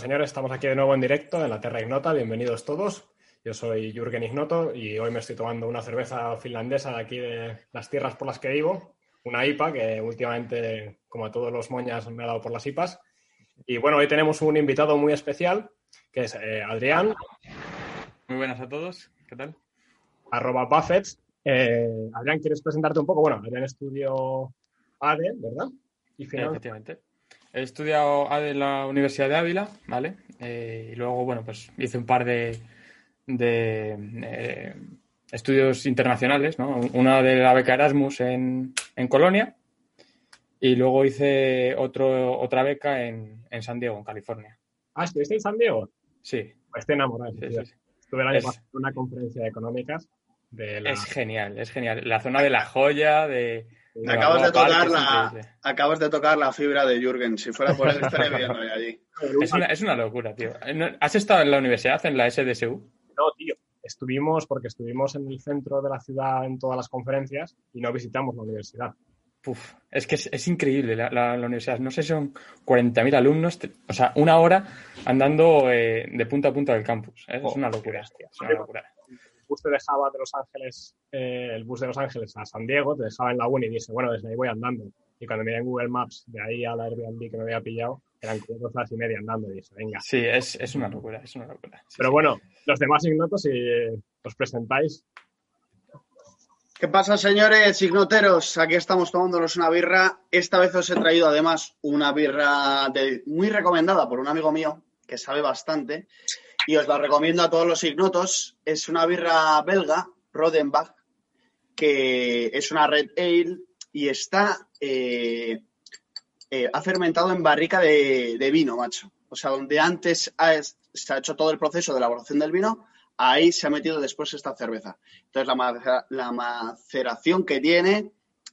señores, estamos aquí de nuevo en directo en la Terra Ignota. Bienvenidos todos. Yo soy Jürgen Ignoto y hoy me estoy tomando una cerveza finlandesa de aquí de las tierras por las que vivo, una IPA que últimamente, como a todos los moñas, me ha dado por las IPAs. Y bueno, hoy tenemos un invitado muy especial, que es eh, Adrián. Muy buenas a todos, ¿qué tal? Arroba Buffett. Eh, Adrián, ¿quieres presentarte un poco? Bueno, Adrián estudió ADE, ¿verdad? Y Efectivamente. He estudiado en la Universidad de Ávila, ¿vale? Eh, y luego, bueno, pues hice un par de, de eh, estudios internacionales, ¿no? Una de la beca Erasmus en, en Colonia y luego hice otro, otra beca en, en, San Diego, en California. Ah, ¿estuviste en San Diego? Sí. Pues estoy enamorado. Sí, sí, Estuve el año pasado en una conferencia de económicas. De la... Es genial, es genial. La zona de la joya, de... acabas, de tocar la, acabas de tocar la fibra de Jürgen. Si fuera por él, estaría viendo allí. Es una, es una locura, tío. ¿Has estado en la universidad, en la SDSU? No, tío. Estuvimos, porque estuvimos en el centro de la ciudad en todas las conferencias y no visitamos la universidad. Uf, es que es, increíble la, la, universidad. No sé si son 40.000 alumnos, o sea, una hora andando eh, de punta a punta del campus. ¿eh? es una locura. Es una locura. El bus te dejaba de Los Ángeles, eh, el bus de Los Ángeles a San Diego, te dejaba en la uni y dije, bueno, desde ahí voy andando. Y cuando miré en Google Maps, de ahí a la Airbnb que me había pillado, eran como dos horas y media andando y dije, venga. Sí, es, es una locura, es una locura. Sí, Pero sí. bueno, los demás ignotos, si os presentáis. ¿Qué pasa, señores ignoteros? Aquí estamos tomándonos una birra. Esta vez os he traído además una birra de, muy recomendada por un amigo mío que sabe bastante y os la recomiendo a todos los ignotos. Es una birra belga, Rodenbach, que es una red ale y está eh, eh, ha fermentado en barrica de, vino, macho. O sea, donde antes se ha hecho todo el proceso de elaboración del vino, ahí se ha metido después esta cerveza. Entonces, la, la, maceración que tiene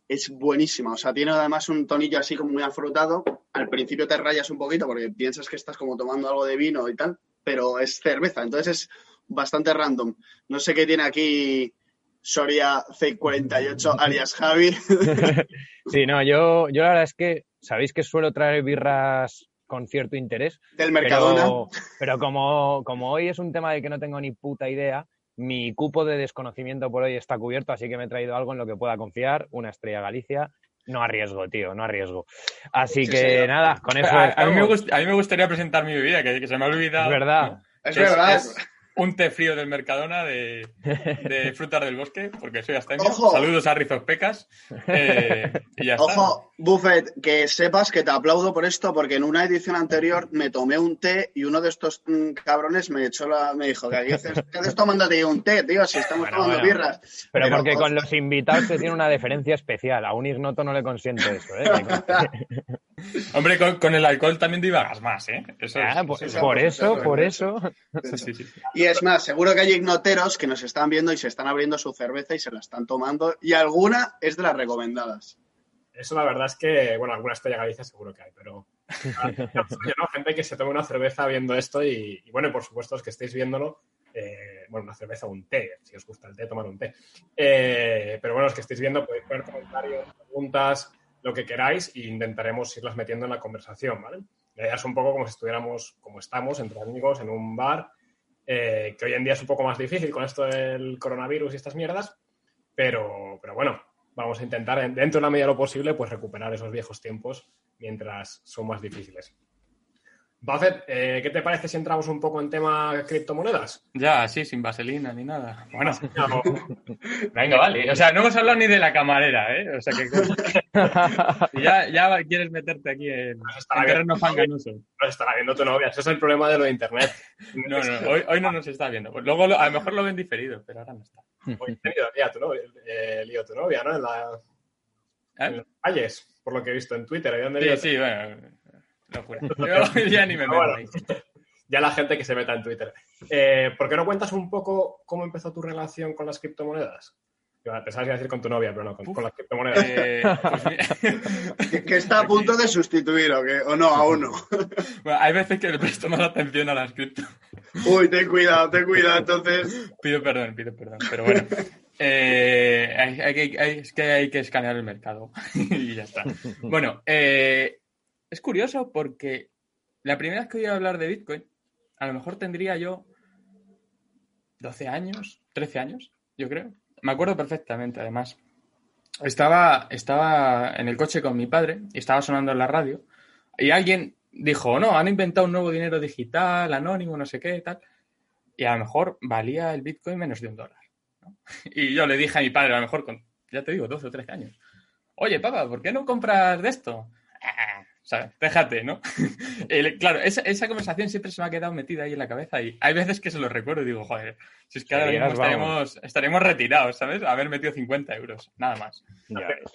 es buenísima. O sea, tiene además un tonillo así como muy afrutado. Al principio te rayas un poquito porque piensas que estás como tomando algo de vino y tal, pero es cerveza. Entonces es bastante random. No sé qué tiene aquí Soria C48 alias Javi. sí, no, yo, yo la verdad es que sabéis que suelo traer birras con cierto interés. Del Mercadona. Pero, pero como, como, hoy es un tema de que no tengo ni puta idea, mi cupo de desconocimiento por hoy está cubierto, así que me he traído algo en lo que pueda confiar, una estrella Galicia. No arriesgo, tío, no arriesgo. Así sí, que sí. nada, con eso. A, a, mí gust, a, mí me gustaría presentar mi bebida, que, que se me ha olvidado. Es verdad. Es, es verdad. Es, un té frío del Mercadona de, de frutas del bosque, porque soy astemio. Saludos a Rizos Pecas. Eh, y ya Ojo, está. Buffett, que sepas que te aplaudo por esto, porque en una edición anterior me tomé un té y uno de estos mmm, cabrones me echó la, me dijo que aquí haces, ¿qué haces tomándote un té, tío? Si estamos bueno, tomando bueno. birras. Pero, Pero porque con los invitados se tiene una deferencia especial. A un ignoto no le consiento eso, ¿eh? Hombre, con, con, el alcohol también divagas más, ¿eh? Eso ah, es, por, eso, por eso, por eso. Sí, sí. Y es más, seguro que hay ignoteros que nos están viendo y se están abriendo su cerveza y se la están tomando. Y alguna es de las recomendadas. Eso la verdad es que, bueno, alguna estrella Galicia seguro que hay, pero ¿no? gente que se tome una cerveza viendo esto y, y bueno, y por supuesto los que estéis viéndolo, eh, bueno, una cerveza o un té, si os gusta el té, tomar un té. Eh, pero bueno, los que estéis viendo podéis poner comentarios, preguntas, lo que queráis e intentaremos irlas metiendo en la conversación, ¿vale? La idea es un poco como si estuviéramos, como estamos, entre amigos, en un bar, eh, que hoy en día es un poco más difícil con esto del coronavirus y estas mierdas, pero, pero bueno, vamos a intentar, dentro de la medida de lo posible, pues recuperar esos viejos tiempos mientras son más difíciles. Buffett, eh, ¿qué te parece si entramos un poco en tema criptomonedas? Ya, sí, sin vaselina ni nada. Bueno, no. venga, vale. O sea, no hemos hablado ni de la camarera, ¿eh? O sea, que ya, ya quieres meterte aquí en, en terreno fanganoso. Nos estará viendo tu novia, ese es el problema de lo de internet. No, no, hoy, hoy no nos está viendo. Pues luego lo, a lo mejor lo ven diferido, pero ahora no está. Hoy día tu novia, eh, lío tu novia, ¿no? En, la, ¿Eh? en calles, por lo que he visto en Twitter. Sí, sí, bueno. Locura. Yo ya ni me meto bueno, ahí. Ya la gente que se meta en Twitter. Eh, ¿Por qué no cuentas un poco cómo empezó tu relación con las criptomonedas? Pensabas que decir con tu novia, pero no, con, con las criptomonedas. Eh, pues que, que, está a punto de sustituir, ¿o, que, o no? Aún no. Bueno, hay veces que le presto más atención a las cripto. Uy, ten cuidado, ten cuidado, entonces. Pido perdón, pido perdón. Pero bueno. Eh, hay, hay, hay, es que hay que escanear el mercado. y ya está. Bueno, eh, es curioso porque la primera vez que oí hablar de Bitcoin, a lo mejor tendría yo 12 años, 13 años, yo creo. Me acuerdo perfectamente, además. Estaba, estaba en el coche con mi padre y estaba sonando en la radio y alguien dijo, no, han inventado un nuevo dinero digital, anónimo, no sé qué, tal. Y a lo mejor valía el Bitcoin menos de un dólar. Y yo le dije a mi padre, a lo mejor con, ya te digo, 12 o 13 años, oye, papá, ¿por qué no compras de esto? Ah, ¿sabes? Déjate, ¿no? El- claro, esa, esa conversación siempre se me ha quedado metida ahí en la cabeza y hay veces que se lo recuerdo y digo, joder, si es que ahora mismo estaremos, estaremos retirados, ¿sabes? Haber metido 50 euros, nada más.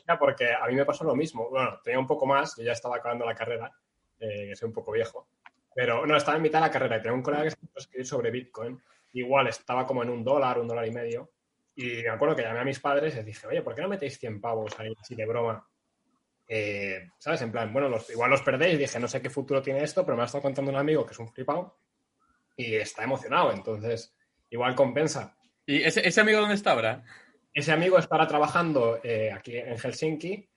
Ya, Porque a mí me pasó lo mismo. Bueno, tenía un poco más, yo ya estaba acabando la carrera, eh, que soy un poco viejo. Pero no, estaba en mitad de la carrera y tenía un colega que se puso a escribir sobre Bitcoin. Igual estaba como en un dólar, un dólar y medio. Y me acuerdo que llamé a mis padres y les dije, oye, ¿por qué no metéis 100 pavos ahí así de broma? Eh, ¿Sabes? En plan, bueno, los- igual los perdéis. Dije, no sé qué futuro tiene esto, pero me ha estado contando un amigo que es un flipado y está emocionado. Entonces, igual compensa. ¿Y ese, ese amigo dónde está ahora? Ese amigo estará trabajando eh, aquí en Helsinki,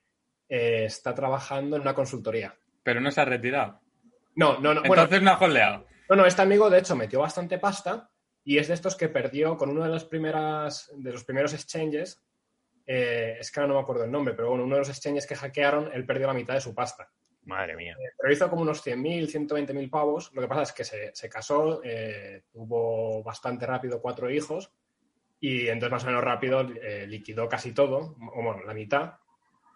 eh, está trabajando en una consultoría. Pero no se ha retirado. No, no, no. Bueno, Entonces no ha holdeado. no, no, este amigo de hecho metió bastante pasta y es de estos que perdió con uno de las primeras de los primeros exchanges. Eh, es que ahora no me acuerdo el nombre, pero bueno, uno de los exchanges que hackearon, él perdió la mitad de su pasta. Madre mía. Pero hizo como unos 100.000, 120.000 pavos. Lo que pasa es que se, se casó, eh, tuvo bastante rápido cuatro hijos y entonces más o menos rápido eh, liquidó casi todo, o bueno, la mitad.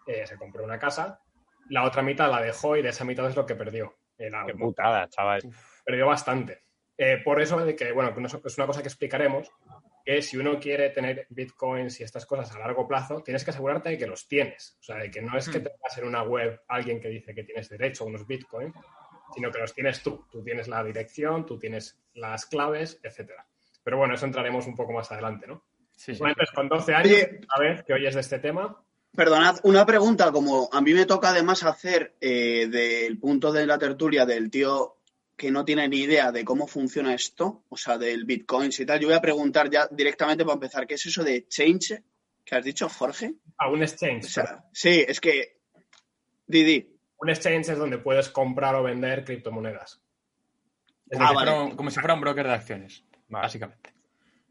eh, se compró una casa, la otra mitad la dejó y de esa mitad es lo que perdió. Era Qué putada, chaval. perdió bastante. Eh, por eso de que, bueno, es una cosa que explicaremos, que si uno quiere tener bitcoins y estas cosas a largo plazo, tienes que asegurarte de que los tienes. O sea, de que no es que Hmm. tengas en una web alguien que dice que tienes derecho a unos bitcoins, sino que los tienes tú. Tú tienes la dirección, tú tienes las claves, etcétera. Pero bueno, eso entraremos un poco más adelante, ¿no? Sí, sí. Bueno, entonces, con 12 años, Oye. a ver, que oyes de este tema, Perdonad, una pregunta, como a mí me toca además hacer eh, del punto de la tertulia del tío que no tiene ni idea de cómo funciona esto, o sea, del bitcoins y tal, yo voy a preguntar ya directamente para empezar, ¿qué es eso de change que has dicho, Jorge? a un exchange. O sea, sí, es que... Didi, un exchange es donde puedes comprar o vender criptomonedas. Es Ah, decir, vale. Pero como si fuera un broker de acciones, Vale. básicamente.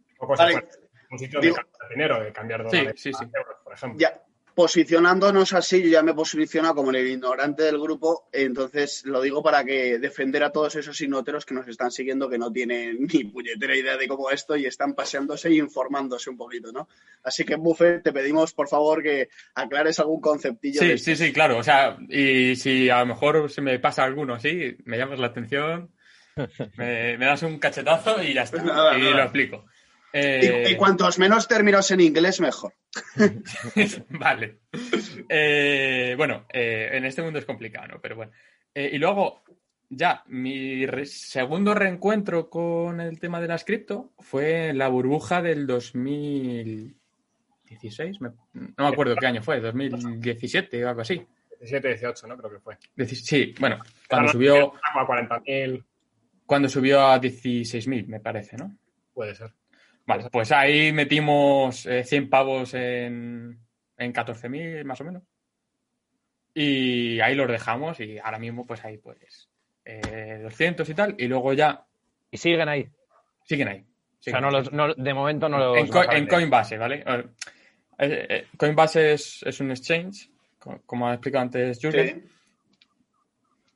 si Vale. fuera un sitio Digo- de cambiar dinero, de cambiar Sí, dólares sí, sí. a euros, por ejemplo. ya posicionándonos así, yo ya me posiciono como el ignorante del grupo, entonces lo digo para que defender a todos esos ignoteros que nos están siguiendo que no tienen ni puñetera idea de cómo esto y están paseándose e informándose un poquito, ¿no? Así que, Buffet, te pedimos por favor que aclares algún conceptillo. Sí, sí, sí, claro. O sea, y si a lo mejor se me pasa alguno así, me llamas la atención, me, me das un cachetazo y ya está. Nada, y nada. lo explico. Y, Eh, y cuantos menos términos en inglés, mejor. vale. Eh, bueno, eh, en este mundo es complicado, ¿no? Pero bueno. Eh, y luego, ya, mi re- segundo reencuentro con el tema de las cripto fue en la burbuja del 2016. me- no me acuerdo qué año fue, 2017 o algo así. 17, 18, ¿no? Creo que fue. Sí, bueno, cuando subió, A 40.000, cuando subió a 16.000, me parece, ¿no? puede ser. Vale, pues ahí metimos eh, 100 pavos en, en 14.000 más o menos. Y ahí los dejamos y ahora mismo pues ahí pues eh, 200 y tal. Y luego ya Y siguen ahí. siguen ahí. O sea, no los, no- de momento no los. en, Co-. Coinbase, ¿vale? Eh, eh, eh, Coinbase es, es un exchange, co- como ha explicado antes Julian. Sí.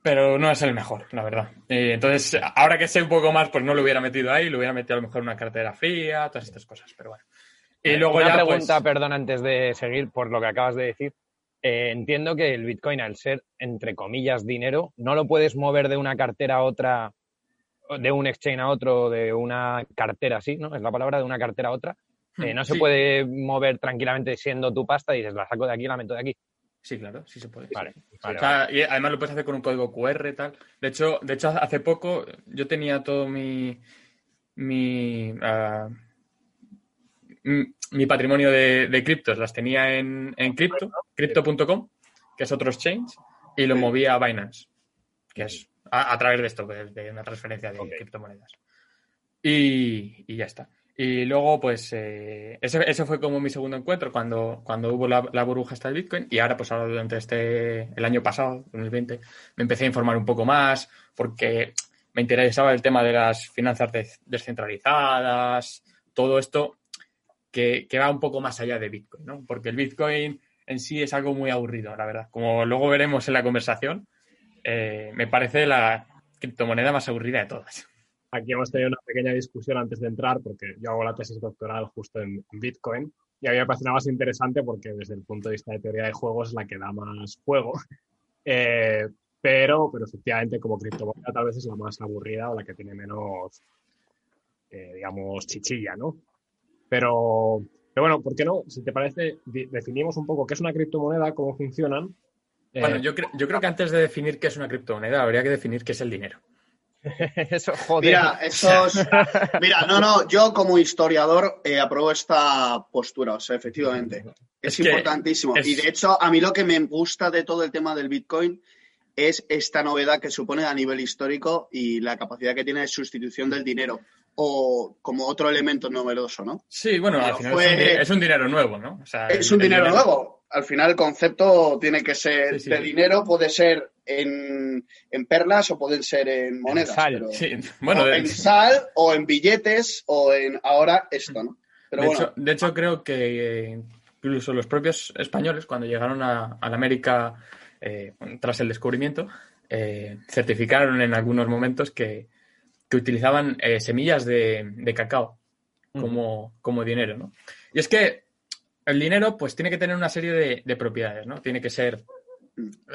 Pero no es el mejor, la verdad. Y entonces, ahora que sé un poco más, pues no lo hubiera metido ahí, lo hubiera metido a lo mejor en una cartera fría, todas estas cosas, pero bueno. Y luego Una ya, pregunta, pues, perdón, antes de seguir por lo que acabas de decir. Eh, entiendo que el Bitcoin, al ser, entre comillas, dinero, no lo puedes mover de una cartera a otra, de un exchange a otro, de una cartera así, ¿no? Es la palabra, de una cartera a otra. Eh, no se puede mover tranquilamente siendo tu pasta y dices, la saco de aquí, la meto de aquí. Sí, claro, sí se puede. Vale, sí. vale, O sea, y además lo puedes hacer con un código QR y tal. De hecho, de hecho, hace poco yo tenía todo mi mi, ah, mi patrimonio de, de criptos, las tenía en, en cripto, crypto.com, que es otro exchange, y lo Sí. movía a Binance, que es a, a través de esto, de, de una transferencia de Ok. criptomonedas. Y, y ya está. Y luego, pues, eh, ese, fue como mi segundo encuentro cuando, cuando hubo la, burbuja hasta el Bitcoin. Y ahora, pues ahora durante este, el año pasado, 2020, me empecé a informar un poco más porque me interesaba el tema de las finanzas des- descentralizadas, todo esto que, que va un poco más allá de Bitcoin, ¿no? Porque el Bitcoin en sí es algo muy aburrido, la verdad. Como luego veremos en la conversación, eh, me parece la criptomoneda más aburrida de todas. Aquí hemos tenido una pequeña discusión antes de entrar, porque yo hago la tesis doctoral justo en Bitcoin, y a mí me parece una más interesante porque desde el punto de vista de teoría de juegos es la que da más juego. Eh, pero, pero efectivamente como criptomoneda tal vez es la más aburrida o la que tiene menos, eh, digamos, chichilla, ¿no? Pero, pero bueno, ¿por qué no? Si te parece, definimos un poco qué es una criptomoneda, cómo funcionan. Eh, Bueno, yo, cre- yo creo que antes de definir qué es una criptomoneda, habría que definir qué es el dinero. Eso, joder. Mira, esos. Mira, no, no, yo como historiador eh, apruebo esta postura, o sea, efectivamente. Es, importantísimo. es- Y de hecho, a mí lo que me gusta de todo el tema del Bitcoin es esta novedad que supone a nivel histórico y la capacidad que tiene de sustitución del dinero. O como otro elemento novedoso, ¿no? Sí, bueno, Pero al final fue- es, un, dinero nuevo, ¿no? O sea, Es un dinero nuevo. Al final el concepto tiene que ser Sí, sí. de dinero, puede ser en, en perlas o pueden ser en monedas. sal. pero- Sí, bueno, o de, en sal o en billetes o en ahora esto, ¿no? Pero de bueno, hecho, de hecho, creo que eh, incluso los propios españoles, cuando llegaron a, a la América eh, tras el descubrimiento, eh, certificaron en algunos momentos que, que utilizaban eh, semillas de, de cacao como, como dinero, ¿no? Y es que el dinero, pues, tiene que tener una serie de, de propiedades, ¿no? Tiene que ser,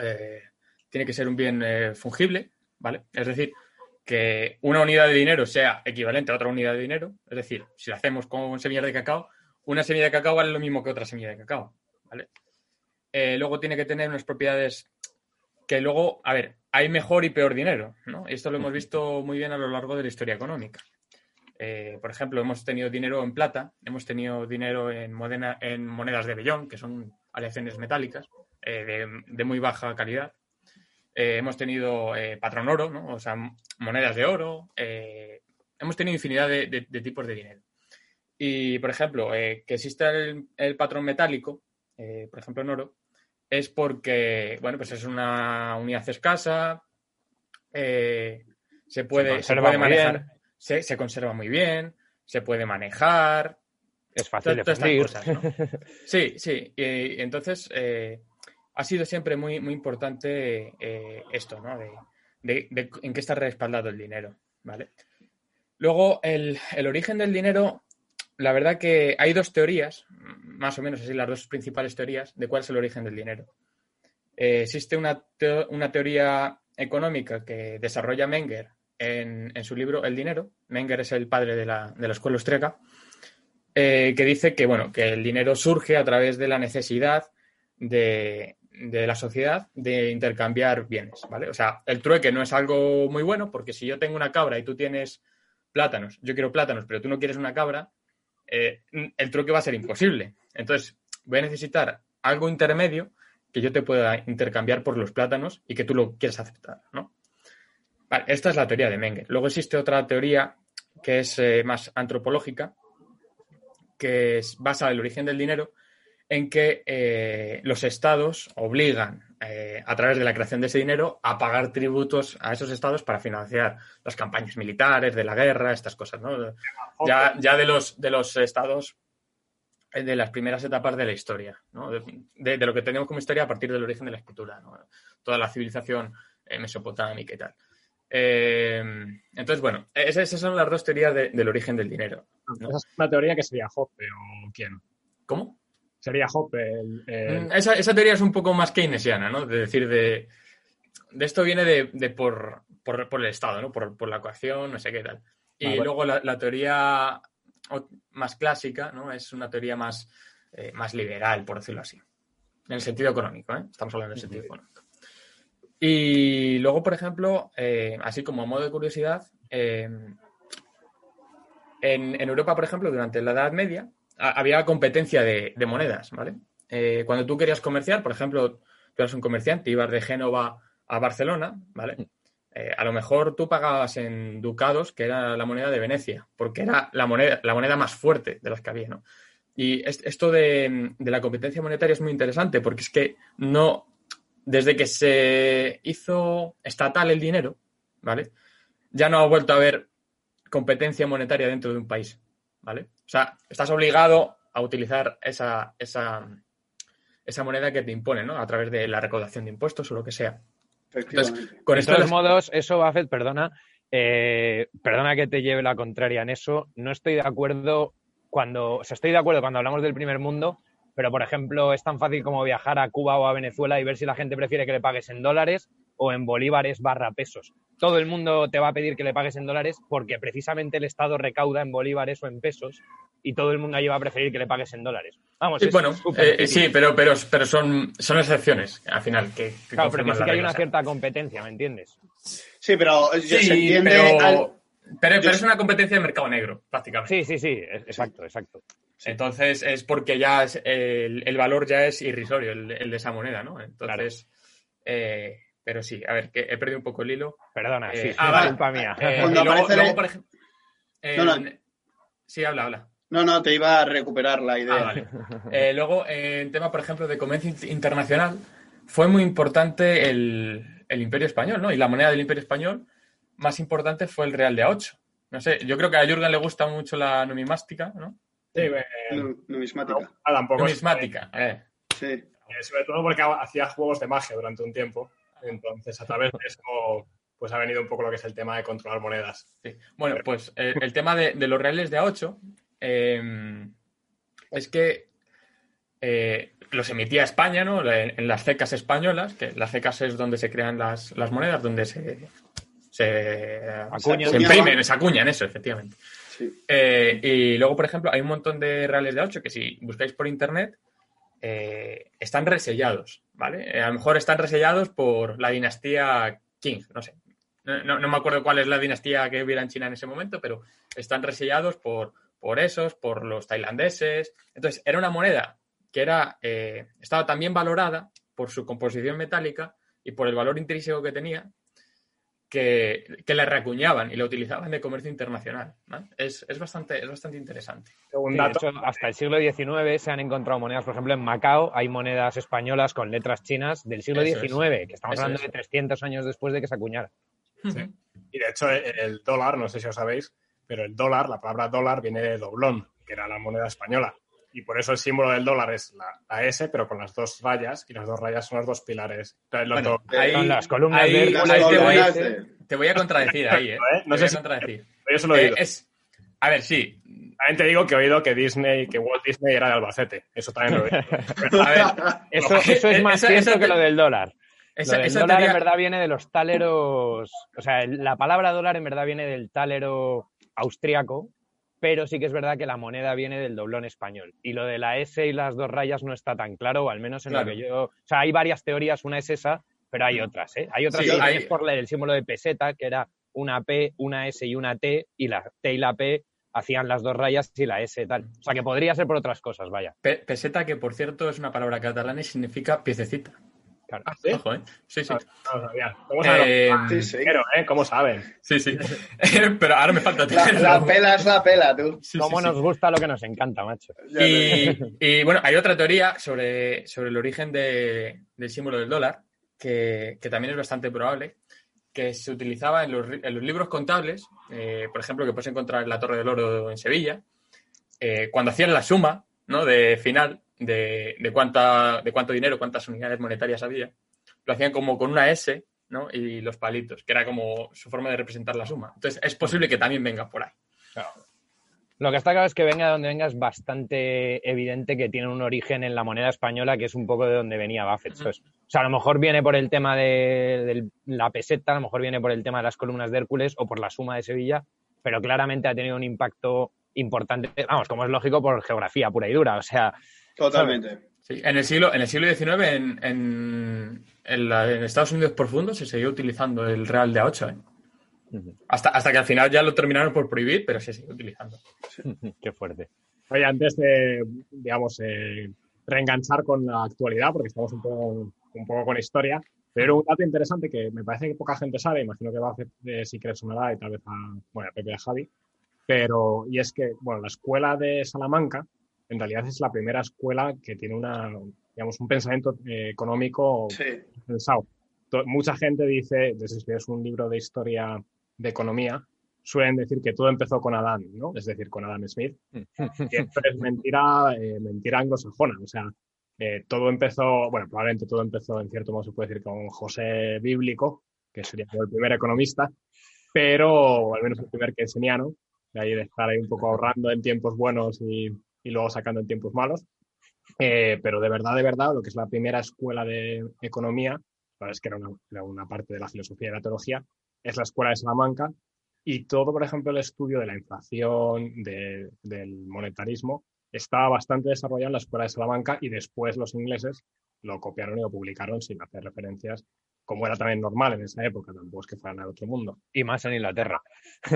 eh, tiene que ser un bien eh, fungible, ¿vale? Es decir, que una unidad de dinero sea equivalente a otra unidad de dinero. Es decir, si lo hacemos con semillas de cacao, una semilla de cacao vale lo mismo que otra semilla de cacao, ¿vale? Eh, luego tiene que tener unas propiedades que luego, a ver, hay mejor y peor dinero, ¿no? Esto lo hemos visto muy bien a lo largo de la historia económica. Eh, por ejemplo, hemos tenido dinero en plata, hemos tenido dinero en, modena- en monedas de vellón, que son aleaciones metálicas eh, de, de muy baja calidad. Eh, hemos tenido patrón oro, ¿no? o sea, monedas de oro. hemos tenido infinidad de, de- de tipos de dinero. Y, por ejemplo, que exista el, el patrón metálico, por ejemplo, en oro, es porque, bueno, pues es una unidad escasa, se puede, se puede manejar, bien. Se, se conserva muy bien, se puede manejar, Es fácil de fundir. cosas, ¿no? Sí, sí. Y, entonces eh, ha sido siempre muy, muy importante eh, esto, ¿no? De, de- de en qué está respaldado el dinero, ¿vale? Luego, el, el origen del dinero, la verdad que hay dos teorías, más o menos así, las dos principales teorías de cuál es el origen del dinero. Eh, existe una, teo- una teoría económica que desarrolla Menger en, su libro El dinero. Menger es el padre de la, de la escuela austríaca eh, que dice que, bueno, que el dinero surge a través de la necesidad de, de la sociedad de intercambiar bienes, ¿vale? O sea, el trueque no es algo muy bueno porque si yo tengo una cabra y tú tienes plátanos, yo quiero plátanos, pero tú no quieres una cabra, eh, el trueque va a ser imposible. Entonces, voy a necesitar algo intermedio que yo te pueda intercambiar por los plátanos y que tú lo quieras aceptar, ¿no? Vale, esta es la teoría de Menger. Luego existe otra teoría que es eh, más antropológica, que es, basa el origen del dinero en que eh, los estados obligan eh, a través de la creación de ese dinero a pagar tributos a esos estados para financiar las campañas militares, de la guerra, estas cosas, ¿no? Ya, ya de los de los estados de las primeras etapas de la historia, ¿no? de, de- de lo que tenemos como historia a partir del origen de la escritura, ¿no? toda la civilización mesopotámica y tal. Eh, entonces, bueno, esas, esas son las dos teorías de- del origen del dinero. ¿no? Esa es una teoría que sería Hoppe o quién. ¿Cómo? Sería Hoppe el, el- Mm, Esa, esa teoría es un poco más keynesiana, ¿no? De decir, de, de esto viene de, de por, por, por el Estado, ¿no? Por, por la coacción, no sé qué tal. Y Ah, bueno. luego la, la teoría más clásica, ¿no? Es una teoría más, eh, más liberal, por decirlo así. En el sentido económico, ¿eh? Estamos hablando del sentido económico. Y luego, por ejemplo, eh, así como a modo de curiosidad, eh, en, en Europa, por ejemplo, durante la Edad Media, a- había competencia de, de monedas, ¿vale? Eh, cuando tú querías comerciar, por ejemplo, tú eras un comerciante, ibas de Génova a Barcelona, ¿vale? Eh, a lo mejor tú pagabas en ducados, que era la moneda de Venecia, porque era la moneda, la moneda más fuerte de las que había, ¿no? Y es- esto de, de la competencia monetaria es muy interesante, porque es que no, desde que se hizo estatal el dinero, ¿vale? Ya no ha vuelto a haber competencia monetaria dentro de un país, ¿vale? O sea, estás obligado a utilizar esa, esa, esa moneda que te impone, ¿no? A través de la recaudación de impuestos o lo que sea. Con de todos las- modos, eso, Buffett, perdona, eh, perdona que te lleve la contraria en eso. No estoy de acuerdo cuando, o sea, estoy de acuerdo cuando hablamos del primer mundo, pero por ejemplo, es tan fácil como viajar a Cuba o a Venezuela y ver si la gente prefiere que le pagues en dólares o en bolívares barra pesos. Todo el mundo te va a pedir que le pagues en dólares porque precisamente el Estado recauda en bolívares o en pesos y todo el mundo allí va a preferir que le pagues en dólares. Vamos, Sí, es bueno, eh, sí, pero, pero, pero son, son excepciones al final. Que, que Claro, pero que sí que hay regla, una cierta competencia, ¿me entiendes? Sí, pero eh, se Sí, entiende. pero, al- pero, yo pero es una competencia de mercado negro, prácticamente. Sí, sí, sí, es- exacto, Entonces es porque ya es- el, el valor ya es irrisorio, el, el de esa moneda, ¿no? Entonces, eh, pero sí, a ver, que he perdido un poco el hilo. Perdona, Eh, sí, ah, es vale. culpa mía. Eh, Cuando luego, aparece luego, el- por ejemplo, No, no. en- Sí, habla, habla. No, no, te iba a recuperar la idea. Ah, vale. Eh, luego, eh, en tema, por ejemplo, de comercio int- internacional, fue muy importante el, el Imperio Español, ¿no? Y la moneda del Imperio Español más importante fue el Real de A8. No sé, yo creo que a Jürgen le gusta mucho la numismática, ¿no? Sí, eh, Nu- Numismática. ah, tampoco. Numismática, eh. Sí. eh, sobre todo porque hacía juegos de magia durante un tiempo. Entonces, a través de eso, pues ha venido un poco lo que es el tema de controlar monedas. Sí. Bueno, pues eh, el tema de, de los reales de A8 eh, es que eh, los emitía España, ¿no? En, en las cecas españolas, que las cecas es donde se crean las, las monedas, donde se, se, Acuñan. se imprimen, se acuñan, eso, efectivamente. Sí. Eh, y luego, por ejemplo, hay un montón de reales de A8 que si buscáis por internet eh, están resellados, ¿vale? Eh, a lo mejor están resellados por la dinastía Qing, no sé. No, no- no me acuerdo cuál es la dinastía que hubiera en China en ese momento, pero están resellados por, por esos, por los tailandeses. Entonces, era una moneda que era, estaba también valorada por su composición metálica y por el valor intrínseco que tenía, que, que la reacuñaban y la utilizaban de comercio internacional. ¿no? Es, es bastante, es bastante interesante. Un Sí, de hecho, hasta el siglo XIX se han encontrado monedas, por ejemplo, en Macao hay monedas españolas con letras chinas del siglo Eso XIX, es. que estamos Eso hablando es. de 300 años después de que se acuñara. Sí. Y de hecho, el dólar, no sé si os sabéis, pero el dólar, la palabra dólar viene de doblón, que era la moneda española. Y por eso el símbolo del dólar es la, la S, pero con las dos rayas, y las dos rayas son los dos pilares. Entonces, los Bueno, dos- ahí- Son las columnas ahí- ahí te, voy, columnas de- te voy a contradecir ahí, ¿eh? ¿eh? No Te sé voy a si- contradecir. yo se lo he Eh, oído. es, a ver, sí. También te digo que he oído que Disney, que Walt Disney era de Albacete. Eso también lo he oído. A ver, Eso, eso es más cierto esa que te- lo del dólar. esa, lo del esa dólar teoría- en verdad viene de los taleros, o sea, la palabra dólar en verdad viene del talero austriaco, pero sí que es verdad que la moneda viene del doblón español. Y lo de la S y las dos rayas no está tan claro, o al menos en Claro. lo que yo... O sea, hay varias teorías, una es esa, pero hay otras, ¿eh? Hay otras Sí, que hay- es por el símbolo de peseta, que era una P, una S y una T, y la T y la P hacían las dos rayas y la S tal. O sea, que podría ser por otras cosas, vaya. Pe- peseta, que por cierto es una palabra catalana y significa piececita. Claro. ¿Ah, sí? Ojo, ¿eh? Sí, sí. Eh, Sí, sí. Pero, ¿eh? ¿Cómo saben? sí, sí. Pero ahora me falta La, la pela es la pela, tú. Sí, Cómo sí. nos gusta lo que nos encanta, macho. Y, y, bueno, hay otra teoría sobre, sobre el origen de- del símbolo del dólar, que, que también es bastante probable, que se utilizaba en los, ri- en los libros contables, eh, por ejemplo, que puedes encontrar en la Torre del Oro en Sevilla, eh, cuando hacían la suma ¿no? de final de, de, cuánta, de cuánto dinero, cuántas unidades monetarias había, lo hacían como con una S ¿no? y los palitos, que era como su forma de representar la suma. Entonces, es posible que también venga por ahí. Lo que está claro es que venga de donde venga es bastante evidente que tiene un origen en la moneda española, que es un poco de donde venía Buffett. ¿sabes? O sea, a lo mejor viene por el tema de, de la peseta, a lo mejor viene por el tema de las columnas de Hércules o por la suma de Sevilla, pero claramente ha tenido un impacto importante, vamos, como es lógico, por geografía pura y dura. O sea, Totalmente. Sí, en el siglo, en el siglo XIX, en, en, en la- en Estados Unidos profundo, se siguió utilizando el real de A8. ¿eh? Hasta, hasta que al final ya lo terminaron por prohibir, pero se sigue utilizando. qué fuerte. Oye, antes de, digamos, eh, reenganchar con la actualidad, porque estamos un poco, un poco con historia, Pero un dato interesante que me parece que poca gente sabe, imagino que va a hacer eh, si quieres sonará y tal vez a, bueno, a Pepe y a Javi, pero, y es que, bueno, la escuela de Salamanca en realidad es la primera escuela que tiene una, digamos, un pensamiento eh, económico Sí. pensado. Mucha gente dice, desde si es un libro de historia de economía, suelen decir que todo empezó con Adán, ¿no? Es decir, con Adam Smith. Esto es mentira, eh, mentira anglosajona. O sea, eh, todo empezó, bueno, probablemente todo empezó, en cierto modo se puede decir, con José Bíblico, que sería el primer economista, pero, al menos el primer keynesiano, de ahí de estar ahí un poco ahorrando en tiempos buenos y, y luego sacando en tiempos malos. Eh, pero de verdad, de verdad, lo que es la primera escuela de economía, la es que era una, era una parte de la filosofía y la teología, es la escuela de Salamanca y todo, por ejemplo, el estudio de la inflación, de- del monetarismo, estaba bastante desarrollado en la escuela de Salamanca y después los ingleses lo copiaron y lo publicaron sin hacer referencias, como era también normal en esa época, tampoco es que fueran al otro mundo. Y más en Inglaterra.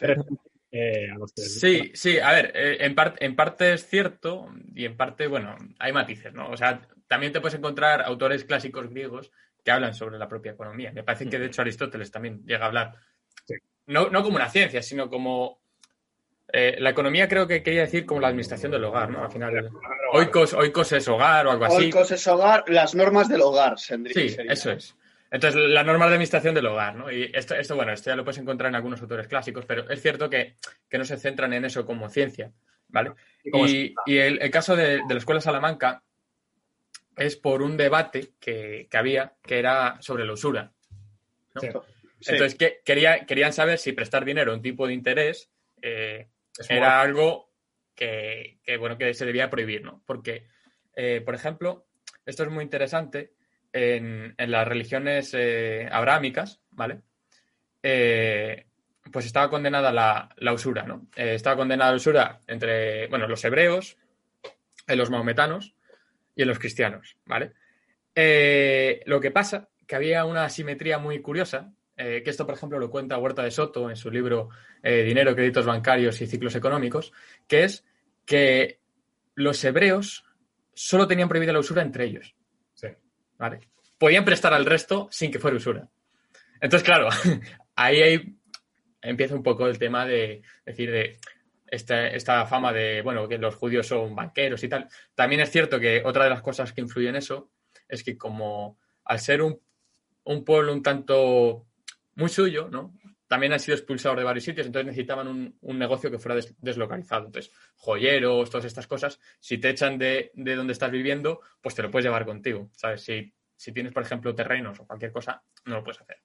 Pero, eh, a los que les Sí, sí, a ver, eh, en, par- en parte es cierto y en parte, bueno, hay matices, ¿no? O sea, también te puedes encontrar autores clásicos griegos que hablan sobre la propia economía. Me parece que, de hecho, Aristóteles también llega a hablar, Sí. no, no como una ciencia, sino como... eh, la economía creo que quería decir como la administración del hogar, ¿no? Al final, oikos, oikos es hogar o algo así. Oikos es hogar, las normas del hogar, Sendri. Sí, sería. eso es. Entonces, las normas de administración del hogar, ¿no? Y esto, esto, bueno, esto ya lo puedes encontrar en algunos autores clásicos, pero es cierto que, que no se centran en eso como ciencia, ¿vale? Y el, el caso de, de la Escuela Salamanca es por un debate que, que había que era sobre la usura. ¿no? Sí. Entonces, que, quería, querían saber si prestar dinero a un tipo de interés eh, era algo que, que, bueno, que se debía prohibir, ¿no? Porque, eh, por ejemplo, esto es muy interesante en, las religiones eh, ¿vale? Eh, pues estaba condenada la, la usura, ¿no? Eh, estaba condenada la usura entre, bueno, los hebreos, en los maometanos y en los cristianos, ¿vale? Eh, lo que pasa que había una asimetría muy curiosa, que esto, por ejemplo, lo cuenta Huerta de Soto en su libro Dinero, Créditos Bancarios y Ciclos Económicos, que es que los hebreos solo tenían prohibida la usura entre ellos. ¿Vale? Podían prestar al resto sin que fuera usura. Entonces, claro, ahí, ahí empieza un poco el tema de decir de esta, esta fama de, bueno, que los judíos son banqueros y tal. También es cierto que otra de las cosas que influye en eso es que como al ser un, un pueblo un tanto muy suyo, ¿no? También han sido expulsados de varios sitios, entonces necesitaban un, un negocio que fuera des- deslocalizado. Entonces, joyeros, todas estas cosas, si te echan de, de donde estás viviendo, pues te lo puedes llevar contigo, ¿sabes? Si, si tienes, por ejemplo, terrenos o cualquier cosa, no lo puedes hacer.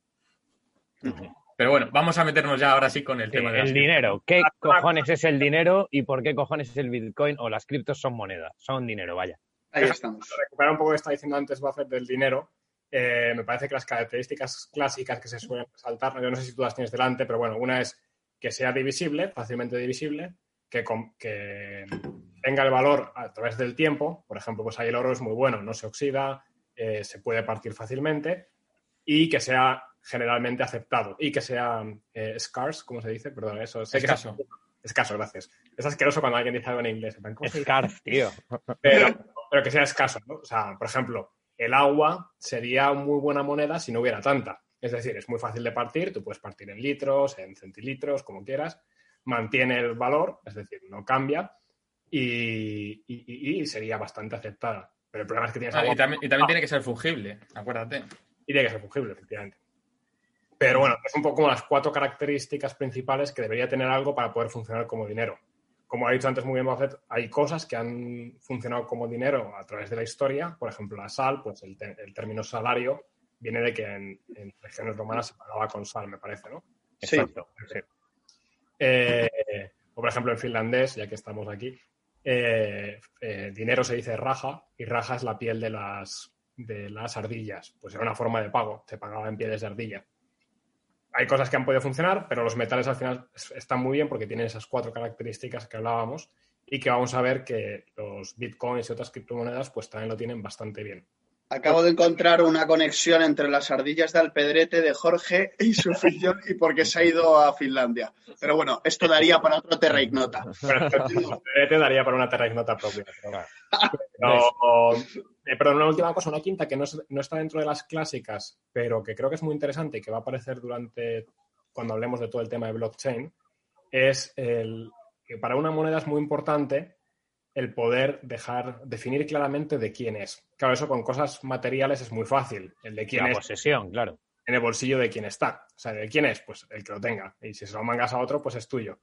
Pero bueno, vamos a meternos ya ahora sí con el Sí, tema de las el dinero. ¿Qué cojones es el dinero y por qué cojones es el Bitcoin o las criptos son moneda? Son dinero, vaya. Ahí estamos. recuperar un poco lo que estaba diciendo antes Buffett del dinero, eh, me parece que las características clásicas que se suelen resaltar, yo no sé si tú las tienes delante, pero bueno, una es que sea divisible, fácilmente divisible, que, que tenga el valor a través del tiempo, por ejemplo, pues ahí el oro es muy bueno, no se oxida, eh, se puede partir fácilmente y que sea generalmente aceptado y que sea eh, scarce, ¿cómo se dice? Perdón, eso sé que es- Escaso. escaso, gracias. Es asqueroso cuando alguien dice algo en inglés. Scarf, tío. pero, pero que sea escaso, ¿no? O sea, por ejemplo, el agua sería muy buena moneda si no hubiera tanta. Es decir, es muy fácil de partir, tú puedes partir en litros, en centilitros, como quieras, mantiene el valor, es decir, no cambia y, y- y- y sería bastante aceptada. Pero el problema es que tienes Ah, agua y, también, y también tiene que ser fungible, acuérdate. y tiene que ser fungible, efectivamente. Pero bueno, es un poco como las cuatro características principales que debería tener algo para poder funcionar como dinero. Como ha dicho antes muy bien Buffett, hay cosas que han funcionado como dinero a través de la historia. Por ejemplo, la sal, pues el, te- el término salario viene de que en, en regiones romanas se pagaba con sal, me parece, ¿no? Sí. Exacto. sí. Eh, o por ejemplo en finlandés, ya que estamos aquí, eh, eh, dinero se dice raja y raja es la piel de las, de las ardillas. Pues era una forma de pago, se pagaba en pieles de ardilla. Hay cosas que han podido funcionar, pero los metales al final es- están muy bien porque tienen esas cuatro características que hablábamos y que vamos a ver que los bitcoins y otras criptomonedas pues también lo tienen bastante bien. Acabo de encontrar una conexión entre las ardillas de Alpedrete de Jorge y su afición y porque se ha ido a Finlandia. Pero bueno, esto daría para otro Terra Ignota. Pero te daría para una Terra Ignota propia. Pero, eh, pero una última cosa, una quinta que no, es- no está dentro de las clásicas, pero que creo que es muy interesante y que va a aparecer durante cuando hablemos de todo el tema de blockchain, es el que para una moneda es muy importante el poder dejar, definir claramente de quién es. Claro, eso con cosas materiales es muy fácil. El de quién La es posesión, claro. en el bolsillo de quién está. O sea, ¿de quién es? Pues el que lo tenga. Y si se lo mangas a otro, pues es tuyo.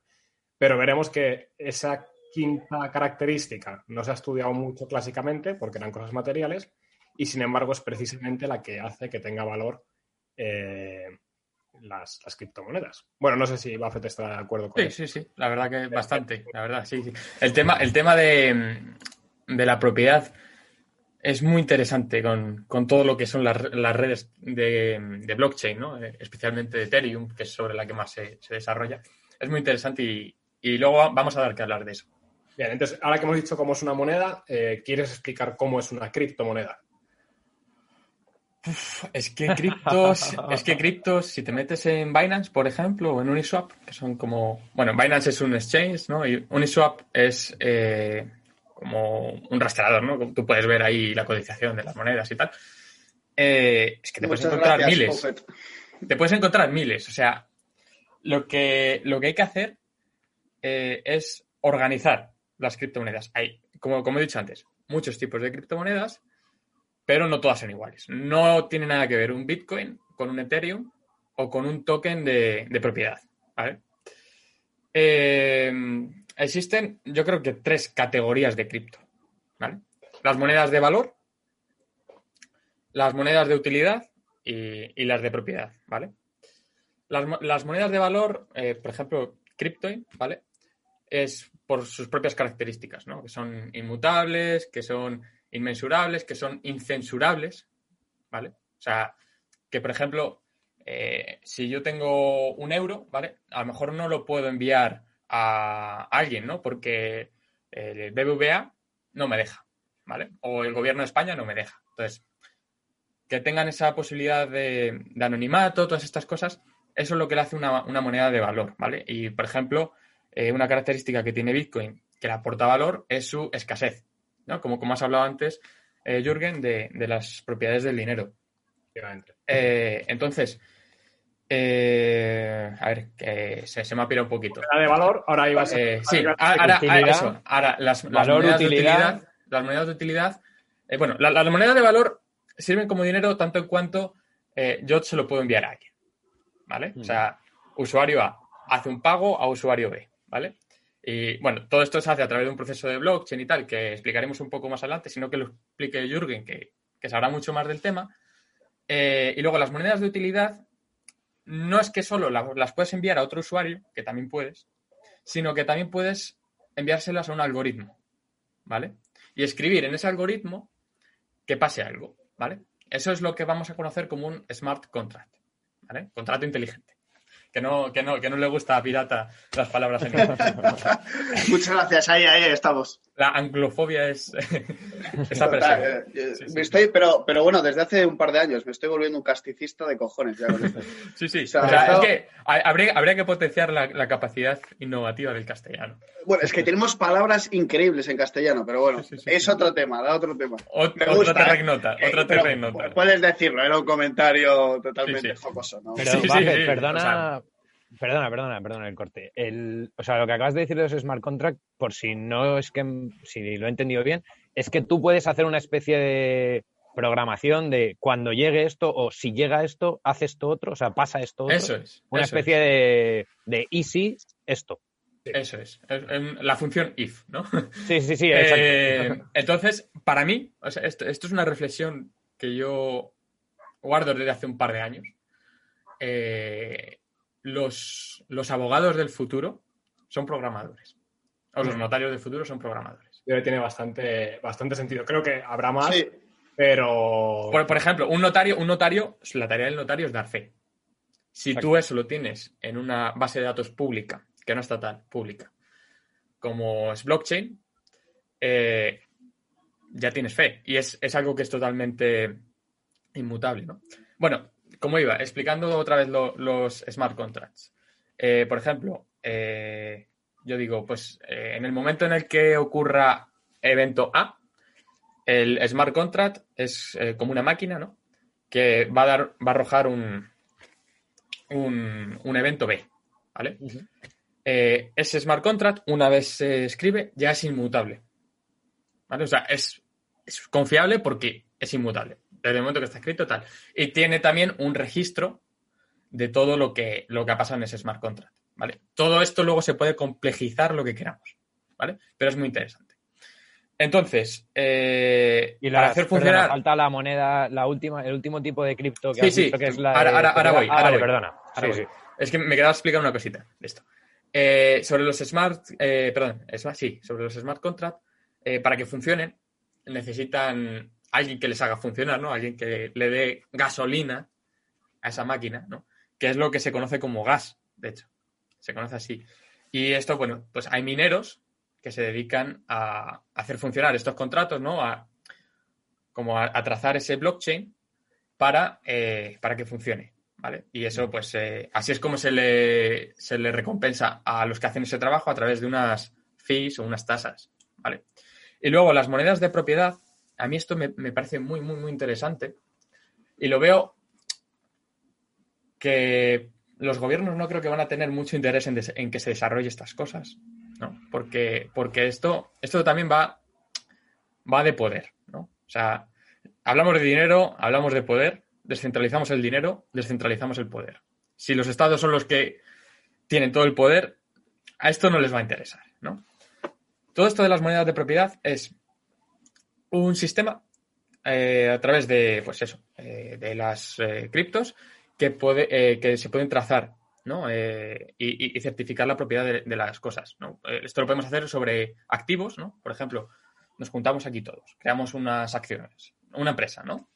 Pero veremos que esa quinta característica no se ha estudiado mucho clásicamente porque eran cosas materiales y sin embargo es precisamente la que hace que tenga valor eh, las, las criptomonedas. Bueno, no sé si Buffett está de acuerdo con Sí, eso. sí, sí, la verdad que bastante, la verdad, sí, sí. El tema, el tema de, de la propiedad es muy interesante con, con todo lo que son las, las redes de, de blockchain, ¿no? Eh, especialmente de Ethereum, que es sobre la que más se, se desarrolla. Es muy interesante y, y luego vamos a dar que hablar de eso. Bien, entonces, ahora que hemos dicho cómo es una moneda, eh, ¿quieres explicar cómo es una criptomoneda? Es que criptos, es que criptos, si te metes en Binance, por ejemplo, o en Uniswap, que son como, bueno, Binance es un exchange, ¿no? Y Uniswap es eh, como un rastreador, ¿no? Tú puedes ver ahí la codificación de las monedas y tal. Eh, es que te puedes encontrar gracias, miles. Te puedes encontrar miles. O sea, lo que, lo que hay que hacer eh, es organizar las criptomonedas. Hay, como, como he dicho antes, muchos tipos de criptomonedas, pero no todas son iguales. No tiene nada que ver un Bitcoin con un Ethereum o con un token de, de propiedad. Eh, existen, yo creo que tres categorías de cripto. Las monedas de valor, las monedas de utilidad y, y las de propiedad, ¿vale? Las, las monedas de valor, eh, por ejemplo, Cryptoin, ¿vale? Es por sus propias características, ¿no? Que son inmutables, que son inmensurables, que son incensurables, ¿vale? O sea, que por ejemplo, eh, si yo tengo un euro, ¿vale? A lo mejor no lo puedo enviar a alguien, ¿no? Porque el BBVA no me deja, ¿vale? O el gobierno de España no me deja. Entonces, que tengan esa posibilidad de, de anonimato, todas estas cosas, eso es lo que le hace una, moneda de valor, ¿vale? Y, por ejemplo, eh, una característica que tiene Bitcoin que le aporta valor es su escasez, ¿no? Como, como has hablado antes, eh, Jürgen, de, de las propiedades del dinero. Eh, entonces, eh, a ver, que se, se me ha pirado un poquito. Moneda de valor, ahora ibas a... Eh, sí, ahora, utilidad, ahora, eso, ahora las, las valor, monedas utilidad. de utilidad, las monedas de utilidad, eh, bueno, la- las monedas de valor sirven como dinero tanto en cuanto eh, yo se lo puedo enviar a alguien, ¿vale? O sea, usuario A hace un pago a usuario B, ¿vale? Y bueno, todo esto se hace a través de un proceso de blockchain y tal, que explicaremos un poco más adelante, sino que lo explique Jürgen, que, que sabrá mucho más del tema. Eh, y luego las monedas de utilidad no es que solo la- las puedes enviar a otro usuario, que también puedes, sino que también puedes enviárselas a un algoritmo, ¿vale? Y escribir en ese algoritmo que pase algo, ¿vale? Eso es lo que vamos a conocer como un smart contract, ¿vale? Contrato inteligente. Que no, que no, que no le gusta a Pirata las palabras en. Muchas gracias, ahí, ahí estamos. La anglofobia es Total, presente. eh, eh, Sí, sí, me estoy, pero, pero bueno, desde hace un par de años me estoy volviendo un casticista de cojones ya con esto. Sí, sí. O sea, O sea, es que ha- habría, habría que potenciar la, la capacidad innovativa del castellano. Bueno, es que tenemos palabras increíbles en castellano, pero bueno, Sí, sí, sí, es otro tema, da otro tema. Ot- Me otra gusta, terra ¿eh? ignota, Eh, otra ignota. Puedes decirlo, era un comentario totalmente Sí, sí. jocoso, ¿no? Pero, Sí, sí, Buffett, sí, perdona, o sea- perdona, perdona, perdona el corte. El, o sea, lo que acabas de decir de los smart contract, por si no es que, si lo he entendido bien, es que tú puedes hacer una especie de programación de cuando llegue esto o si llega esto, hace esto otro, o sea, pasa esto otro. Eso es. Una eso especie de, de easy esto. es, Eso es. Em, La función if, ¿no? Sí, sí, sí. Eh, entonces, para mí, o sea, esto, esto es una reflexión que yo guardo desde hace un par de años. Eh, los, los abogados del futuro son programadores. O los notarios del futuro son programadores. Creo que tiene bastante, bastante sentido. Creo que habrá más, Sí, pero... Por, por ejemplo, un notario, un notario, la tarea del notario es dar fe. Si tú eso lo tienes en una base de datos pública, que no estatal, pública, como es blockchain, eh, ya tienes fe. Y es, es algo que es totalmente inmutable, ¿no? Bueno, como iba, explicando otra vez lo- los smart contracts. Eh, por ejemplo, eh, yo digo, pues eh, en el momento en el que ocurra evento A, el smart contract es como una máquina, ¿no? Que va a dar, va a arrojar un, un, un evento B, ¿vale? Ese smart contract, una vez se escribe, ya es inmutable. ¿Vale? O sea, es, es confiable porque es inmutable. Desde el momento que está escrito, tal. Y tiene también un registro de todo lo que, lo que ha pasado en ese smart contract. ¿Vale? Todo esto luego se puede complejizar lo que queramos. ¿Vale? Pero es muy interesante. Entonces, eh, Y para las- hacer perdona, funcionar. falta la moneda, la última, el último tipo de cripto que Sí, has sí, dicho que es la. ahora- de- ahora- ahora voy, Ah, ahora vale, voy. perdona. Ahora Sí, voy. sí. Es que me quedaba explicar una cosita de esto. Eh, sobre los smart, eh, perdón, smart, sí, sobre los smart contract, eh, para que funcionen, necesitan alguien que les haga funcionar, ¿no? Alguien que le dé gasolina a esa máquina, ¿no? Que es lo que se conoce como gas, de hecho. Se conoce así. Y esto, bueno, pues hay mineros que se dedican a hacer funcionar estos contratos, ¿no? A, como a, trazar ese blockchain para, eh, para que funcione. ¿Vale? Y eso, pues, eh, así es como se le, se le recompensa a los que hacen ese trabajo a través de unas fees o unas tasas, ¿vale? Y luego las monedas de propiedad, a mí esto me, parece muy, muy, muy interesante. Y lo veo que los gobiernos no creo que van a tener mucho interés en, en que se desarrolle estas cosas, ¿no? Porque, porque esto, esto también va, va de poder, ¿no? O sea, hablamos de dinero, hablamos de poder, descentralizamos el dinero, descentralizamos el poder. Si los estados son los que tienen todo el poder, a esto no les va a interesar, ¿no? Todo esto de las monedas de propiedad es un sistema eh, a través de, pues eso, eh, de las eh, criptos que, puede, que se pueden trazar, ¿no? Y, y- certificar la propiedad de, las cosas, esto lo podemos hacer sobre activos, ¿no? Por ejemplo, nos juntamos aquí todos, creamos unas acciones, una empresa, ¿no?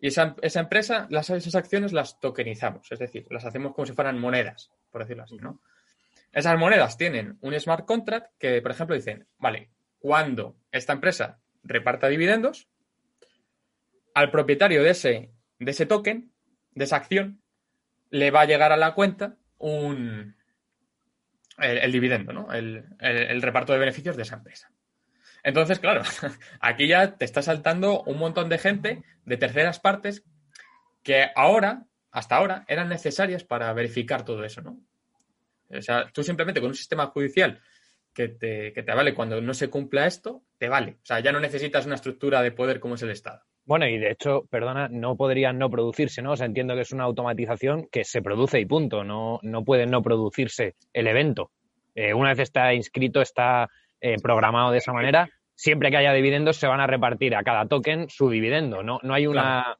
Y esa, esa empresa, las, esas acciones las tokenizamos, es decir, las hacemos como si fueran monedas, por decirlo así, ¿no? Esas monedas tienen un smart contract que, por ejemplo, dicen, vale, cuando esta empresa reparta dividendos, al propietario de ese, de ese token, de esa acción, le va a llegar a la cuenta un el, dividendo, ¿no? El, el- el reparto de beneficios de esa empresa. Entonces, claro, aquí ya te está saltando un montón de gente de terceras partes que ahora, hasta ahora, eran necesarias para verificar todo eso, ¿no? O sea, tú simplemente con un sistema judicial que te, que te vale cuando no se cumpla esto, te vale. O sea, ya no necesitas una estructura de poder como es el Estado. Bueno, y de hecho, perdona, no podrían no producirse, ¿no? O sea, entiendo que es una automatización que se produce y punto. No, no puede no producirse el evento. Eh, una vez está inscrito, está eh, programado de esa manera, siempre que haya dividendos se van a repartir a cada token su dividendo. No, no hay una,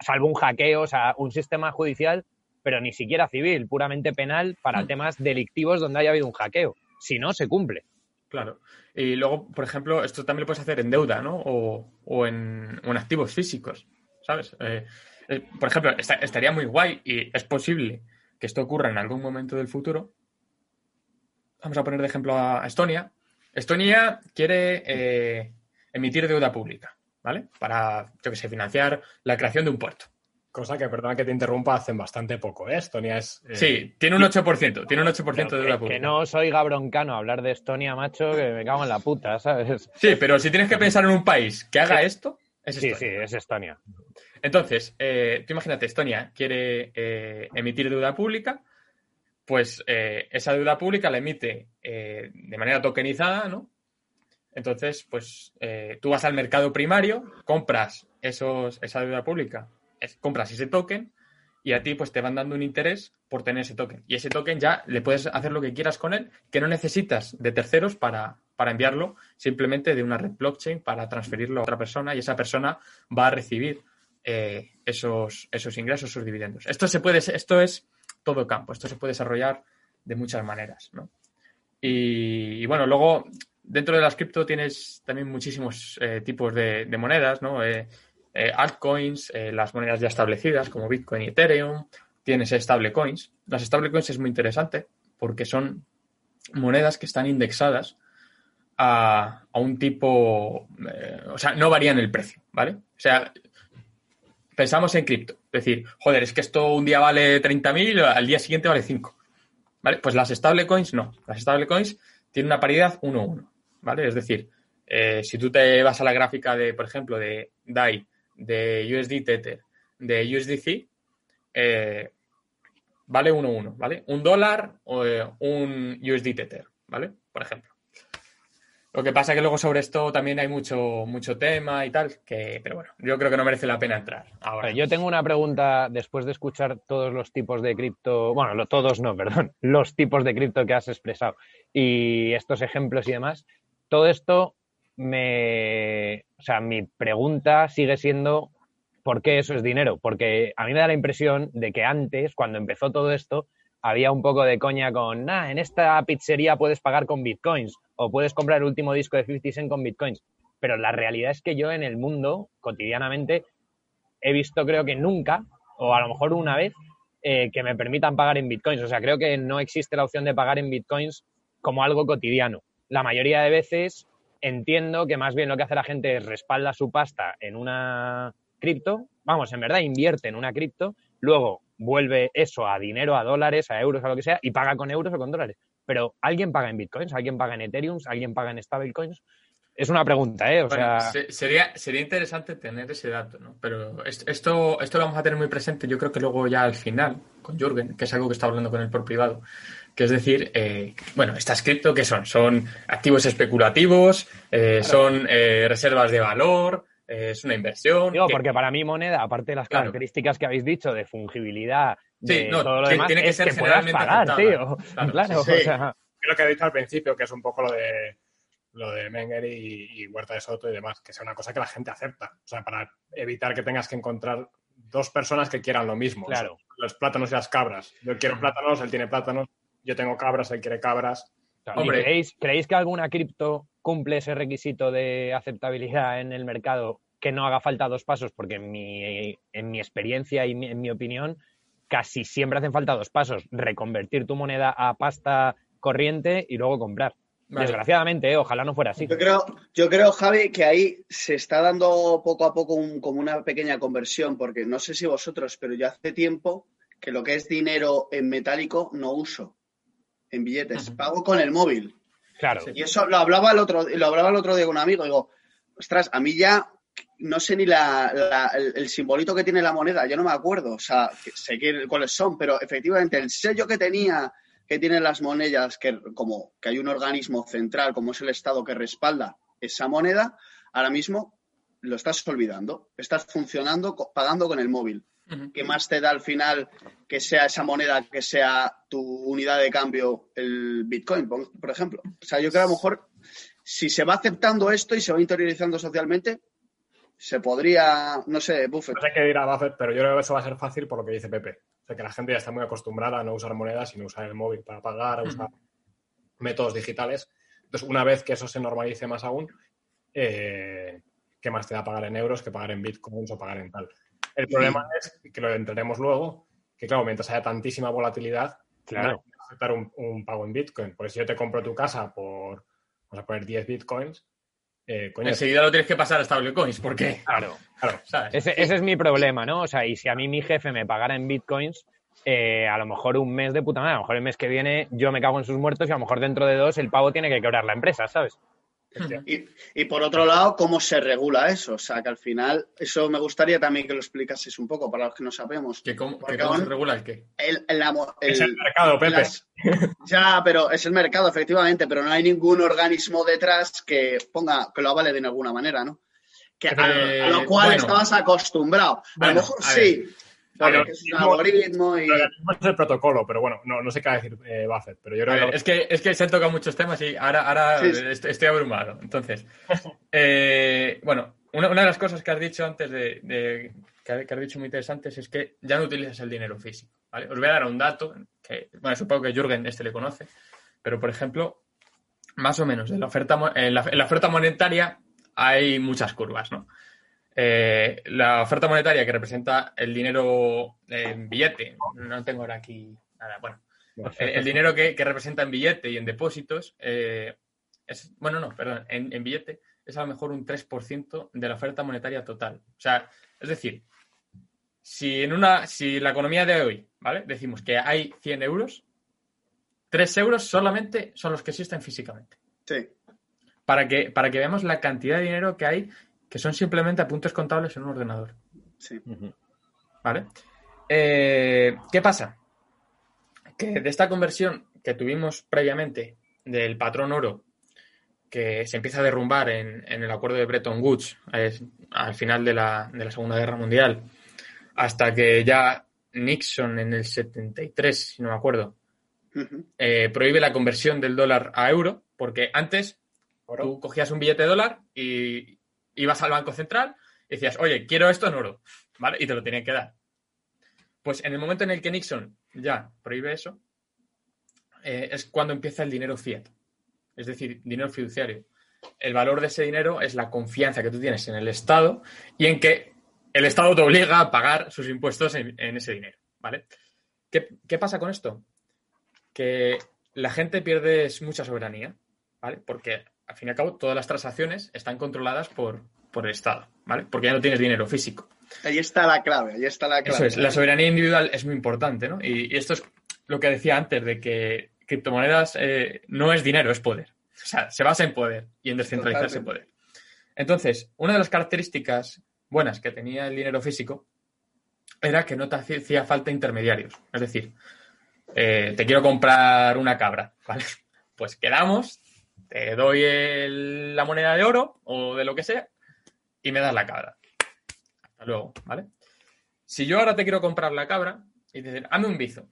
salvo un hackeo, o sea, un sistema judicial, pero ni siquiera civil, puramente penal para Mm. temas delictivos donde haya habido un hackeo. Si no, se cumple. Claro. Y luego, por ejemplo, esto también lo puedes hacer en deuda, ¿no? O, en, activos físicos, ¿sabes? Eh, eh, por ejemplo, esta- estaría muy guay y es posible que esto ocurra en algún momento del futuro. Vamos a poner de ejemplo a Estonia. Estonia quiere eh, emitir deuda pública, ¿vale? Para, yo que sé, financiar la creación de un puerto. Cosa que, perdona que te interrumpa, hacen bastante poco, ¿eh? Estonia es... eh, Sí, tiene un 8%, tiene un 8% de Pero deuda que, pública. que no soy gabroncano hablar de Estonia, macho, que me cago en la puta, ¿sabes? Sí, pero si tienes que pensar en un país que haga Sí. esto, es Sí, Estonia. sí, es Estonia. Entonces, eh, tú imagínate, Estonia quiere eh, emitir deuda pública, pues eh, esa deuda pública la emite de manera tokenizada, ¿no? Entonces, pues tú vas al mercado primario, compras esos, esa deuda pública, compras ese token y a ti pues te van dando un interés por tener ese token. Y ese token ya le puedes hacer lo que quieras con él, que no necesitas de terceros para, para enviarlo, simplemente de una red blockchain para transferirlo a otra persona y esa persona va a recibir eh, esos, esos ingresos, esos dividendos. Esto se puede, esto es todo campo, esto se puede desarrollar de muchas maneras, ¿no? Y, bueno, luego dentro de las cripto tienes también muchísimos eh, tipos de, de monedas, ¿no? Eh, eh, altcoins, eh, las monedas ya establecidas como Bitcoin y Ethereum, tienes stablecoins. Las stablecoins es muy interesante porque son monedas que están indexadas a, a un tipo, eh, o sea, no varían el precio, ¿vale? O sea, pensamos en cripto, es decir, joder, es que esto un día vale 30.000, al día siguiente vale 5. ¿Vale? Pues las stablecoins no. Las stablecoins tienen una paridad 1-1, ¿vale? Es decir, si tú te vas a la gráfica de, por ejemplo, de DAI, de USD Tether, de USDC, eh, vale 1-1, ¿vale? Un dólar o eh, un USD Tether, ¿vale? Por ejemplo. Lo que pasa es que luego sobre esto también hay mucho, mucho tema y tal, que, pero bueno, yo creo que no merece la pena entrar ahora. Yo tengo una pregunta después de escuchar todos los tipos de cripto, bueno, lo- todos no, perdón, los tipos de cripto que has expresado y estos ejemplos y demás. Todo esto me, o sea, mi pregunta sigue siendo ¿por qué eso es dinero? Porque a mí me da la impresión de que antes, cuando empezó todo esto, había un poco de coña con, nah, en esta pizzería puedes pagar con bitcoins o puedes comprar el último disco de 50 Cent con bitcoins. Pero la realidad es que yo en el mundo, cotidianamente, he visto creo que nunca, o a lo mejor una vez, eh, que me permitan pagar en bitcoins. O sea, creo que no existe la opción de pagar en bitcoins como algo cotidiano. La mayoría de veces entiendo que más bien lo que hace la gente es respalda su pasta en una cripto, vamos, en verdad invierte en una cripto, luego vuelve eso a dinero, a dólares, a euros, a lo que sea, y paga con euros o con dólares. Pero ¿alguien paga en bitcoins? ¿Alguien paga en Ethereum? ¿Alguien paga en stablecoins? Es una pregunta, ¿eh? O Bueno, sea, se- sería, sería interesante tener ese dato, ¿no? Pero est- esto, esto lo vamos a tener muy presente, yo creo que luego ya al final, con Jürgen, que es algo que está hablando con él por privado, que es decir, eh, bueno, estas cripto, ¿qué son? Son activos especulativos, eh, son eh, reservas de valor, eh, es una inversión. Digo, que- porque para mí moneda, aparte de las Claro. características que habéis dicho de fungibilidad, Sí, de no, todo lo que demás, tiene que es ser que puedas pagar, aceptada. tío. Claro, Claro, sí, o sí. sea, Es lo que he dicho al principio, que es un poco lo de lo de Menger y, y Huerta de Soto y demás, que sea una cosa que la gente acepta. O sea, para evitar que tengas que encontrar dos personas que quieran lo mismo. O sea, Claro. los plátanos y las cabras. Yo quiero plátanos, él tiene plátanos. Yo tengo cabras, él quiere cabras. ¿y Hombre. ¿creéis, ¿creéis que alguna cripto cumple ese requisito de aceptabilidad en el mercado que no haga falta dos pasos? Porque en mi, en mi experiencia y mi- en mi opinión, casi siempre hacen falta dos pasos. Reconvertir tu moneda a pasta corriente y luego comprar. Vale. Desgraciadamente, ¿eh? ojalá no fuera así. Yo creo, yo creo, Javi, que ahí se está dando poco a poco un- como una pequeña conversión, porque no sé si vosotros, pero yo hace tiempo que lo que es dinero en metálico no uso en billetes, pago con el móvil. Claro. Y eso lo hablaba el otro, lo hablaba el otro día con un amigo, digo, ostras, a mí ya no sé ni la, la- el, el simbolito que tiene la moneda, yo no me acuerdo, o sea, sé que- cuáles son, pero efectivamente el sello que tenía, que tienen las monedas, que como que hay un organismo central, como es el Estado, que respalda esa moneda, ahora mismo lo estás olvidando, estás funcionando, co- pagando con el móvil. Ujú. ¿Qué más te da al final que sea esa moneda, que sea tu unidad de cambio, el Bitcoin, por por ejemplo? O sea, yo creo que a lo mejor si se va aceptando esto y se va interiorizando socialmente, se podría, no sé, Buffett. No sé qué dirá Buffett, pero yo creo que eso va a ser fácil por lo que dice Pepe. O sea, que la gente ya está muy acostumbrada a no usar monedas, sino usar el móvil para pagar, a usar métodos digitales. Entonces, una vez que eso se normalice más aún, eh, ¿qué más te da pagar en euros que pagar en bitcoins o pagar en tal? El problema es, que lo entraremos luego, que claro, mientras haya tantísima volatilidad, Claro. aceptar un, un pago en bitcoin. Porque si yo te compro tu casa por, vamos a poner 10 bitcoins, eh, coño, Enseguida lo tienes que pasar a stablecoins, ¿por qué? Claro. claro, ¿Sabes? Ese, ese es mi problema, ¿no? O sea, y si a mí mi jefe me pagara en bitcoins, eh, a lo mejor un mes de puta madre, a lo mejor el mes que viene yo me cago en sus muertos y a lo mejor dentro de dos el pavo tiene que quebrar la empresa, ¿sabes? Y, y por otro lado, ¿cómo se regula eso? O sea, que al final, eso me gustaría también que lo explicases un poco para los que no sabemos. ¿Que cómo, Porque que cómo se regula el qué? El, es el mercado, Pepe. las- ya, pero es el mercado, efectivamente, pero no hay ningún organismo detrás que ponga, que lo avale de alguna manera, ¿no? Que a, Eh, a lo cual bueno. estabas acostumbrado. a lo mejor a ver. sí, Es un mismo- algoritmo y. El organismo es el protocolo, pero bueno, no, no sé qué va a decir eh, Buffett, pero yo creo ver, que... es que, es que se han tocado muchos temas y ahora, ahora Sí, sí. est- estoy abrumado. Entonces, eh, bueno, una, una de las cosas que has dicho antes de, de- que, ha- que has dicho muy interesantes es que ya no utilizas el dinero físico. ¿vale? Os voy a dar un dato que, bueno, supongo que Jürgen este le conoce, pero por ejemplo, más o menos en la oferta, mo- en la, en la oferta monetaria hay muchas curvas, ¿no? Eh, la oferta monetaria que representa el dinero en billete, no tengo ahora aquí nada, bueno, el, el dinero que, que representa en billete y en depósitos, eh, es, bueno, no, perdón, en, en billete es a lo mejor un 3% de la oferta monetaria total. O sea, es decir, si en una, si la economía de hoy, ¿vale? Decimos que hay 100 euros, 3 euros solamente son los que existen físicamente. Sí. Para que, para que veamos la cantidad de dinero que hay que son simplemente apuntes contables en un ordenador. Sí. ¿Vale? Eh, ¿Qué pasa? Que de esta conversión que tuvimos previamente del patrón oro, que se empieza a derrumbar en, en el acuerdo de Bretton Woods al final de la, de la Segunda Guerra Mundial, hasta que ya Nixon en el 73, si no me acuerdo, eh, prohíbe la conversión del dólar a euro, porque antes Oro. tú cogías un billete de dólar y ibas al Banco Central y decías, oye, quiero esto en oro, ¿vale? Y te lo tenían que dar. Pues en el momento en el que Nixon ya prohíbe eso, eh, es cuando empieza el dinero fiat, es decir, dinero fiduciario. El valor de ese dinero es la confianza que tú tienes en el Estado y en que el Estado te obliga a pagar sus impuestos en, en ese dinero, ¿vale? ¿Qué, qué pasa con esto? Que la gente pierde mucha soberanía, ¿vale? Porque al fin y al cabo todas las transacciones están controladas por, por el Estado, ¿vale? Porque ya no tienes dinero físico. Ahí está la clave, ahí está la clave. Eso es, la soberanía individual es muy importante, ¿no? Y, y esto es lo que decía antes, de que criptomonedas eh, no es dinero, es poder. O sea, se basa en poder y en descentralizar ese Totalmente. poder. Entonces, una de las características buenas que tenía el dinero físico era que no te hacía falta intermediarios. Es decir, eh, te quiero comprar una cabra, ¿vale? Pues quedamos, te doy el- la moneda de oro o de lo que sea y me das la cabra. Hasta luego, ¿vale? Si yo ahora te quiero comprar la cabra y te dicen, hazme un bizo,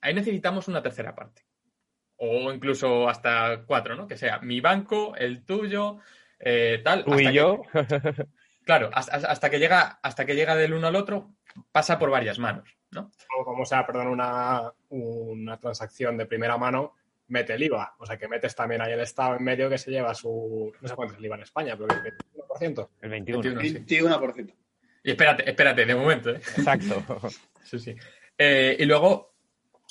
ahí necesitamos una tercera parte. O incluso hasta cuatro, ¿no? Que sea mi banco, el tuyo, eh, tal. Tú hasta y que- yo. claro, hasta, hasta que llega, hasta que llega del uno al otro, pasa por varias manos, ¿no? O como sea, perdón, una, una transacción de primera mano, mete el IVA. O sea, que metes también ahí el Estado en medio que se lleva su. No sé cuánto es el IVA en España, pero es 21%. El 21. 21. sí. 21%. Y espérate, espérate, de momento, ¿eh? Exacto. Sí, sí. Eh, y luego,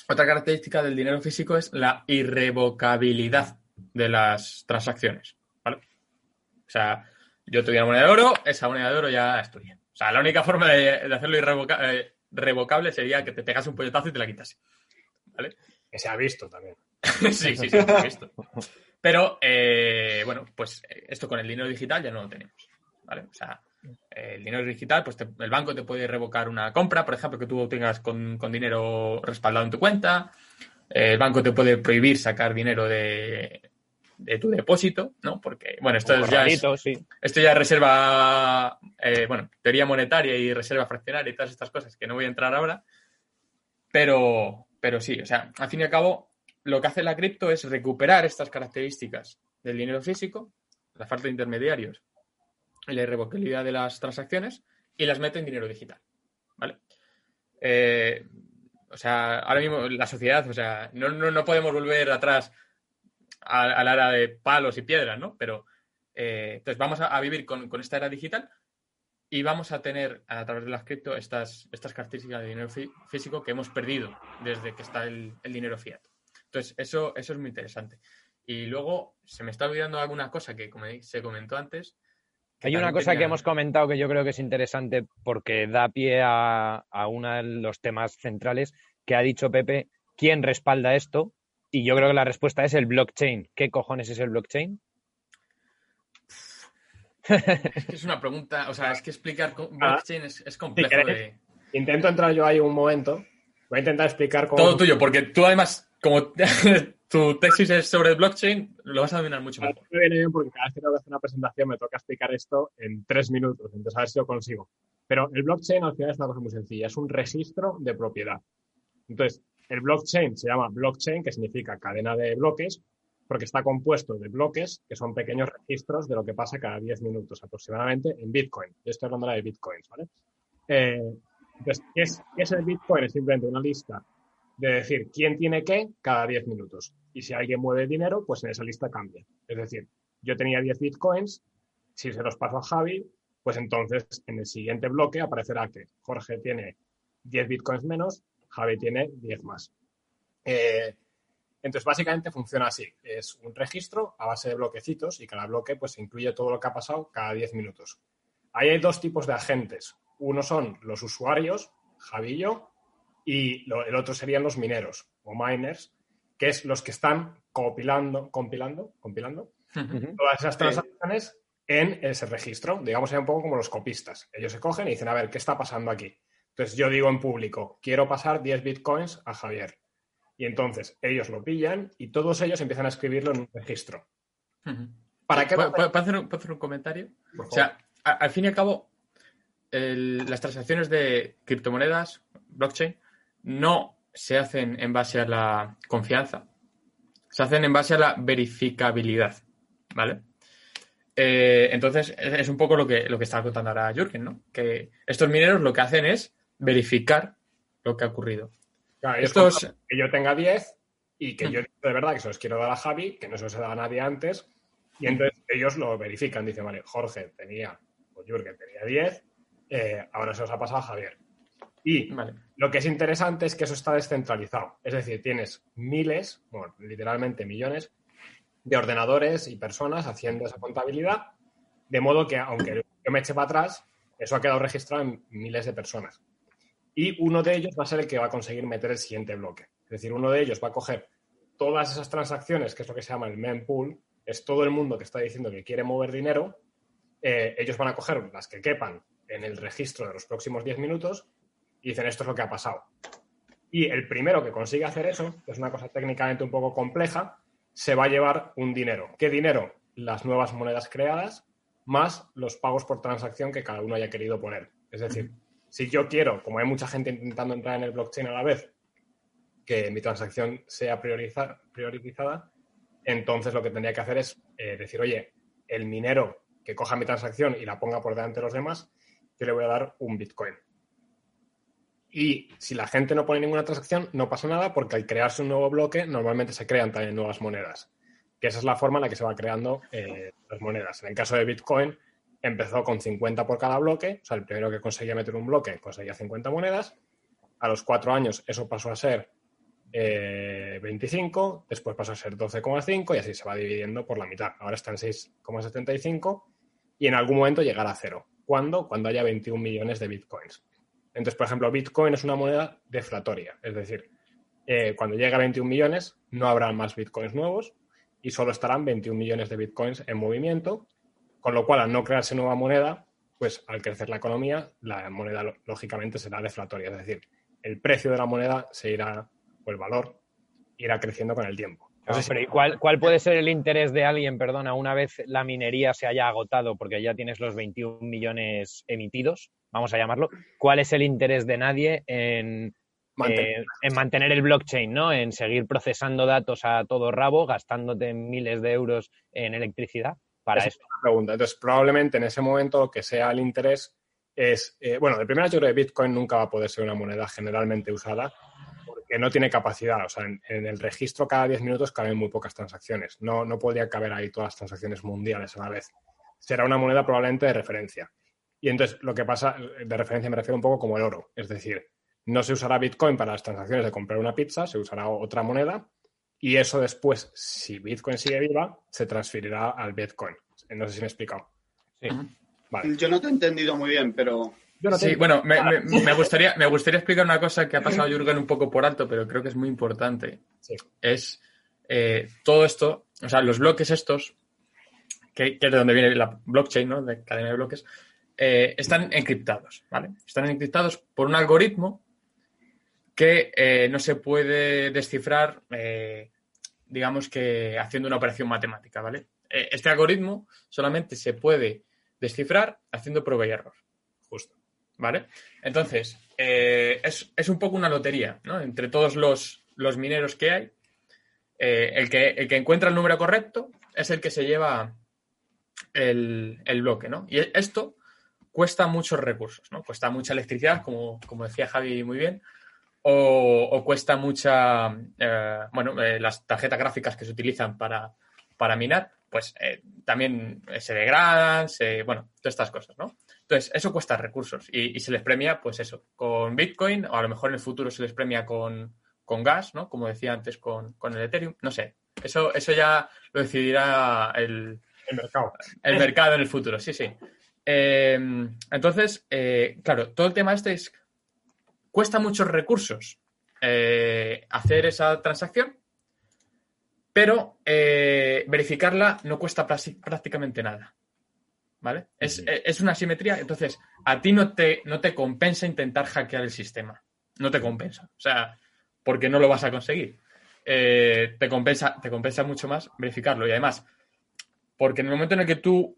otra característica del dinero físico es la irrevocabilidad de las transacciones. ¿vale? O sea, yo una moneda de oro, esa moneda de oro ya es tuya. O sea, la única forma de, de hacerlo irrevoca- eh, revocable sería que te pegas un puñetazo y te la quitase. ¿Vale? Que se ha visto también. sí, sí, sí, visto. Pero, eh, bueno, pues eh, esto con el dinero digital ya no lo tenemos. ¿Vale? O sea, el dinero digital, pues te- el banco te puede revocar una compra, por ejemplo, que tú tengas con, con dinero respaldado en tu cuenta. El banco te puede prohibir sacar dinero de, de tu depósito, ¿no? Porque, bueno, esto ya es, sí. esto ya es reserva, eh, bueno, teoría monetaria y reserva fraccionaria y todas estas cosas que no voy a entrar ahora. Pero, pero sí, o sea, al fin y al cabo, lo que hace la cripto es recuperar estas características del dinero físico, la falta de intermediarios y la irrevocabilidad de las transacciones y las mete en dinero digital. ¿Vale? Eh, o sea, ahora mismo la sociedad, o sea, no, no, no podemos volver atrás a, la era de palos y piedras, ¿no? Pero eh, entonces vamos a, vivir con, con esta era digital y vamos a tener a través de las cripto estas, estas características de dinero fí- físico que hemos perdido desde que está el, el dinero fiat. Entonces, eso, eso es muy interesante. Y luego se me está olvidando alguna cosa que como se comentó antes. Hay una cosa tenía- que hemos comentado que yo creo que es interesante porque da pie a, a uno de los temas centrales que ha dicho Pepe, ¿quién respalda esto? Y yo creo que la respuesta es el blockchain. ¿Qué cojones es el blockchain? Es que es una pregunta, o sea, es que explicar Ah. blockchain es, es complejo de... Intento entrar yo ahí un momento. Voy a intentar explicar cómo. Todo tuyo, porque tú además, como tu tesis es sobre blockchain, lo vas a dominar mucho mejor. me viene bien porque cada vez que tengo que hacer una presentación me toca explicar esto en tres minutos, entonces a ver si lo consigo. Pero el blockchain al final es una cosa muy sencilla, es un registro de propiedad. Entonces, el blockchain se llama blockchain, que significa cadena de bloques, porque está compuesto de bloques que son pequeños registros de lo que pasa cada 10 minutos aproximadamente en Bitcoin. Yo estoy hablando de Bitcoins, ¿vale? Eh, entonces, ¿qué es, qué es el Bitcoin? Es simplemente una lista de decir quién tiene qué cada 10 minutos. Y si alguien mueve dinero, pues en esa lista cambia. Es decir, yo tenía 10 bitcoins, si se los paso a Javi, pues entonces en el siguiente bloque aparecerá que Jorge tiene 10 bitcoins menos, Javi tiene 10 más. Eh, Entonces, básicamente funciona así. Es un registro a base de bloquecitos y cada bloque pues incluye todo lo que ha pasado cada 10 minutos. Ahí hay dos tipos de agentes. Uno son los usuarios, Javillo, y lo- el otro serían los mineros o miners, que es los que están compilando, compilando, compilando todas esas transacciones en ese registro. Digamos, es un poco como los copistas. Ellos se cogen y dicen, a ver, ¿qué está pasando aquí? Entonces yo digo en público, quiero pasar 10 bitcoins a Javier. Y entonces ellos lo pillan y todos ellos empiezan a escribirlo en un registro. ¿Para qué? ¿Puedo, puedo hacer, un, puedo hacer un comentario? O sea, a- al fin y al cabo, el- las transacciones de criptomonedas, blockchain, no se hacen en base a la confianza, se hacen en base a la verificabilidad, ¿vale? Eh, entonces, es un poco lo que, lo que estaba contando ahora Jürgen, ¿no? Que estos mineros lo que hacen es verificar lo que ha ocurrido. Claro, Estos, que yo tenga 10 y que Hmm. yo de verdad que se los quiero dar a Javi, que no se los dado a nadie antes. Y entonces ellos lo verifican. Dicen, vale, Jorge tenía, o Jürgen tenía 10, eh, ahora se los ha pasado a Javier. Y vale. lo que es interesante es que eso está descentralizado. Es decir, tienes miles, bueno, literalmente millones, de ordenadores y personas haciendo esa contabilidad, de modo que aunque yo me eche para atrás, eso ha quedado registrado en miles de personas. Y uno de ellos va a ser el que va a conseguir meter el siguiente bloque. Es decir, uno de ellos va a coger todas esas transacciones, que es lo que se llama el mempool, es todo el mundo que está diciendo que quiere mover dinero, eh, ellos van a coger las que quepan en el registro de los próximos 10 minutos y dicen esto es lo que ha pasado. Y el primero que consigue hacer eso, que es una cosa técnicamente un poco compleja, se va a llevar un dinero. ¿Qué dinero? Las nuevas monedas creadas más los pagos por transacción que cada uno haya querido poner. Es decir, si yo quiero, como hay mucha gente intentando entrar en el blockchain a la vez, que mi transacción sea prioriza- priorizada, entonces lo que tendría que hacer es eh, decir, oye, el minero que coja mi transacción y la ponga por delante de los demás, yo le voy a dar un Bitcoin. Y si la gente no pone ninguna transacción, no pasa nada porque al crearse un nuevo bloque, normalmente se crean también nuevas monedas. Que esa es la forma en la que se va creando eh, las monedas. En el caso de Bitcoin, empezó con 50 por cada bloque. O sea, el primero que conseguía meter un bloque conseguía 50 monedas. A los cuatro años eso pasó a ser eh, 25, después pasó a ser 12,5 y así se va dividiendo por la mitad. Ahora está en 6,75 y en algún momento llegará a cero. ¿Cuándo? Cuando haya 21 millones de bitcoins. Entonces, por ejemplo, Bitcoin es una moneda deflatoria, es decir, eh, cuando llegue a 21 millones no habrá más bitcoins nuevos y solo estarán 21 millones de bitcoins en movimiento, con lo cual al no crearse nueva moneda, pues al crecer la economía, la moneda lógicamente será deflatoria, es decir, el precio de la moneda se irá, o el valor irá creciendo con el tiempo. No sé si- Pero ¿y cuál, cuál puede ser el interés de alguien, perdona, una vez la minería se haya agotado porque ya tienes los 21 millones emitidos, vamos a llamarlo? ¿Cuál es el interés de nadie en, mantener- eh, en mantener el blockchain, ¿no? En seguir procesando datos a todo rabo, gastándote miles de euros en electricidad para Esa eso. es la pregunta. Entonces, probablemente en ese momento lo que sea el interés es, eh, bueno, de primera yo creo que Bitcoin nunca va a poder ser una moneda generalmente usada porque no tiene capacidad. O sea, en, en el registro cada 10 minutos caben muy pocas transacciones. No, no podría caber ahí todas las transacciones mundiales a la vez. Será una moneda probablemente de referencia. Y entonces lo que pasa, de referencia me refiero un poco como el oro. Es decir, no se usará Bitcoin para las transacciones de comprar una pizza, se usará otra moneda y eso después, si Bitcoin sigue viva, se transferirá al Bitcoin. No sé si me he explicado. Sí. Vale. Yo no te he entendido muy bien, pero Yo no Sí, bueno, me, me- me gustaría, me gustaría explicar una cosa que ha pasado Jürgen un poco por alto, pero creo que es muy importante. Sí. Es eh, todo esto, o sea, los bloques estos, que, que es de donde viene la blockchain, ¿no? De cadena de bloques, eh, están encriptados, ¿vale? Están encriptados por un algoritmo que eh, no se puede descifrar, eh, digamos que haciendo una operación matemática, ¿vale? Este algoritmo solamente se puede descifrar haciendo prueba y error. Justo. ¿Vale? Entonces, es, es un poco una lotería, ¿no? Entre todos los, los mineros que hay, el, que, el que encuentra el número correcto es el que se lleva el, el bloque, ¿no? Y esto cuesta muchos recursos, ¿no? Cuesta mucha electricidad, como, como decía Javi muy bien, o, o cuesta mucha, eh, bueno, eh, las tarjetas gráficas que se utilizan para, para minar, pues eh, también eh, se degradan, se, bueno, todas estas cosas, ¿no? Entonces, eso cuesta recursos y, y se les premia, pues eso, con Bitcoin, o a lo mejor en el futuro se les premia con, con gas, ¿no? Como decía antes con, con el Ethereum. No sé. Eso, eso ya lo decidirá el, El mercado. el mercado en el futuro, sí, sí. Eh, entonces, eh, claro, todo el tema este es. Cuesta muchos recursos eh, hacer esa transacción, pero eh, verificarla no cuesta prácticamente nada. ¿Vale? Es, es una simetría, entonces a ti no te, no te compensa intentar hackear el sistema. No te compensa. O sea, porque no lo vas a conseguir. Te, compensa, te compensa mucho más verificarlo. Y además, porque en el momento en el que tú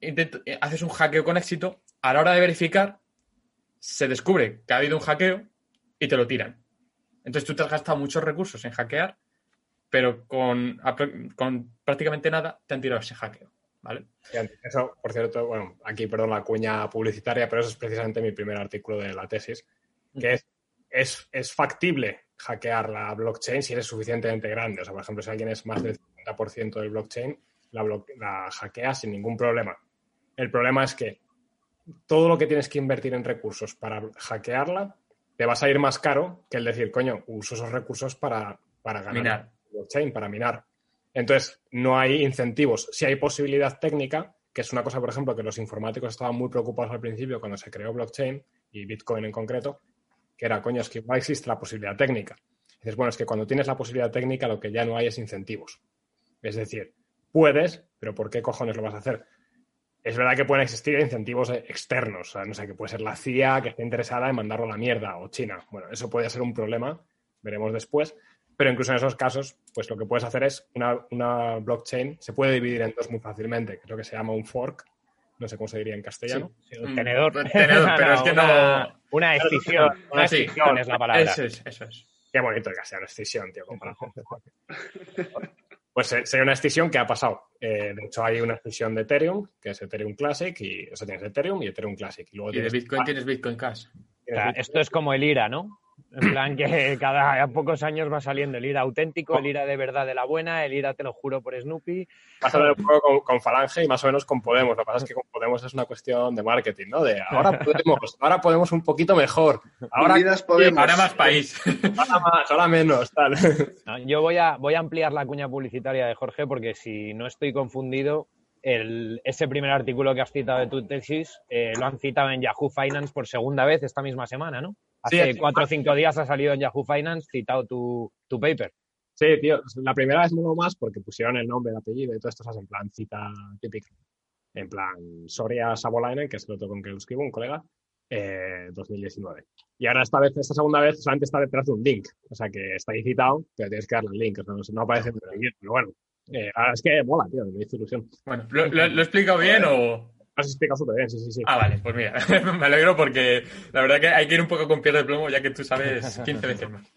intent- eh, haces un hackeo con éxito, a la hora de verificar, se descubre que ha habido un hackeo y te lo tiran. Entonces tú te has gastado muchos recursos en hackear, pero con, con prácticamente nada te han tirado ese hackeo. ¿Vale? Eso, por cierto, bueno, aquí perdón la cuña publicitaria, pero eso es precisamente mi primer artículo de la tesis, que es, es, es factible hackear la blockchain si eres suficientemente grande. O sea, por ejemplo, si alguien es más del 50% del blockchain, la, la hackea sin ningún problema. El problema es que todo lo que tienes que invertir en recursos para hackearla te va a salir más caro que el decir, coño, uso esos recursos para, para ganar Minar. blockchain, para minar. Entonces, no hay incentivos. Si hay posibilidad técnica, que es una cosa, por ejemplo, que los informáticos estaban muy preocupados al principio cuando se creó blockchain y Bitcoin en concreto, que era, coño, es que igual existe la posibilidad técnica. Dices, bueno, es que cuando tienes la posibilidad técnica, lo que ya no hay es incentivos. Es decir, puedes, pero ¿por qué cojones lo vas a hacer? Es verdad que pueden existir incentivos externos, o sea, no sé, que puede ser la CIA que esté interesada en mandarlo a la mierda, o China. Bueno, eso puede ser un problema, veremos después, pero incluso en esos casos, pues lo que puedes hacer es una, una blockchain, se puede dividir en dos muy fácilmente, creo que se llama un fork, no sé cómo se diría en castellano. Sí, un Mm, tenedor. tenedor, pero es que una, no- Una escisión. Una Sí. escisión es la palabra. Eso es, eso es. Qué bonito el castellano, escisión, tío, comparado con Pues eh, sería una escisión que ha pasado. Eh, de hecho, hay una escisión de Ethereum, que es Ethereum Classic, y o sea, tienes Ethereum y Ethereum Classic. Y luego Y de Bitcoin tienes Bitcoin Cash. O sea, esto es como el IRA, ¿no? En plan que cada pocos años va saliendo el IRA auténtico, el IRA de verdad de la buena, el IRA te lo juro por Snoopy. Pasa un poco con, con Falange y más o menos con Podemos. Lo que pasa es que con Podemos es una cuestión de marketing, ¿no? De ahora podemos, ahora podemos un poquito mejor. Ahora, Unidas Podemos. Ahora más país. ahora más, ahora menos, tal. No, Yo voy a, voy a ampliar la cuña publicitaria de Jorge porque si no estoy confundido, el- ese primer artículo que has citado de tu tesis eh, lo han citado en Yahoo Finance por segunda vez esta misma semana, ¿no? Sí, Hace sí. cuatro o cinco días ha salido en Yahoo Finance citado tu, tu paper. Sí, tío, la primera vez no más porque pusieron el nombre, el apellido y todo esto, ¿sabes? En plan cita típica. En plan, Soria Sabolainen, que es el otro con que lo escribo, un colega, eh, 2019. Y ahora esta vez, esta segunda vez, solamente está detrás de un link. O sea que está ahí citado, pero tienes que darle el link. O sea, no, no aparece en el guion, pero bueno. Eh, ahora es que mola, tío, me hizo ilusión. Bueno, ¿lo, lo- lo he explicado bien o...? Has explicado súper bien, sí, sí, sí. Ah, vale, pues mira, me alegro porque la verdad que hay que ir un poco con piel de plomo ya que tú sabes 15 veces más.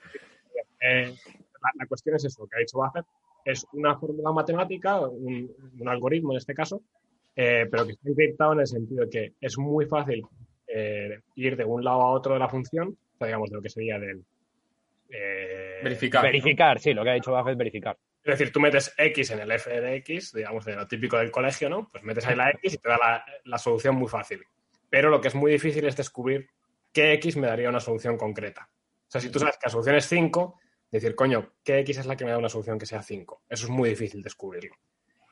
Eh, la, la cuestión es eso, lo que ha dicho Buffett, es una fórmula matemática, un, un algoritmo en este caso, eh, pero que está encriptado en el sentido de que es muy fácil eh, ir de un lado a otro de la función, o sea, digamos, de lo que sería del... eh, Verificar. ¿no? Verificar, sí, lo que ha dicho Buffett, verificar. Es decir, tú metes X en el f de X, digamos, de lo típico del colegio, ¿no? Pues metes ahí la X y te da la, solución muy fácil. Pero lo que es muy difícil es descubrir qué X me daría una solución concreta. O sea, si tú sabes que la solución es 5, decir, coño, ¿qué X es la que me da una solución que sea 5? Eso es muy difícil descubrirlo.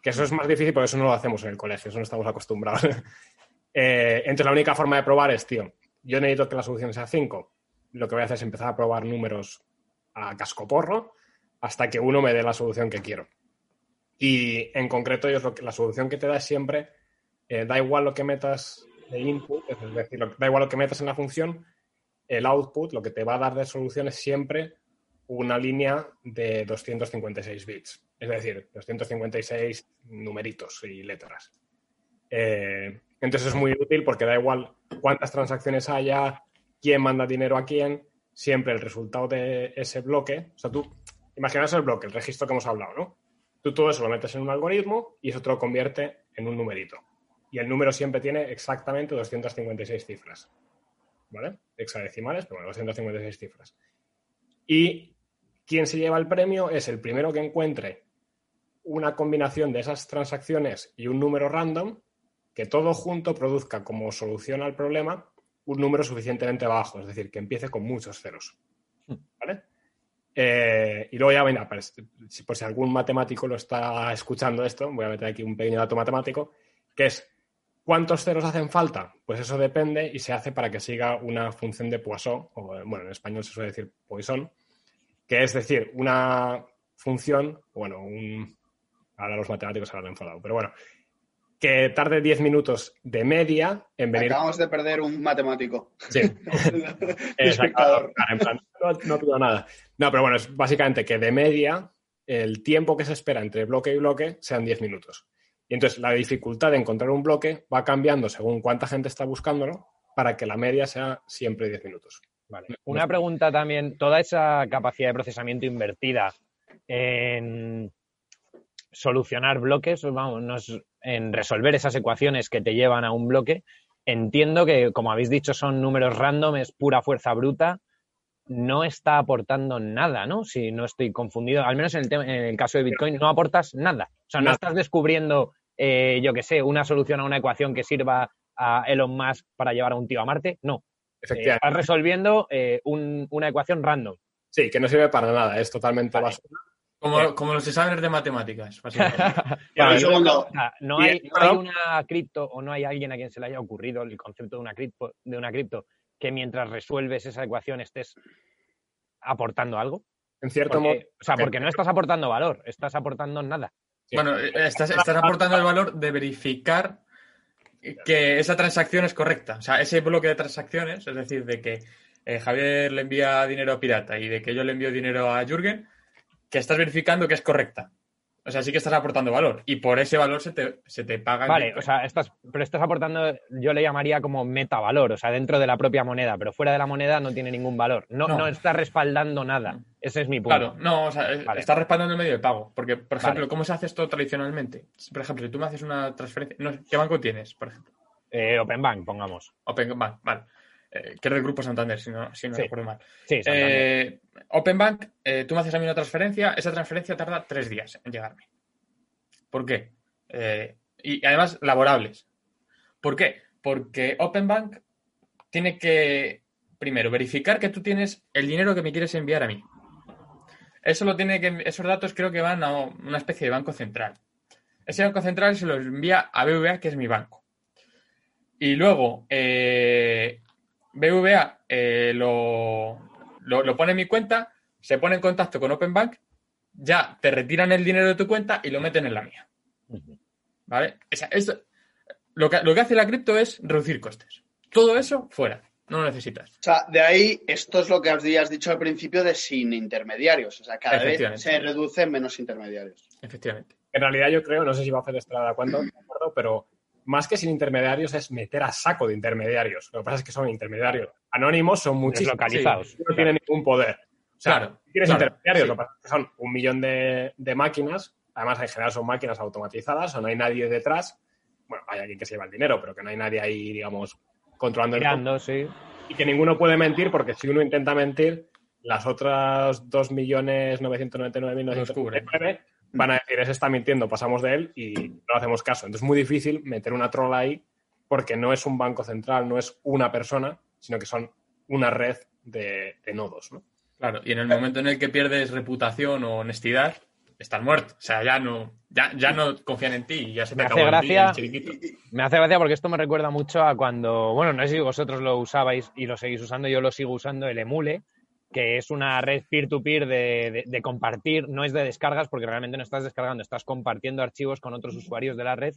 Que eso es más difícil porque eso no lo hacemos en el colegio, eso no estamos acostumbrados. Eh, entonces, la única forma de probar es, tío, yo necesito que la solución sea 5. Lo que voy a hacer es empezar a probar números a cascoporro hasta que uno me dé la solución que quiero. Y en concreto, ellos lo que, la solución que te da es siempre, eh, da igual lo que metas de input, es decir, da igual lo que metas en la función, el output, lo que te va a dar de solución es siempre una línea de 256 bits. Es decir, 256 numeritos y letras. Eh, entonces es muy útil porque da igual cuántas transacciones haya, quién manda dinero a quién, siempre el resultado de ese bloque, o sea, tú imaginaos el bloque, el registro que hemos hablado, ¿no? Tú todo eso lo metes en un algoritmo y eso te lo convierte en un numerito. Y el número siempre tiene exactamente 256 cifras. ¿Vale? Hexadecimales, pero bueno, 256 cifras. Y quien se lleva el premio es el primero que encuentre una combinación de esas transacciones y un número random que todo junto produzca como solución al problema un número suficientemente bajo, es decir, que empiece con muchos ceros. Eh, y luego ya, venga, pues, si, por si algún matemático lo está escuchando esto, voy a meter aquí un pequeño dato matemático, que es ¿cuántos ceros hacen falta? Pues eso depende y se hace para que siga una función de Poisson, o bueno, en español se suele decir Poisson, que es decir, una función, bueno, un... Ahora los matemáticos se han enfadado, pero bueno, que tarde 10 minutos de media en venir. Acabamos de perder un matemático. Sí. Exacto. En plan, no, no pido nada. No, pero bueno, es básicamente que de media el tiempo que se espera entre bloque y bloque sean 10 minutos. Y entonces la dificultad de encontrar un bloque va cambiando según cuánta gente está buscándolo para que la media sea siempre 10 minutos. Vale. Una pregunta también, toda esa capacidad de procesamiento invertida en solucionar bloques, vamos, en resolver esas ecuaciones que te llevan a un bloque, entiendo que, como habéis dicho, son números random, es pura fuerza bruta, no está aportando nada, ¿no? Si no estoy confundido, al menos en el, tema, en el caso de Bitcoin, no aportas nada. O sea, no, estás descubriendo, eh, yo qué sé, una solución a una ecuación que sirva a Elon Musk para llevar a un tío a Marte, no. Eh, estás resolviendo eh, un, una ecuación random. Sí, que no sirve para nada, es totalmente vale. basura. Como, como, los exámenes de matemáticas. Segundo. No hay, no hay una cripto o no hay alguien a quien se le haya ocurrido el concepto de una cripto, de una cripto que mientras resuelves esa ecuación estés aportando algo. En cierto porque, modo. O sea, porque no estás aportando valor, estás aportando nada. Sí. Bueno, estás, estás aportando el valor de verificar que esa transacción es correcta. O sea, ese bloque de transacciones, es decir, de que eh, Javier le envía dinero a Pirata y de que yo le envío dinero a Jürgen, que estás verificando que es correcta. O sea, sí que estás aportando valor y por ese valor se te, se te paga. Vale, o sea, estás, pero estás aportando, yo le llamaría como metavalor, o sea, dentro de la propia moneda, pero fuera de la moneda no tiene ningún valor. No, no. no está respaldando nada. Ese es mi punto. Claro, no, o sea, vale. está respaldando el medio de pago. Porque, por ejemplo, vale. ¿cómo se hace esto tradicionalmente? Por ejemplo, si tú me haces una transferencia. No, ¿Qué banco tienes, por ejemplo? Eh, Open Bank, pongamos. Open Bank, vale. Eh, que es del grupo Santander, si no, si no Sí. recuerdo mal. Sí, Eh, Open Bank, eh, tú me haces a mí una transferencia, esa transferencia tarda tres días en llegarme. ¿Por qué? Eh, y además laborables. ¿Por qué? Porque Open Bank tiene que, primero, verificar que tú tienes el dinero que me quieres enviar a mí. Eso lo tiene que, esos datos creo que van a una especie de banco central. Ese banco central se los envía a BVA, que es mi banco. Y luego, eh, BVA eh, lo, lo, lo, pone en mi cuenta, se pone en contacto con Open Bank, ya te retiran el dinero de tu cuenta y lo meten en la mía. ¿Vale? O sea, esto, lo, que, lo que hace la cripto es reducir costes. Todo eso fuera. No lo necesitas. O sea, de ahí, esto es lo que has dicho al principio de sin intermediarios. O sea, cada vez se reducen menos intermediarios. Efectivamente. En realidad, yo creo, no sé si va a hacer Estrada cuánto, pero más que sin intermediarios es meter a saco de intermediarios. Lo que pasa es que son intermediarios anónimos, son muchísimos. localizados. Sí, no tienen ningún poder. O sea, claro, tienes claro, intermediarios, sí. lo que pasa es que son un millón de, de, máquinas. Además, en general son máquinas automatizadas o no hay nadie detrás. Bueno, hay alguien que se lleva el dinero, pero que no hay nadie ahí, digamos, controlando Mirando, el sí. Y que ninguno puede mentir, porque si uno intenta mentir, las otras 2.999.999 van a decir, ese está mintiendo, pasamos de él y no hacemos caso. Entonces es muy difícil meter una trola ahí porque no es un banco central, no es una persona, sino que son una red de, de nodos, ¿no? Claro, y en el momento en el que pierdes reputación o honestidad, estás muerto. O sea, ya no, ya, ya no confían en ti y ya se te me acabó hace gracia, el chiquito. Me hace gracia porque esto me recuerda mucho a cuando, bueno, no sé si vosotros lo usabais y lo seguís usando, yo lo sigo usando, el Emule, que es una red peer-to-peer -peer de, de, de, compartir, no es de descargas porque realmente no estás descargando, estás compartiendo archivos con otros usuarios de la red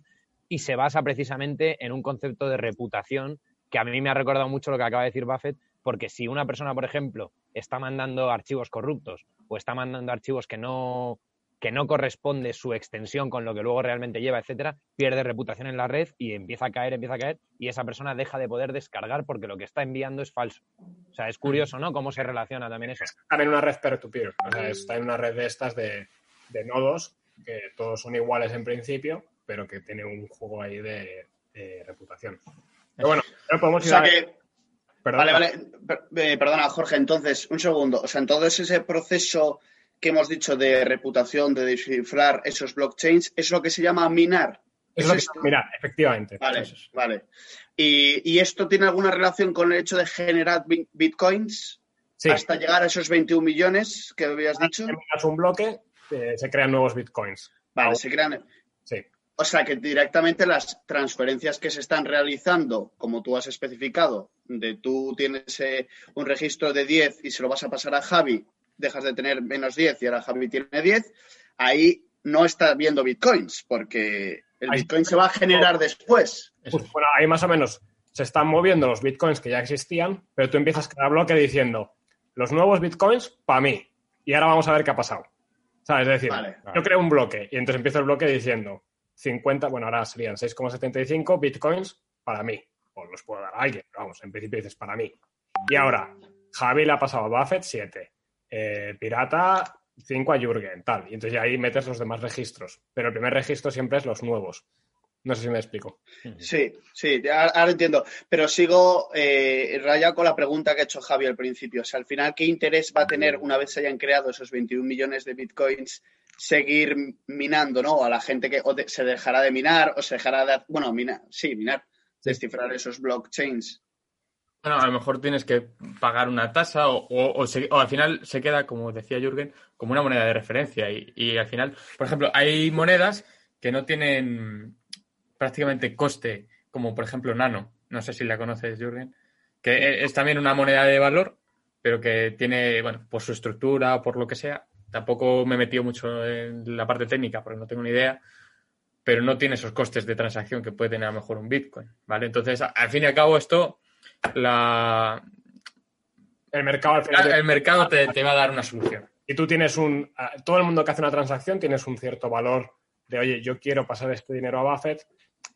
y se basa precisamente en un concepto de reputación que a mí me ha recordado mucho lo que acaba de decir Buffett, porque si una persona, por ejemplo, está mandando archivos corruptos o está mandando archivos que no, que no corresponde su extensión con lo que luego realmente lleva, etcétera, pierde reputación en la red y empieza a caer, empieza a caer, y esa persona deja de poder descargar porque lo que está enviando es falso. O sea, es curioso, ¿no? Cómo se relaciona también eso. Está en una red peer-to-peer, -peer, o sea, está en una red de estas de, de, nodos que todos son iguales en principio, pero que tiene un juego ahí de, de reputación. Pero bueno, no podemos ir o sea a... que... Perdón. Vale, vale. Eh, perdona, Jorge, entonces, un segundo. O sea, entonces ese proceso que hemos dicho de reputación, de descifrar esos blockchains, es lo que se llama minar. Es lo que se llama minar, efectivamente. Vale, vale. ¿Y, ¿Y, esto tiene alguna relación con el hecho de generar bitcoins? Sí. hasta llegar a esos 21 millones que habías dicho. Terminas un bloque, eh, se crean nuevos bitcoins. Vale, se crean. Sí. O sea que directamente las transferencias que se están realizando, como tú has especificado, de tú tienes eh, un registro de 10 y se lo vas a pasar a Javi, dejas de tener menos 10 y ahora Javi tiene 10, ahí no está viendo bitcoins, porque el Ahí- bitcoin se va a generar después. Pues, bueno, ahí más o menos se están moviendo los bitcoins que ya existían, pero tú empiezas cada bloque diciendo los nuevos bitcoins para mí. Y ahora vamos a ver qué ha pasado. ¿Sabes? Es decir, Vale. yo creo un bloque y entonces empiezo el bloque diciendo 50, bueno, ahora serían 6,75 bitcoins para mí. O los puedo dar a alguien, pero vamos, en principio dices para mí. Y ahora, Javi le ha pasado a Buffett 7. Eh, Pirata 5 a Jürgen, tal. Y entonces ya ahí metes los demás registros. Pero el primer registro siempre es los nuevos. No sé si me explico. Sí, sí, ya- ahora entiendo. Pero sigo eh, rayado con la pregunta que ha hecho Javi al principio. O sea, al final, ¿qué interés va a tener una vez se hayan creado esos 21 millones de bitcoins seguir minando, ¿no? A la gente que o de- se dejará de minar o se dejará de... Bueno, minar, sí, minar, descifrar esos blockchains. Bueno, a lo mejor tienes que pagar una tasa o, o- o se- o al final se queda, como decía Jürgen, como una moneda de referencia. Y, y al final, por ejemplo, hay monedas que no tienen prácticamente coste, como por ejemplo Nano. No sé si la conoces, Jürgen. Que es también una moneda de valor, pero que tiene, bueno, por su estructura, por lo que sea. Tampoco me he metido mucho en la parte técnica porque no tengo ni idea pero no tiene esos costes de transacción que puede tener a lo mejor un Bitcoin, ¿vale? Entonces, al fin y al cabo, esto, la, El mercado al final. el mercado te, te va a dar una solución. Y tú tienes un. a- Todo el mundo que hace una transacción tienes un cierto valor de, oye, yo quiero pasar este dinero a Buffett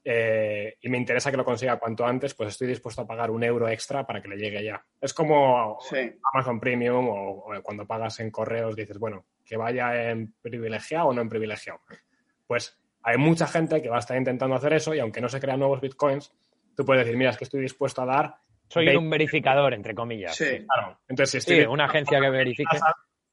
eh, y me interesa que lo consiga cuanto antes, pues estoy dispuesto a pagar un euro extra para que le llegue ya. Es como Sí. Amazon Premium o, o cuando pagas en correos dices, bueno, que vaya en privilegiado o no en privilegiado. Pues hay mucha gente que va a estar intentando hacer eso y aunque no se crean nuevos bitcoins, tú puedes decir, mira, es que estoy dispuesto a dar. Soy Ve- un verificador, entre comillas. Sí. Claro. Entonces, si estoy Sí, una agencia que verifique.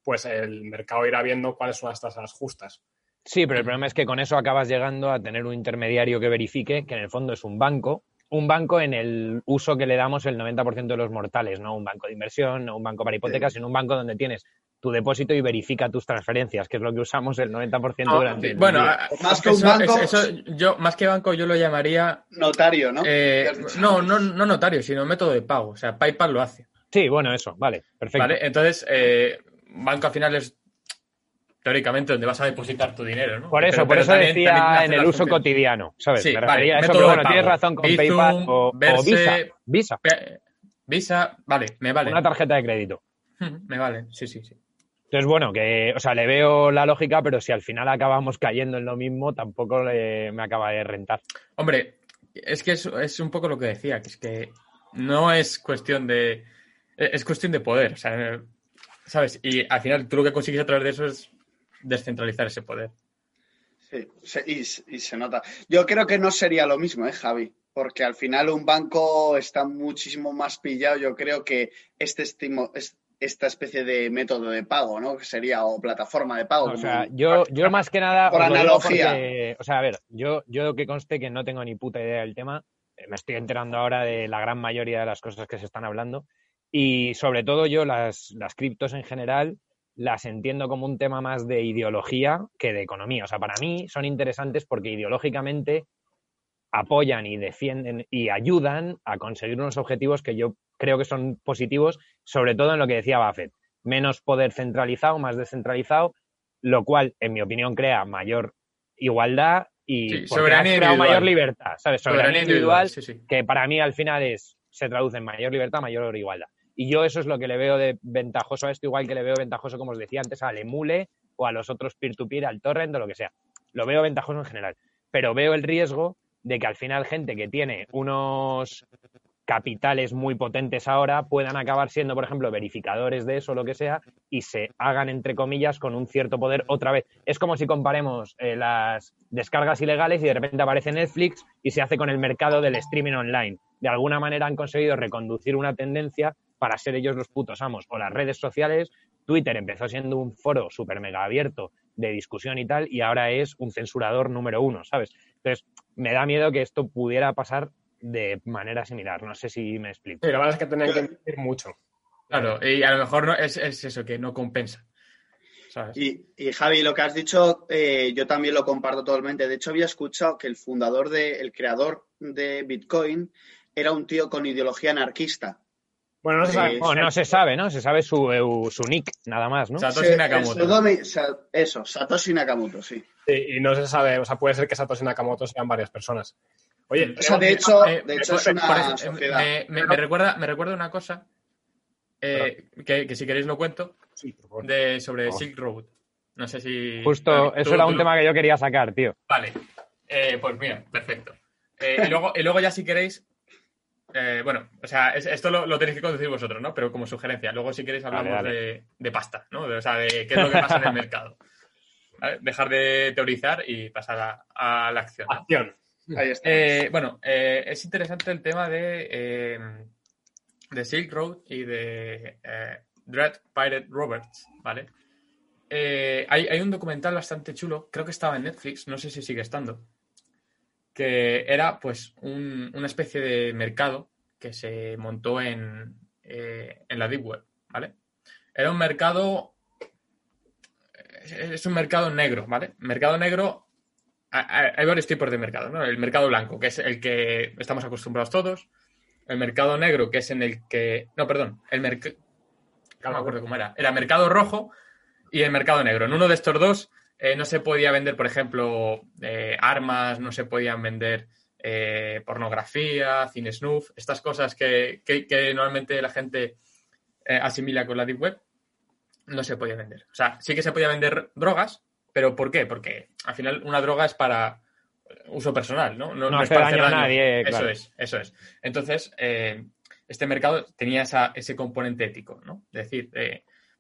pues el mercado irá viendo cuáles son las tasas justas. Sí, pero el problema es que con eso acabas llegando a tener un intermediario que verifique, que en el fondo es un banco, un banco en el uso que le damos el 90% de los mortales, no un banco de inversión, no un banco para hipotecas, sino un banco donde tienes tu depósito y verifica tus transferencias, que es lo que usamos el 90% No, durante el bueno, día. a- Más que un banco- eso- eso yo, más que banco, yo lo llamaría, Notario, ¿no? eh, no, no, no notario, sino método de pago. O sea, PayPal lo hace. Sí, bueno, eso, vale, perfecto. ¿Vale? Entonces, eh, banco al final es teóricamente donde vas a depositar tu dinero, ¿no? Por eso, Pero- por pero eso también- decía en el uso cotidiano, ¿sabes? Sí, Me vale, refería a eso, pero bueno, tienes razón con Bizum, PayPal o, o Visa. Visa, Visa, vale, me vale. una tarjeta de crédito. Me vale, sí, sí, sí. Entonces, bueno, que, o sea, le veo la lógica, pero si al final acabamos cayendo en lo mismo, tampoco le- me acaba de rentar. Hombre, es que es, es un poco lo que decía, que es que no es cuestión de. Es cuestión de poder, o sea, ¿sabes? Y al final tú lo que consigues a través de eso es descentralizar ese poder. Sí, se- y, y se nota. Yo creo que no sería lo mismo, ¿eh, Javi? Porque al final un banco está muchísimo más pillado. Yo creo que este estimo, es- esta especie de método de pago, ¿no? Que sería o plataforma de pago. O sea, yo, yo más que nada. Por analogía. porque, o sea, a ver, yo, yo que conste que no tengo ni puta idea del tema, eh, me estoy enterando ahora de la gran mayoría de las cosas que se están hablando. Y sobre todo yo las, las criptos en general las entiendo como un tema más de ideología que de economía. O sea, para mí son interesantes porque ideológicamente apoyan y defienden y ayudan a conseguir unos objetivos que yo creo que son positivos, sobre todo en lo que decía Buffett. Menos poder centralizado, más descentralizado, lo cual, en mi opinión, crea mayor igualdad y Sí, soberanía individual. mayor libertad, ¿sabes? Soberanía, individual, sí, sí. que para mí al final es se traduce en mayor libertad, mayor igualdad. Y yo eso es lo que le veo de ventajoso a esto, igual que le veo ventajoso, como os decía antes, al Emule o a los otros peer-to-peer, al torrent o lo que sea. Lo veo ventajoso en general. Pero veo el riesgo de que al final gente que tiene unos capitales muy potentes ahora puedan acabar siendo, por ejemplo, verificadores de eso lo que sea y se hagan, entre comillas, con un cierto poder otra vez. Es como si comparemos eh, las descargas ilegales y de repente aparece Netflix y se hace con el mercado del streaming online. De alguna manera han conseguido reconducir una tendencia para ser ellos los putos amos. O las redes sociales, Twitter empezó siendo un foro súper mega abierto de discusión y tal, y ahora es un censurador número uno, ¿sabes? Entonces, me da miedo que esto pudiera pasar de manera similar. No sé si me explico. Sí, la verdad es que tenían que invertir mucho. Claro, y a lo mejor no, es, es eso, que no compensa. ¿sabes? Y, y, Javi, lo que has dicho, eh, yo también lo comparto totalmente. De hecho, había escuchado que el fundador, de, el creador de Bitcoin, era un tío con ideología anarquista. Bueno, no se sabe, Eh, bueno, no se sabe, ¿no? Se sabe su, su nick, nada más, ¿no? Satoshi Se- Nakamoto. eso, Satoshi Nakamoto, sí. Sí, y no se sabe, o sea, puede ser que Satoshi Nakamoto sean varias personas. Oye, O sea, de hecho, Eh, de hecho por- es una por eso, eh, sociedad. me, me- me recuerda, me recuerda una cosa eh, que, que si queréis lo cuento sí, por favor. de, sobre. Silk Road. No sé si. Justo, eso tú- era un tema que yo quería sacar, tío. Vale. Eh, pues mira, perfecto. Eh, y, luego, y luego ya si queréis. Eh, bueno, o sea, es- esto lo, lo tenéis que conducir vosotros, ¿no? Pero como sugerencia. Luego si queréis hablamos. De, de pasta, ¿no? De- o sea, de qué es lo que pasa en el mercado. ¿Vale? Dejar de teorizar y pasar a, a la acción. ¿no? Acción. Ahí está. Eh, bueno, eh, es interesante el tema de, eh, de Silk Road y de eh, Dread Pirate Roberts, ¿vale? Eh, hay, hay un documental bastante chulo, creo que estaba en Netflix, no sé si sigue estando, que era pues un- una especie de mercado que se montó en, eh, en la Deep Web, ¿vale? Era un mercado, es es un mercado negro, ¿vale? Mercado negro hay varios tipos de mercado, ¿no? El mercado blanco, que es el que estamos acostumbrados todos. El mercado negro, que es en el que. No, perdón. El mercado. No me acuerdo cómo era. Era mercado rojo y el mercado negro. En uno de estos dos eh, no se podía vender, por ejemplo, eh, armas, no se podían vender eh, pornografía, cine snuff, estas cosas que, que- que normalmente la gente asimila con la Deep Web, no se podía vender. O sea, sí que se podía vender drogas, pero ¿por qué? Porque al final una droga es para uso personal, ¿no? No es hace para daño hacer a nadie, Eso claro. es, eso es. Entonces, este mercado tenía esa- ese componente ético, ¿no? Es decir,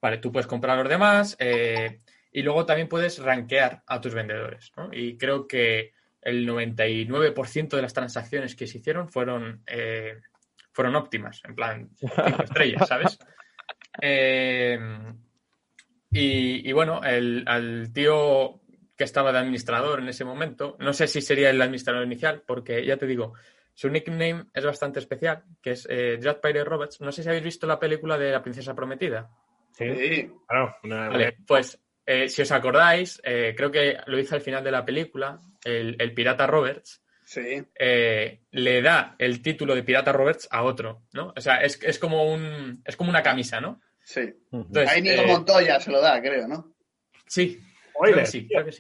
vale, tú puedes comprar a los demás eh, y luego también puedes rankear a tus vendedores, ¿no? Y creo que el 99% de las transacciones que se hicieron fueron, eh, fueron óptimas, en plan, cinco estrellas, ¿sabes? Eh, y, y bueno, el, al tío que estaba de administrador en ese momento, no sé si sería el administrador inicial, porque ya te digo, su nickname es bastante especial, que es eh, Dread Pirate Roberts. No sé si habéis visto la película de La Princesa Prometida. Sí. Sí. Claro, una- Vale, pues eh, si os acordáis, eh, creo que lo hizo al final de la película, el, el pirata Roberts Sí. eh, le da el título de pirata Roberts a otro, ¿no? O sea, es, es como un es como una camisa, ¿no? Sí. Entonces, A Íñigo eh, Montoya se lo da, creo, ¿no? sí, Oye, creo que sí, creo que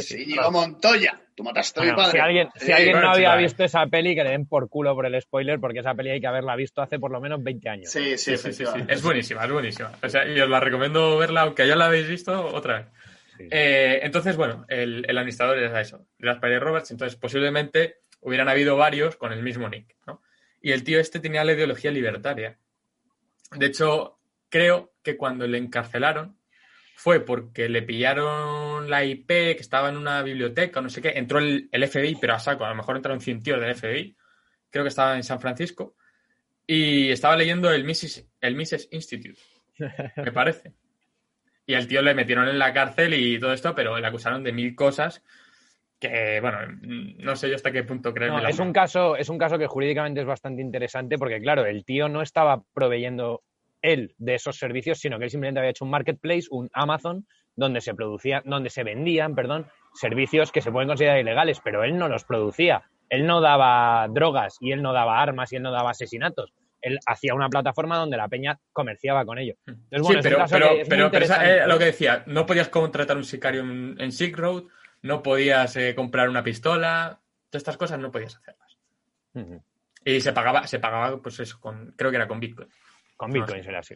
sí. Íñigo Montoya. Tú mataste a mi padre. si alguien, si no había visto esa peli, que le den por culo por el spoiler, porque esa peli hay que haberla visto hace por lo menos 20 años. Sí, sí, Sí, sí, sí, sí. efectivamente. Es buenísima, es buenísima. O sea, y os la recomiendo verla, aunque ya la habéis visto otra vez. Eh, entonces, bueno, el, el administrador era eso, Las Pirate Roberts. Entonces, posiblemente hubieran habido varios con el mismo nick, ¿no? Y el tío este tenía la ideología libertaria. De hecho, creo que cuando le encarcelaron fue porque le pillaron la IP que estaba en una biblioteca, no sé qué. Entró el, el FBI, pero a saco. A lo mejor entraron 100 tíos del FBI. Creo que estaba en San Francisco. Y estaba leyendo el Mises, el Mises Institute, me parece. Y al tío le metieron en la cárcel y todo esto, pero le acusaron de mil cosas que, bueno, no sé yo hasta qué punto creerme No, es un caso, es un caso que jurídicamente es bastante interesante porque, claro, el tío no estaba proveyendo él de esos servicios, sino que él simplemente había hecho un marketplace, un Amazon, donde se producía, donde se vendían, perdón, servicios que se pueden considerar ilegales, pero él no los producía. Él no daba drogas y él no daba armas y él no daba asesinatos. Él hacía una plataforma donde la peña comerciaba con ello. Entonces, bueno, sí, pero, es pero, pero esa- eh, lo que decía, no podías contratar un sicario en, en Silk Road, no podías eh, comprar una pistola, todas estas cosas no podías hacerlas. Y se pagaba, se pagaba, pues eso, con, creo que era con Bitcoin. Con Bitcoin será así.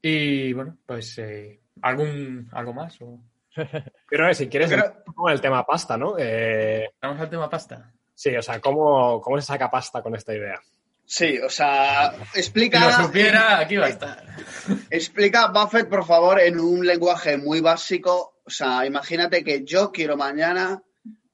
Y bueno, pues eh, ¿algún, ¿algo más? O... Pero si quieres, poco el tema pasta, ¿no? Eh, Vamos al tema pasta. sí, o sea, ¿cómo, ¿cómo se saca pasta con esta idea? Sí, o sea, Si explica. lo supiera, aquí va a estar. Explica, Buffett, por favor, en un lenguaje muy básico. O sea, imagínate que yo quiero mañana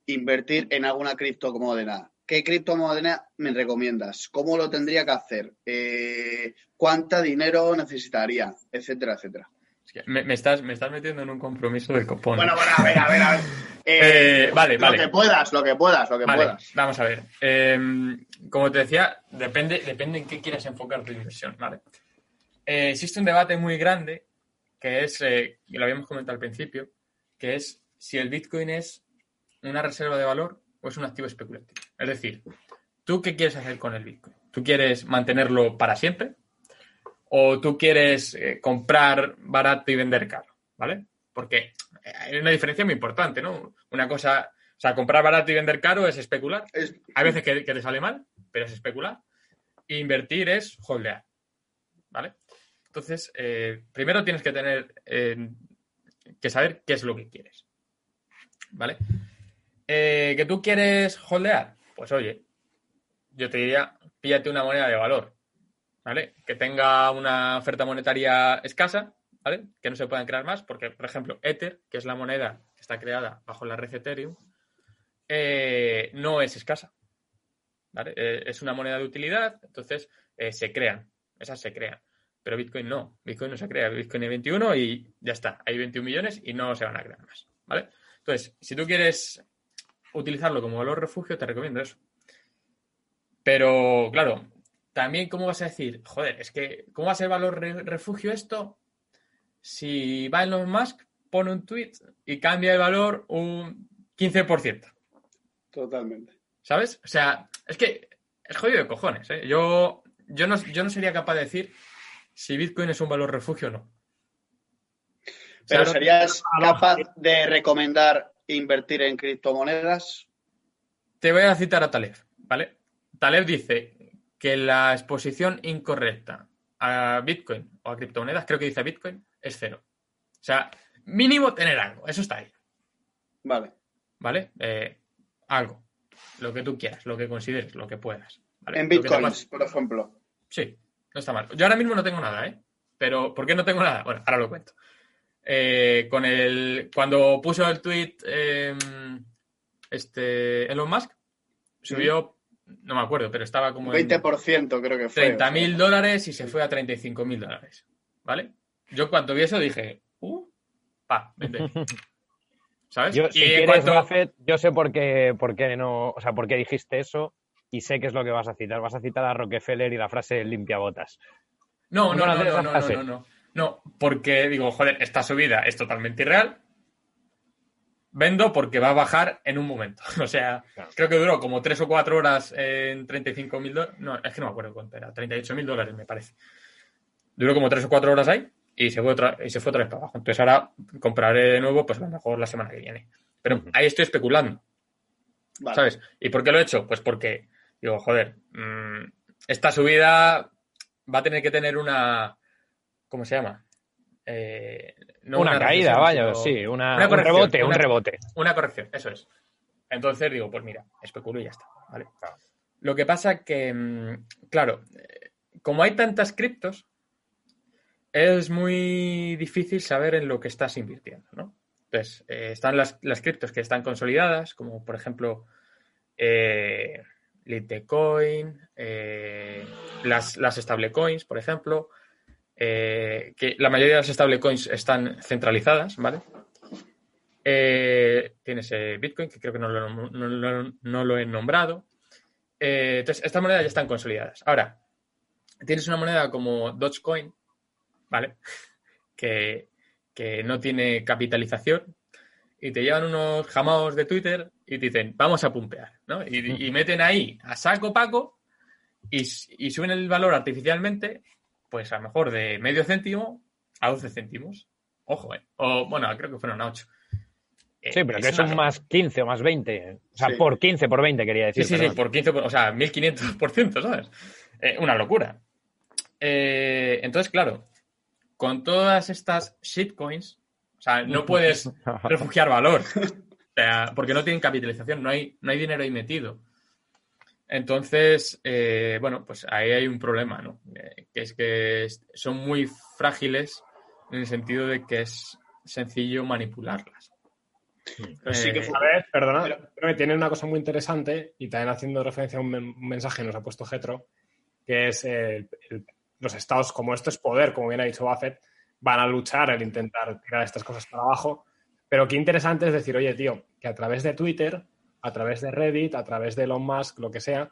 invertir en alguna criptomoneda. ¿Qué criptomoneda me recomiendas? ¿Cómo lo tendría que hacer? Eh, ¿Cuánto dinero necesitaría? Etcétera, etcétera. Es que me, me estás, me estás metiendo en un compromiso del copón. Bueno, bueno, a ver, a ver, a ver. Eh, vale, lo vale. que puedas, lo que puedas, lo que Vale, puedas. vamos a ver. Eh, como te decía, depende, depende en qué quieras enfocar tu inversión, ¿vale? eh, existe un debate muy grande que es, eh, y lo habíamos comentado al principio, que es si el Bitcoin es una reserva de valor o es un activo especulativo. Es decir, ¿tú qué quieres hacer con el Bitcoin? ¿Tú quieres mantenerlo para siempre? ¿O tú quieres eh, comprar barato y vender caro? ¿Vale? Porque hay una diferencia muy importante, ¿no? Una cosa, o sea, comprar barato y vender caro es especular. Es- Hay veces que, que te sale mal, pero es especular. E invertir es holdear. ¿Vale? Entonces, eh, primero tienes que tener eh, que saber qué es lo que quieres. ¿Vale? Eh, ¿Que tú quieres holdear? Pues oye, yo te diría, píllate una moneda de valor. ¿Vale? Que tenga una oferta monetaria escasa, ¿vale? Que no se puedan crear más, porque, por ejemplo, Ether, que es la moneda que está creada bajo la red Ethereum, eh, no es escasa. ¿vale? Eh, es una moneda de utilidad, entonces eh, se crean, esas se crean. Pero Bitcoin no, Bitcoin no se crea, Bitcoin hay 21 y ya está, hay 21 millones y no se van a crear más, ¿vale? Entonces, si tú quieres utilizarlo como valor refugio, te recomiendo eso. Pero, claro, también, ¿cómo vas a decir? Joder, es que, ¿cómo va a ser valor re- refugio esto? Si va Elon Musk, pone un tweet y cambia el valor un 15%. Totalmente. ¿Sabes? O sea, es que es jodido de cojones. ¿eh? Yo, yo, no, yo no sería capaz de decir si Bitcoin es un valor refugio o no. O sea, Pero ¿serías capaz de recomendar invertir en criptomonedas? Te voy a citar a Taleb, ¿vale? Taleb dice que la exposición incorrecta a Bitcoin o a criptomonedas, creo que dice Bitcoin, es cero. O sea, mínimo tener algo, eso está ahí, Vale. ¿vale? Eh, algo, lo que tú quieras, lo que consideres, lo que puedas. ¿vale? En bitcoins, por ejemplo. Sí, no está mal. Yo ahora mismo no tengo nada, ¿eh? Pero ¿por qué no tengo nada? Bueno, ahora lo cuento. Eh, con el cuando puso el tweet este Elon Musk subió, no me acuerdo, pero estaba como en 20% creo que fue. 30 mil dólares y se fue a 35 mil dólares, ¿vale? Yo cuando vi eso dije, uh, pa, vente. ¿Sabes? Yo, y si en quieres, cuanto- Buffett, yo sé por qué, por qué no, o sea, por qué dijiste eso y sé qué es lo que vas a citar. Vas a citar a Rockefeller y la frase limpia botas. No, no, ¿Cómo no, no, no, no, no, no. No, porque digo, joder, esta subida es totalmente irreal. Vendo porque va a bajar en un momento. O sea, Claro. creo que duró como tres o cuatro horas en 35 mil dólares. No, es que no me acuerdo cuánto era. 38 mil dólares, me parece. Duró como tres o cuatro horas ahí y se fue otra, y se fue otra vez para abajo. Entonces ahora compraré de nuevo, pues a lo mejor la semana que viene. Pero ahí estoy especulando. Vale. ¿Sabes? ¿Y por qué lo he hecho? Pues porque, digo, joder, mm, esta subida va a tener que tener una. ¿Cómo se llama? Eh, no una, caída, vaya, sino sí, una, una un corrección, rebote, un una- rebote. Una corrección, eso es. Entonces digo, pues mira, especulo y ya está. ¿vale? Lo que pasa que, mm, claro, eh, como hay tantas criptos, es muy difícil saber en lo que estás invirtiendo, ¿no? Entonces, eh, están las, las criptos que están consolidadas, como por ejemplo eh, Litecoin, eh, las, las stablecoins, por ejemplo, eh, que la mayoría de las stablecoins están centralizadas, ¿vale? Eh, tienes eh, Bitcoin, que creo que no lo, no- no- no lo he nombrado. Eh, entonces, estas monedas ya están consolidadas. Ahora, tienes una moneda como Dogecoin, ¿vale? Que, que no tiene capitalización y te llevan unos jamaos de Twitter y te dicen, vamos a pumpear, ¿no? Y, y meten ahí a saco paco y suben el valor artificialmente, pues a lo mejor de medio céntimo a 12 céntimos. Ojo, ¿eh? O, bueno, creo que fueron a 8. Eh, Sí, pero que es un una- más 15 o más 20. O sea, Sí. por 15, por 20 quería Sí, decir. sí, sí, perdón. por 15, por- o sea, 1500%, ¿sabes? Eh, una locura. Eh, entonces, claro, con todas estas shitcoins, o sea, no puedes refugiar valor, o sea, porque no tienen capitalización, no hay, no hay dinero ahí metido. Entonces, eh, bueno, pues ahí hay un problema, ¿no? Eh, que es que son muy frágiles en el sentido de que es sencillo manipularlas. Pero sí que Eh, fue- A ver, perdona, Pero- creo que tiene una cosa muy interesante y también haciendo referencia a un, men- un mensaje que nos ha puesto Getro, que es el- el- los estados, como esto es poder, como bien ha dicho Buffett, van a luchar el intentar tirar estas cosas para abajo. Pero qué interesante es decir, oye, tío, que a través de Twitter, a través de Reddit, a través de Elon Musk, lo que sea,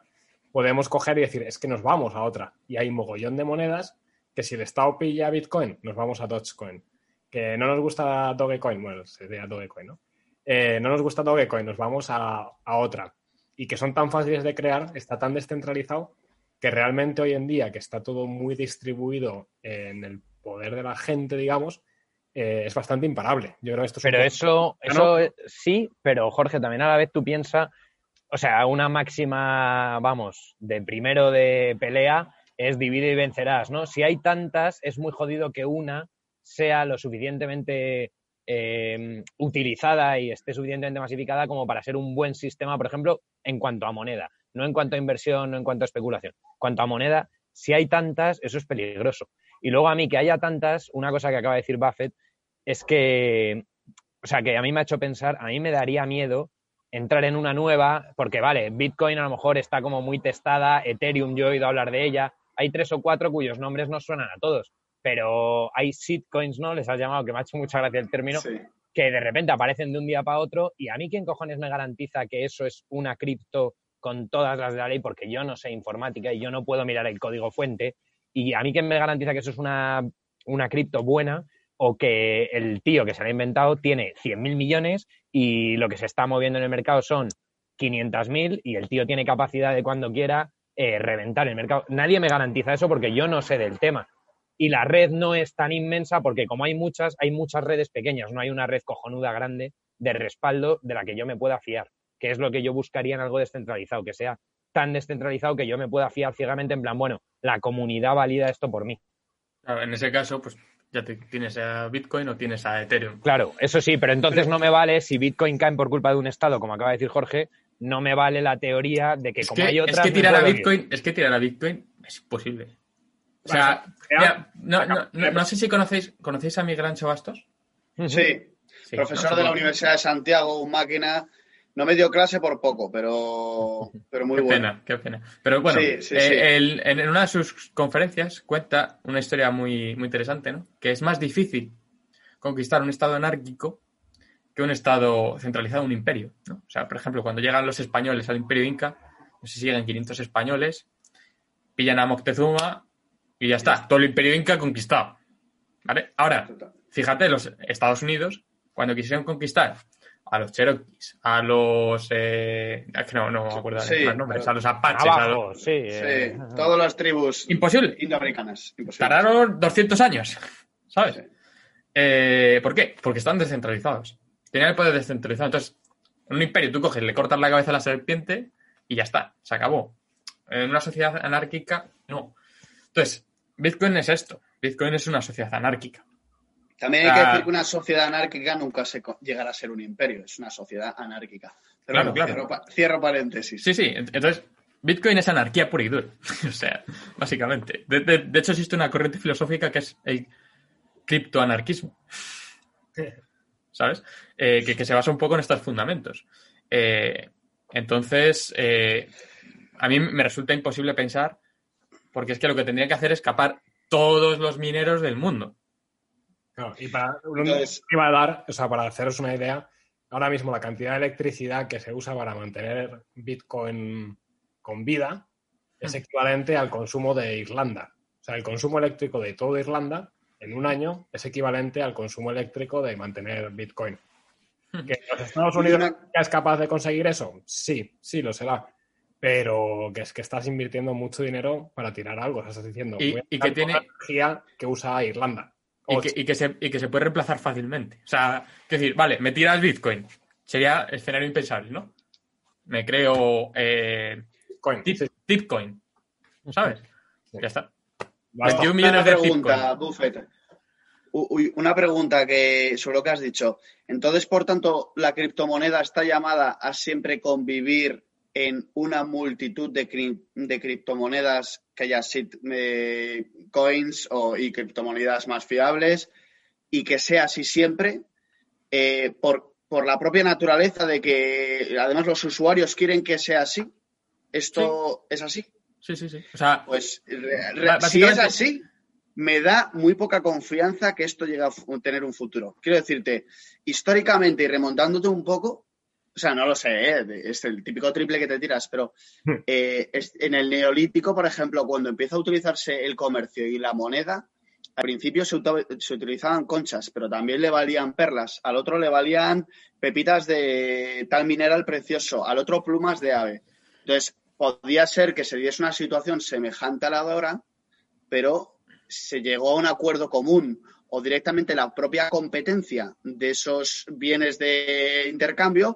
podemos coger y decir, es que nos vamos a otra. Y hay mogollón de monedas que si el Estado pilla Bitcoin, nos vamos a Dogecoin. Que no nos gusta Dogecoin, bueno, sería Dogecoin, ¿no? Eh, no nos gusta Dogecoin, nos vamos a, a otra. Y que son tan fáciles de crear, está tan descentralizado, que realmente hoy en día, que está todo muy distribuido en el poder de la gente, digamos, eh, es bastante imparable. Yo creo que esto es Pero eso, eso sí, pero Jorge, también a la vez tú piensas, o sea, una máxima, vamos, de primero de pelea es divide y vencerás, ¿no? Si hay tantas, es muy jodido que una sea lo suficientemente eh, utilizada y esté suficientemente masificada como para ser un buen sistema, por ejemplo, en cuanto a moneda, no en cuanto a inversión, no en cuanto a especulación. En cuanto a moneda, si hay tantas, eso es peligroso. Y luego a mí que haya tantas, una cosa que acaba de decir Buffett es que, o sea, que a mí me ha hecho pensar, a mí me daría miedo entrar en una nueva, porque vale, Bitcoin a lo mejor está como muy testada, Ethereum yo he oído hablar de ella, hay tres o cuatro cuyos nombres no suenan a todos, pero hay shitcoins, ¿no? Les has llamado, que me ha hecho mucha gracia el término, Sí. que de repente aparecen de un día para otro y a mí quién cojones me garantiza que eso es una cripto con todas las de la ley porque yo no sé informática y yo no puedo mirar el código fuente y a mí quién me garantiza que eso es una, una cripto buena o que el tío que se la ha inventado tiene 100.000 millones y lo que se está moviendo en el mercado son 500.000 y el tío tiene capacidad de cuando quiera eh, reventar el mercado. Nadie me garantiza eso porque yo no sé del tema. Y la red no es tan inmensa porque como hay muchas, hay muchas redes pequeñas, no hay una red cojonuda grande de respaldo de la que yo me pueda fiar, que es lo que yo buscaría en algo descentralizado, que sea tan descentralizado que yo me pueda fiar ciegamente en plan, bueno, la comunidad valida esto por mí. Claro, en ese caso, pues ya te, tienes a Bitcoin o tienes a Ethereum. Claro, eso sí, pero entonces no me vale si Bitcoin cae por culpa de un Estado, como acaba de decir Jorge, no me vale la teoría de que Es como que, hay es otras... que me tirar a puedo ir. Bitcoin, es que tirar a Bitcoin es imposible. O sea, mira, no, no, no, no sé si conocéis, ¿conocéis a Miguel Ancho Bastos? Sí, Sí, profesor ¿no? de la Universidad de Santiago, un máquina. No me dio clase por poco, pero, pero muy Qué bueno. pena, qué pena. Pero bueno, Sí, sí, eh, sí. en una de sus conferencias cuenta una historia muy, muy interesante, ¿no? Que es más difícil conquistar un estado anárquico que un estado centralizado, un imperio, ¿no? O sea, por ejemplo, cuando llegan los españoles al imperio inca, no sé si llegan 500 españoles, pillan a Moctezuma y ya está, todo el imperio inca conquistado. ¿Vale? Ahora, fíjate, los Estados Unidos, cuando quisieron conquistar a los Cherokees, a los... Eh, es que no, no me acuerdo de Sí, más nombres, a los Apaches, a los... sí. eh, Sí, todas las tribus Imposible. indoamericanas. Imposible. Tardaron 200 años, ¿sabes? Sí. Eh, ¿Por qué? Porque están descentralizados. Tenían el poder descentralizado. Entonces, en un imperio tú coges, le cortas la cabeza a la serpiente y ya está, se acabó. En una sociedad anárquica, no. Entonces, Bitcoin es esto. Bitcoin es una sociedad anárquica. También hay que Ah. decir que una sociedad anárquica nunca se llegará a ser un imperio, es una sociedad anárquica. Pero Claro, bueno, claro. Cierro, pa- cierro paréntesis. Sí, sí. ent- Entonces, Bitcoin es anarquía pura y dura. o sea, básicamente. De, de- de hecho, existe una corriente filosófica que es el criptoanarquismo. ¿Sabes? Eh, que, que se basa un poco en estos fundamentos. Eh, entonces, eh, a mí me resulta imposible pensar, porque es que lo que tendría que hacer es capar todos los mineros del mundo. Claro, y para, Entonces- iba a dar, o sea, para haceros una idea, ahora mismo la cantidad de electricidad que se usa para mantener Bitcoin con vida es Mm. equivalente al consumo de Irlanda. O sea, el consumo eléctrico de toda Irlanda en un año es equivalente al consumo eléctrico de mantener Bitcoin. Mm. ¿Que los Estados Unidos una- es capaz de conseguir eso? Sí, sí, lo será. Pero que es que estás invirtiendo mucho dinero para tirar algo. Estás diciendo, Y- voy a y que tirar tiene- energía que usa Irlanda. Y que, y que se, y que se puede reemplazar fácilmente. O sea, es decir, vale, me tiras Bitcoin. Sería escenario impensable, ¿no? Me creo eh, Bitcoin. tip, Sí, Tipcoin. ¿Sabes? Sí. Ya está. basta. 21 Una millones de pregunta, Bitcoin. Buffett. Uy, una pregunta que sobre lo que has dicho. Entonces, por tanto, la criptomoneda está llamada a siempre convivir en una multitud de, cri- de criptomonedas que haya eh, coins o, y criptomonedas más fiables y que sea así siempre eh, por, por la propia naturaleza de que además los usuarios quieren que sea así. ¿Esto es así? Sí, sí, sí. O sea, Pues si es así, me da muy poca confianza que esto llegue a tener un futuro. Quiero decirte, históricamente y remontándote un poco, o sea, no lo sé, ¿eh? es el típico triple que te tiras, pero Hmm. eh, es- en el neolítico, por ejemplo, cuando empieza a utilizarse el comercio y la moneda, al principio se, se utilizaban conchas, pero también le valían perlas, al otro le valían pepitas de tal mineral precioso, al otro plumas de ave. Entonces, podía ser que se diese una situación semejante a la de ahora, pero se llegó a un acuerdo común o directamente la propia competencia de esos bienes de intercambio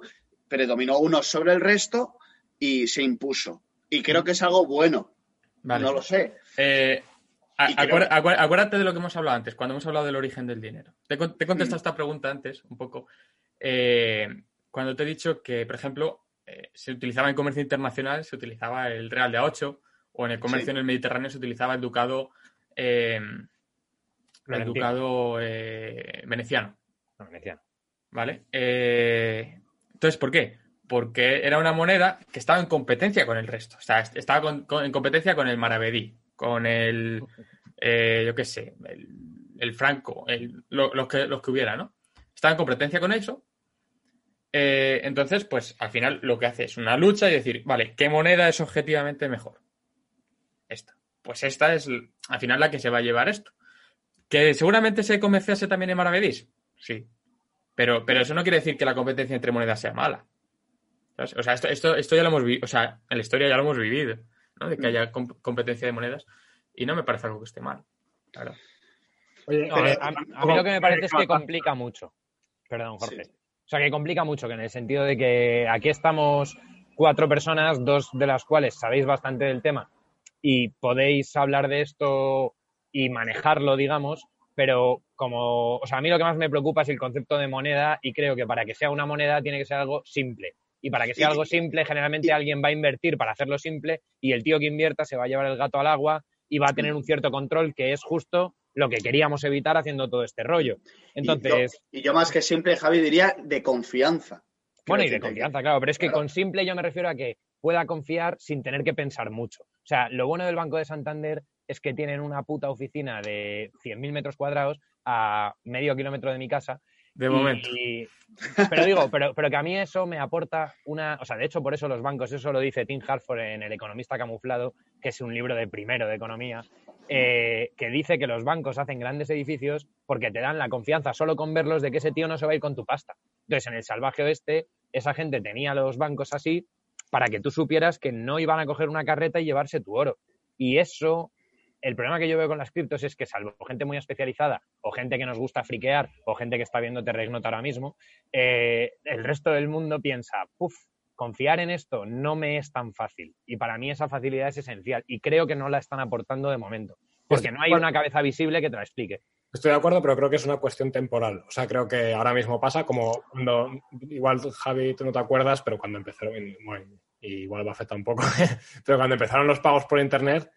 predominó uno sobre el resto y se impuso. Y creo que es algo bueno. Vale. No lo sé. Eh, creo- acuérdate de lo que hemos hablado antes, cuando hemos hablado del origen del dinero. Te, con- te he contestado Mm. esta pregunta antes, un poco. eh, cuando te he dicho que, por ejemplo, eh, se utilizaba en comercio internacional, se utilizaba el real de A8, o en el comercio Sí. en el Mediterráneo se utilizaba el ducado, eh, el ducado eh, veneciano. No, veneciano. ¿Vale? Eh, entonces, ¿por qué? Porque era una moneda que estaba en competencia con el resto. O sea, est- estaba en competencia con el maravedí, con el, eh, yo qué sé, el, franco, lo- los, que, los que hubiera, ¿no? Estaba en competencia con eso. Eh, entonces, pues al final lo que hace es una lucha y decir, vale, ¿qué moneda es objetivamente mejor? Esta. Pues esta es al final la que se va a llevar esto. ¿Que seguramente se comerciase también en maravedís? Sí, pero, pero eso no quiere decir que la competencia entre monedas sea mala. ¿Sabes? O sea, esto, esto, esto ya lo hemos vivido, o sea, en la historia ya lo hemos vivido, ¿no? De que haya com- competencia de monedas y no me parece algo que esté mal. Claro. Oye, No, pero- a, a mí lo que me parece es que complica mucho. Perdón, Jorge. Sí. O sea, que complica mucho, que en el sentido de que aquí estamos cuatro personas, dos de las cuales sabéis bastante del tema y podéis hablar de esto y manejarlo, digamos, pero como, o sea, a mí lo que más me preocupa es el concepto de moneda y creo que para que sea una moneda tiene que ser algo simple. Y para que sea algo simple, generalmente alguien va a invertir para hacerlo simple y el tío que invierta se va a llevar el gato al agua y va a tener un cierto control que es justo lo que queríamos evitar haciendo todo este rollo. Entonces, Y yo, y yo más que simple, Javi, diría de confianza. bueno, y de confianza, claro, pero es que claro. con simple yo me refiero a que pueda confiar sin tener que pensar mucho. O sea, lo bueno del Banco de Santander es que tienen una puta oficina de 100.000 metros cuadrados a medio kilómetro de mi casa. De y- momento. pero digo, pero, pero que a mí eso me aporta una... O sea, de hecho, por eso los bancos, eso lo dice Tim Harford en El economista camuflado, que es un libro de primero de economía, eh, que dice que los bancos hacen grandes edificios porque te dan la confianza solo con verlos de que ese tío no se va a ir con tu pasta. Entonces, en el salvaje oeste, esa gente tenía los bancos así para que tú supieras que no iban a coger una carreta y llevarse tu oro. Y eso, el problema que yo veo con las criptos es que salvo gente muy especializada o gente que nos gusta friquear o gente que está viendo Terregnot ahora mismo, eh, el resto del mundo piensa, puff, confiar en esto no me es tan fácil. Y para mí esa facilidad es esencial y creo que no la están aportando de momento. Porque no hay una cabeza visible que te la explique. Estoy de acuerdo, pero creo que es una cuestión temporal. O sea, creo que ahora mismo pasa como cuando, igual Javi, tú no te acuerdas, pero cuando empezaron, bueno, igual va a afectar un poco, pero cuando empezaron los pagos por Internet,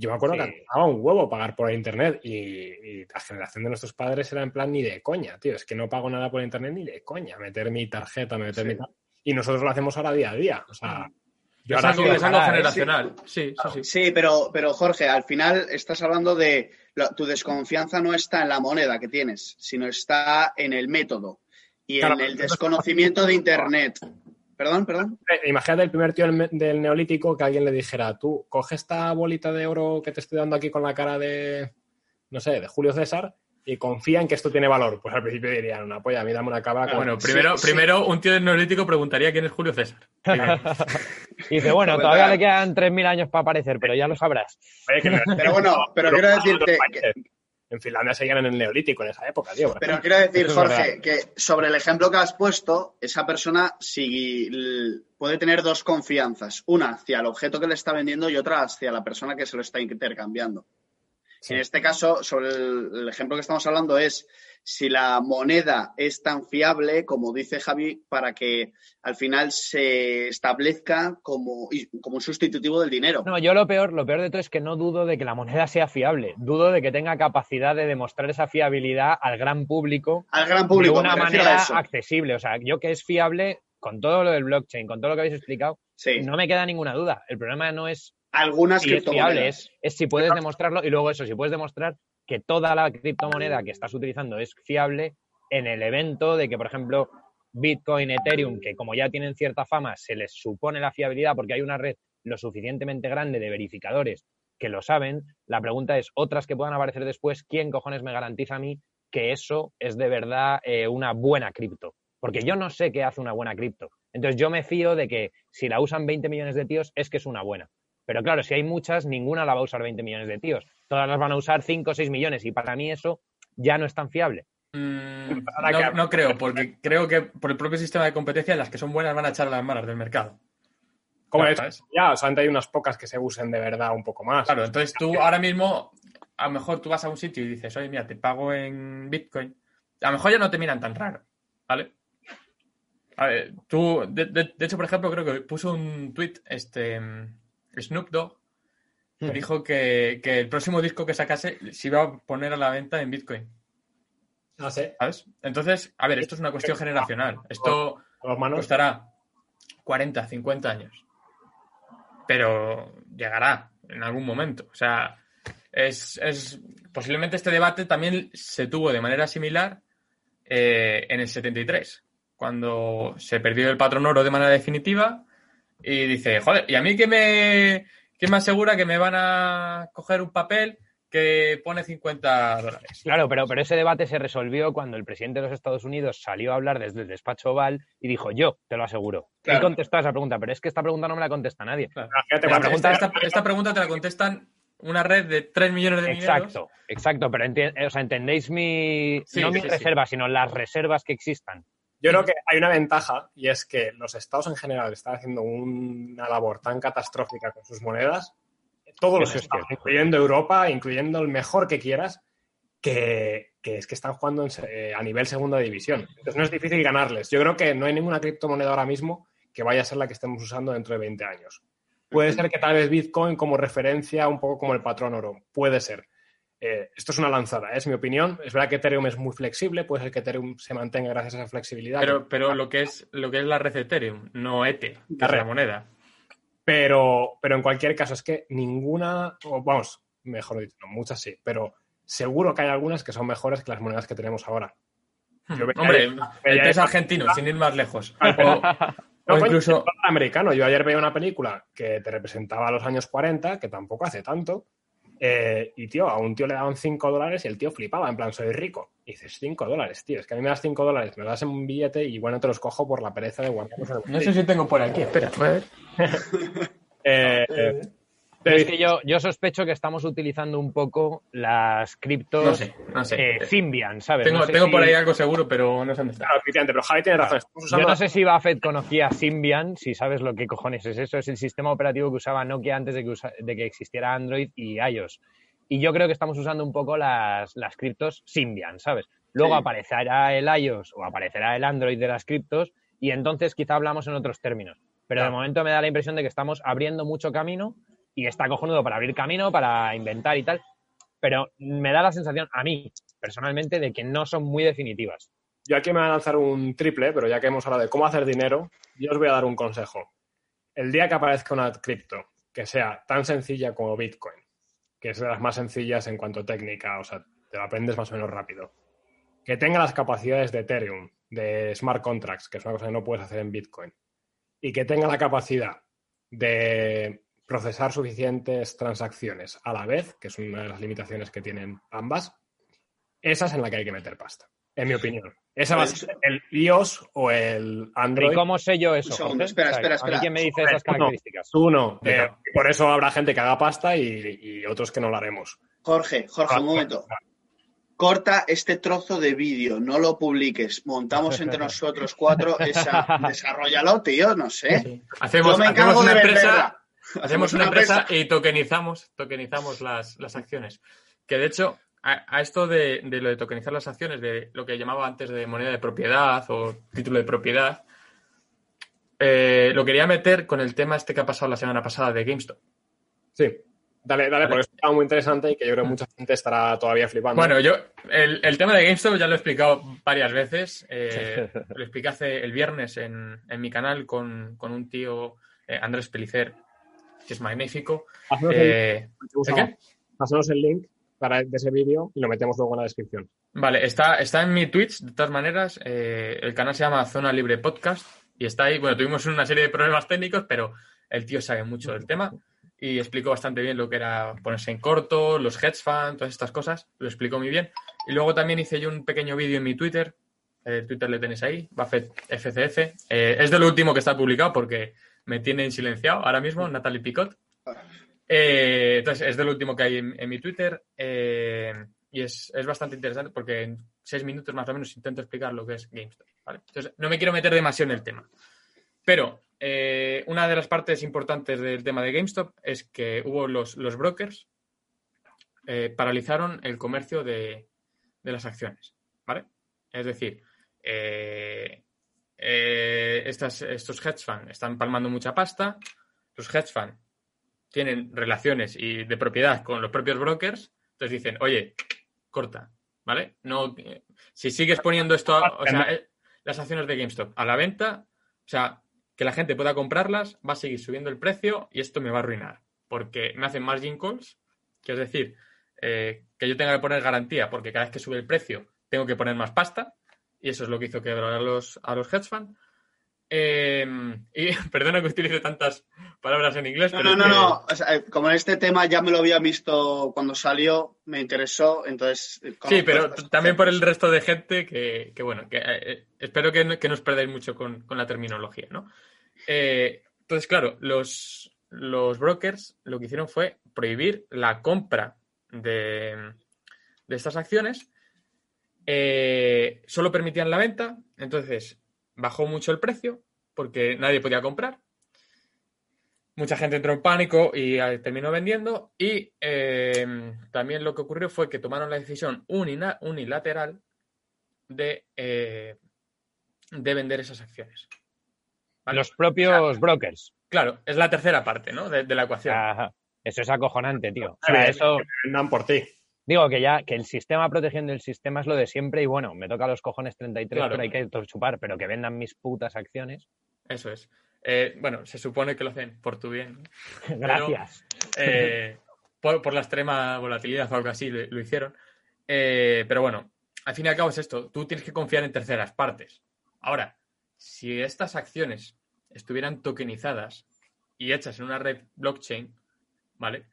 yo me acuerdo Sí. que daba un huevo pagar por Internet y, y la generación de nuestros padres era en plan ni de coña, tío, es que no pago nada por Internet ni de coña, meter mi tarjeta, meter Sí. mi... tal. Y nosotros lo hacemos ahora día a día. O sea, yo Es ahora algo, es ¿eh? generacional. Sí, sí, sí. Sí, pero, pero Jorge, al final estás hablando de tu desconfianza no está en la moneda que tienes, sino está en el método y Claro, en el desconocimiento de Internet. Perdón, perdón. Eh, Imagínate el primer tío del, neolítico que alguien le dijera, tú, coge esta bolita de oro que te estoy dando aquí con la cara de, no sé, de Julio César y confía en que esto tiene valor. Pues al principio dirían, una polla, a mí dame una cabra. con- Bueno, Sí, primero, sí. primero un tío del neolítico preguntaría quién es Julio César. Y dice, bueno, Pues todavía le quedan 3.000 años para aparecer, pero ya lo sabrás. Oye, que no- Pero bueno, pero quiero decirte que, En Finlandia seguían en el neolítico en esa época, tío. Pero quiero decir, es Jorge, que sobre el ejemplo que has puesto, esa persona si puede tener dos confianzas. Una hacia el objeto que le está vendiendo y otra hacia la persona que se lo está intercambiando. En este caso, sobre el, el ejemplo que estamos hablando es si la moneda es tan fiable, como dice Javi, para que al final se establezca como, como un sustitutivo del dinero. No, yo lo peor, lo peor de todo es que no dudo de que la moneda sea fiable. Dudo de que tenga capacidad de demostrar esa fiabilidad al gran público Al gran público, de una manera accesible. O sea, yo que es fiable, con todo lo del blockchain, con todo lo que habéis explicado, Sí, no me queda ninguna duda. El problema no es algunas fiable, criptomonedas. es, es si puedes demostrarlo y luego eso, si puedes demostrar que toda la criptomoneda que estás utilizando es fiable en el evento de que, por ejemplo, Bitcoin, Ethereum, que como ya tienen cierta fama, se les supone la fiabilidad porque hay una red lo suficientemente grande de verificadores que lo saben. La pregunta es, otras que puedan aparecer después, ¿quién cojones me garantiza a mí que eso es de verdad eh, una buena cripto? Porque yo no sé qué hace una buena cripto. Entonces yo me fío de que si la usan 20 millones de tíos es que es una buena. Pero claro, si hay muchas, ninguna la va a usar 20 millones de tíos. Todas las van a usar 5 o 6 millones y para mí eso ya no es tan fiable. Mm, no, no, creo, porque creo que por el propio sistema de competencia las que son buenas van a echar las malas del mercado. Como es, ya, solamente hay unas pocas que se usen de verdad un poco más. Claro, entonces tú ahora mismo, a lo mejor tú vas a un sitio y dices, oye, mira, te pago en Bitcoin. A lo mejor ya no te miran tan raro, ¿vale? A ver, tú, de, hecho, por ejemplo, creo que puso un tweet este Snoop Dogg que hmm. dijo que, el próximo disco que sacase se iba a poner a la venta en Bitcoin. No ah, sé. ¿Sabes? Entonces, a ver, esto es una cuestión generacional. Esto costará 40, 50 años. Pero llegará en algún momento. O sea, es, posiblemente este debate también se tuvo de manera similar eh, en el 73 cuando se perdió el patrón oro de manera definitiva y dice, joder, ¿y a mí qué me, qué me asegura que me van a coger un papel que pone 50 dólares? Claro, pero, pero ese debate se resolvió cuando el presidente de los Estados Unidos salió a hablar desde el despacho Oval y dijo, yo te lo aseguro. Y contestó a esa pregunta, pero es que esta pregunta no me la contesta nadie. esta, pregunta te la contestan una red de 3 millones de Exacto, exacto, pero o sea, entendéis mi, no mis reservas, sino las reservas que existan. Yo creo que hay una ventaja y es que los estados en general están haciendo una labor tan catastrófica con sus monedas, todos los estados, incluyendo Europa, incluyendo el mejor que quieras, que, es que están jugando eh, a nivel segunda división. Entonces no es difícil ganarles. Yo creo que no hay ninguna criptomoneda ahora mismo que vaya a ser la que estemos usando dentro de 20 años. Puede ser que tal vez Bitcoin como referencia, un poco como el patrón oro, puede ser. Eh, esto es una lanzada, ¿eh? es mi opinión. Es verdad que Ethereum es muy flexible, puede ser que Ethereum se mantenga gracias a esa flexibilidad. Pero, pero lo, que es, lo que es la red de Ethereum, no Ether, la moneda. Pero, pero en cualquier caso, es que ninguna, o vamos, mejor dicho, muchas sí, pero seguro que hay algunas que son mejores que las monedas que tenemos ahora. Hmm. Hombre, el es argentino, sin ir más lejos. O, incluso americano. Yo ayer veía una película que te representaba a los años 40, que tampoco hace tanto, eh, y tío, a un tío le daban 5 dólares y el tío flipaba, en plan, soy rico. Y dices, 5 dólares, tío, es que a mí me das 5 dólares, me das en un billete y bueno, te los cojo por la pereza de guardarlos No sé si tengo por aquí, espera, a ver. eh, es que yo, yo sospecho que estamos utilizando un poco las criptos no sé, no sé. Eh, Symbian, ¿sabes? Tengo, tengo por ahí algo seguro, pero no sé dónde está. Claro, pero Javi tiene razón. Yo no sé si Buffett conocía Symbian, si sabes lo que cojones es eso. Es el sistema operativo que usaba Nokia antes de que, de que existiera Android y iOS. Y yo creo que estamos usando un poco las, las criptos Symbian, ¿sabes? Luego aparecerá el iOS o aparecerá el Android de las criptos y entonces quizá hablamos en otros términos. Pero de momento me da la impresión de que estamos abriendo mucho camino y está cojonudo para abrir camino, para inventar y tal, pero me da la sensación, a mí, personalmente, de que no son muy definitivas. Yo aquí me voy a lanzar un triple, pero ya que hemos hablado de cómo hacer dinero, yo os voy a dar un consejo. El día que aparezca una cripto que sea tan sencilla como Bitcoin, que es de las más sencillas en cuanto a técnica, o sea, te lo aprendes más o menos rápido, que tenga las capacidades de Ethereum, de smart contracts, que es una cosa que no puedes hacer en Bitcoin, y que tenga la capacidad de procesar suficientes transacciones a la vez, que es una de las limitaciones que tienen ambas, esa es en la que hay que meter pasta, en mi opinión. Esa va a ser el iOS o el Android. ¿Y cómo sé yo eso? espera, espera, espera. ¿Quién me dice esas características? Tú no. Eh, por eso habrá gente que haga pasta y, otros que no lo haremos. Jorge, Jorge, un momento. Corta este trozo de vídeo, no lo publiques. Montamos entre nosotros cuatro esa. Desarrollalo, tío, no sé. Hacemos, una empresa. Hacemos una empresa y tokenizamos, tokenizamos las, acciones. Que de hecho, a, esto de, lo de tokenizar las acciones, de lo que llamaba antes de moneda de propiedad o título de propiedad, eh, lo quería meter con el tema este que ha pasado la semana pasada de GameStop. Sí. Dale, dale, porque es muy interesante y que yo creo que mucha gente estará todavía flipando. Bueno, yo, el, tema de GameStop ya lo he explicado varias veces. Eh, lo expliqué hace el viernes en, mi canal con, un tío, eh, Andrés Pelicer, que es magnífico. Pásanos, el, eh, el link para, de ese vídeo y lo metemos luego en la descripción. Vale, está, está en mi Twitch, de todas maneras. eh, el canal se llama Zona Libre Podcast y está ahí. Bueno, tuvimos una serie de problemas técnicos, pero el tío sabe mucho del tema y explicó bastante bien lo que era ponerse en corto, los hedge funds, todas estas cosas. Lo explicó muy bien. Y luego también hice yo un pequeño vídeo en mi Twitter. El Twitter le tenéis ahí, Buffett FCF. Eh, es de lo último que está publicado porque me tienen silenciado ahora mismo, Natalie Picot. Eh, entonces, es de lo último que hay en, en mi Twitter. eh, y es, es bastante interesante porque en seis minutos más o menos intento explicar lo que es GameStop. ¿vale? Entonces, no me quiero meter demasiado en el tema. Pero eh, una de las partes importantes del tema de GameStop es que hubo los, los brokers paralizaron el comercio de, de las acciones. ¿Vale? Es decir, eh, eh, estas, estos hedge funds están palmando mucha pasta. Los hedge funds tienen relaciones y de propiedad con los propios brokers. Entonces dicen, oye, corta, ¿vale? No, si sigues poniendo esto, o sea, eh, las acciones de GameStop a la venta, o sea, que la gente pueda comprarlas, va a seguir subiendo el precio y esto me va a arruinar. Porque me hacen margin calls, que es decir, eh, que yo tenga que poner garantía, porque cada vez que sube el precio tengo que poner más pasta, y eso es lo que hizo quebrar a los, a los hedge funds. Eh, y perdona que utilice tantas palabras en inglés, No, pero no, no, que- no. O sea, como este tema ya me lo había visto cuando salió, me interesó, entonces. eh, Sí, pero también por el resto de gente que, que, bueno, que eh, espero que no, que no os perdáis mucho con, con la terminología, ¿no? Eh, entonces, claro, los, los brokers lo que hicieron fue prohibir la compra de, de estas acciones. Eh, solo permitían la venta, entonces bajó mucho el precio porque nadie podía comprar. Mucha gente entró en pánico y eh, terminó vendiendo. Y eh, también lo que ocurrió fue que tomaron la decisión unilateral de, eh, de vender esas acciones. ¿Vale? Los propios brokers. Claro, es la tercera parte ¿no? de, de la ecuación. Ajá. Eso es acojonante, tío. O Sí, sea, eso, que vendan por ti. Digo que ya, que el sistema protegiendo el sistema es lo de siempre y bueno, me toca los cojones 33, Claro. pero hay que chupar, pero que vendan mis putas acciones. Eso es. Eh, bueno, se supone que lo hacen por tu bien. ¿no? Gracias. Eh, por, por la extrema volatilidad o algo así lo, lo hicieron. Eh, pero bueno, al fin y al cabo es esto. Tú tienes que confiar en terceras partes. Ahora, si estas acciones estuvieran tokenizadas y hechas en una red blockchain, ¿vale?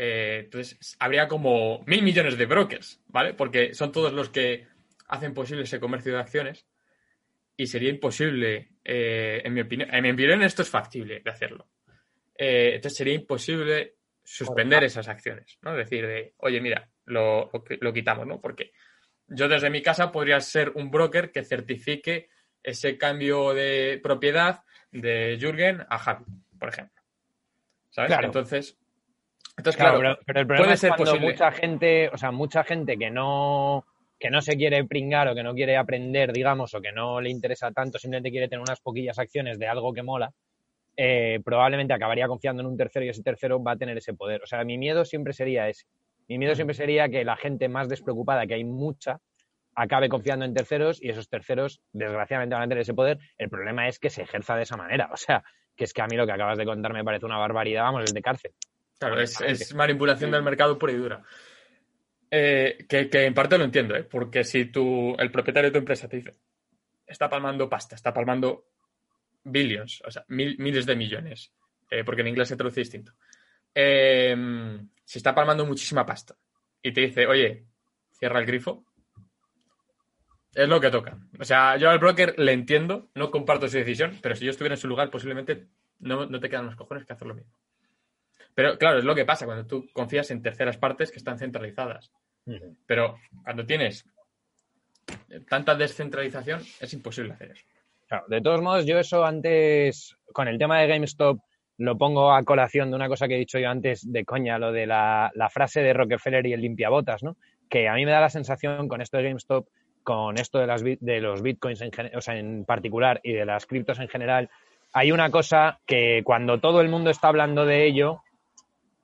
Eh, entonces habría como mil millones de brokers, ¿vale? Porque son todos los que hacen posible ese comercio de acciones y sería imposible, eh, en mi opinión, en mi opinión esto es factible de hacerlo. Eh, entonces sería imposible suspender esas acciones, ¿no? Es decir, de, oye, mira, lo, lo, lo quitamos, ¿no? Porque yo desde mi casa podría ser un broker que certifique ese cambio de propiedad de Jürgen a Javi, por ejemplo. ¿Sabes? Claro. Entonces, entonces Claro, claro, pero, pero el problema puede es ser cuando posible. mucha gente, o sea, mucha gente que no, que no se quiere pringar o que no quiere aprender, digamos, o que no le interesa tanto, simplemente quiere tener unas poquillas acciones de algo que mola, eh, probablemente acabaría confiando en un tercero y ese tercero va a tener ese poder. O sea, mi miedo siempre sería ese. Mi miedo siempre sería que la gente más despreocupada, que hay mucha, acabe confiando en terceros y esos terceros, desgraciadamente, van a tener ese poder. El problema es que se ejerza de esa manera. O sea, que es que a mí lo que acabas de contar me parece una barbaridad, vamos, es de cárcel. Claro, es, Honestamente. es manipulación del mercado pura y dura. Eh, que, que en parte lo entiendo, ¿eh? porque si tú, el propietario de tu empresa te dice, está palmando pasta, está palmando billions, o sea, mil- miles de millones, eh, porque en inglés se traduce distinto. Eh, si está palmando muchísima pasta y te dice, oye, cierra el grifo, es lo que toca. O sea, yo al broker le entiendo, no comparto su decisión, pero si yo estuviera en su lugar, posiblemente no, no te quedan los cojones que hacer lo mismo. Pero claro, es lo que pasa cuando tú confías en terceras partes que están centralizadas. Pero cuando tienes tanta descentralización, es imposible hacer eso. Claro, de todos modos, yo eso antes, con el tema de GameStop, lo pongo a colación de una cosa que he dicho yo antes de coña, lo de la, la frase de Rockefeller y el limpiabotas, ¿no? Que a mí me da la sensación con esto de GameStop, con esto de, las, de los bitcoins en, gen- o sea, en particular y de las criptos en general, hay una cosa que cuando todo el mundo está hablando de ello,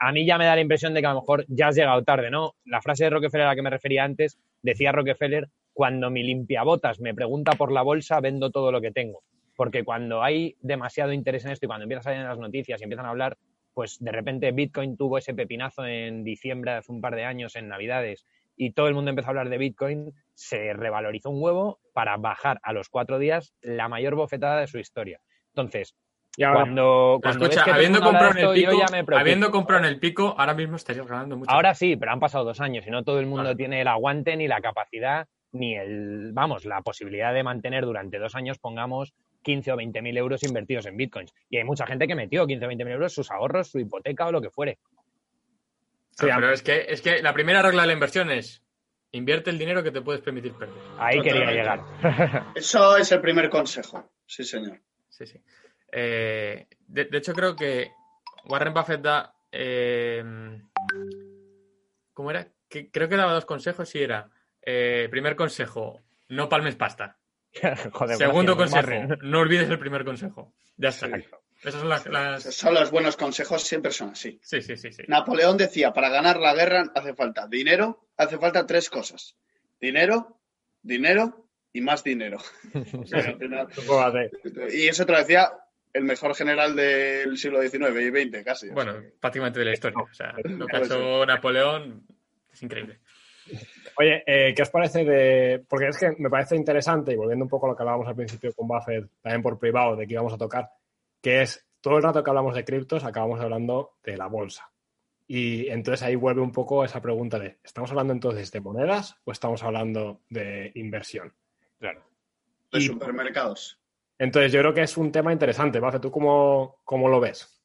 a mí ya me da la impresión de que a lo mejor ya has llegado tarde, ¿no? La frase de Rockefeller a la que me refería antes, decía Rockefeller, cuando mi limpiabotas me pregunta por la bolsa, vendo todo lo que tengo. Porque cuando hay demasiado interés en esto y cuando empiezas a salir las noticias y empiezan a hablar, pues de repente Bitcoin tuvo ese pepinazo en diciembre hace un par de años, en Navidades, y todo el mundo empezó a hablar de Bitcoin, se revalorizó un huevo para bajar a los cuatro días la mayor bofetada de su historia. Entonces, Y ahora, cuando, Pero cuando escucha, ves que todo el habiendo comprado en el esto, pico, yo ya me preocupo. habiendo comprado en el pico, ahora mismo estarías ganando mucho. Ahora sí, pero han pasado dos años y no todo el mundo Claro. tiene el aguante ni la capacidad ni el, vamos, la posibilidad de mantener durante dos años, pongamos, 15 o 20 mil euros invertidos en bitcoins. Y hay mucha gente que metió 15 o 20 mil euros sus ahorros, su hipoteca o lo que fuere. Sí, Ah, pero es que, es que la primera regla de la inversión es invierte el dinero que te puedes permitir perder. Ahí quería llegar. Eso es el primer consejo. Sí, señor. Sí, sí. Eh, de, de hecho, creo que Warren Buffett da. eh, ¿Cómo era? Que, creo que daba dos consejos y era. eh, primer consejo, no palmes pasta. Joder, Segundo gracias, consejo, Warren. no olvides el primer consejo. Ya está. Exacto. Esas son las, las- Son los buenos consejos, siempre son así. Sí, sí, sí, sí. Napoleón decía, para ganar la guerra hace falta dinero, hace falta tres cosas. Dinero, dinero y más dinero. Y eso te lo decía el mejor general del siglo XIX y XX, casi. Bueno, que- prácticamente de la historia. O sea, lo que ha hecho Napoleón es increíble. Oye, eh, ¿qué os parece de...? Porque es que me parece interesante, y volviendo un poco a lo que hablábamos al principio con Buffett, también por privado, de que íbamos a tocar, que es todo el rato que hablamos de criptos, acabamos hablando de la bolsa. Y entonces ahí vuelve un poco esa pregunta de, ¿estamos hablando entonces de monedas o estamos hablando de inversión? Claro. de y- supermercados. Entonces yo creo que es un tema interesante. Buffett, ¿tú cómo, cómo lo ves?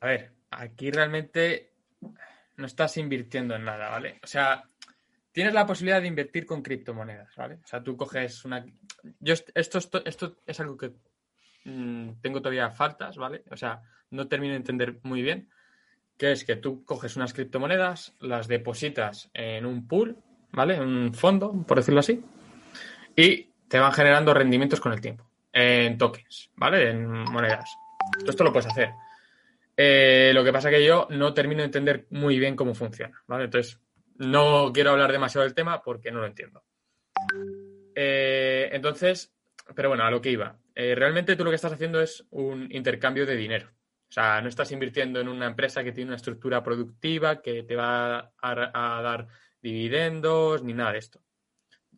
A ver, aquí realmente no estás invirtiendo en nada, ¿vale? O sea, tienes la posibilidad de invertir con criptomonedas, ¿vale? O sea, tú coges una... Yo est- esto, esto, esto es algo que mm, tengo todavía faltas, ¿vale? O sea, no termino de entender muy bien, que es que tú coges unas criptomonedas, las depositas en un pool, ¿vale? En un fondo, por decirlo así, y te van generando rendimientos con el tiempo, en tokens, ¿vale? En monedas. Tú esto lo puedes hacer. Eh, lo que pasa que yo no termino de entender muy bien cómo funciona, ¿vale? Entonces, no quiero hablar demasiado del tema porque no lo entiendo. Eh, entonces, pero bueno, a lo que iba. Eh, realmente tú lo que estás haciendo es un intercambio de dinero. O sea, no estás invirtiendo en una empresa que tiene una estructura productiva, que te va a, a dar dividendos, ni nada de esto.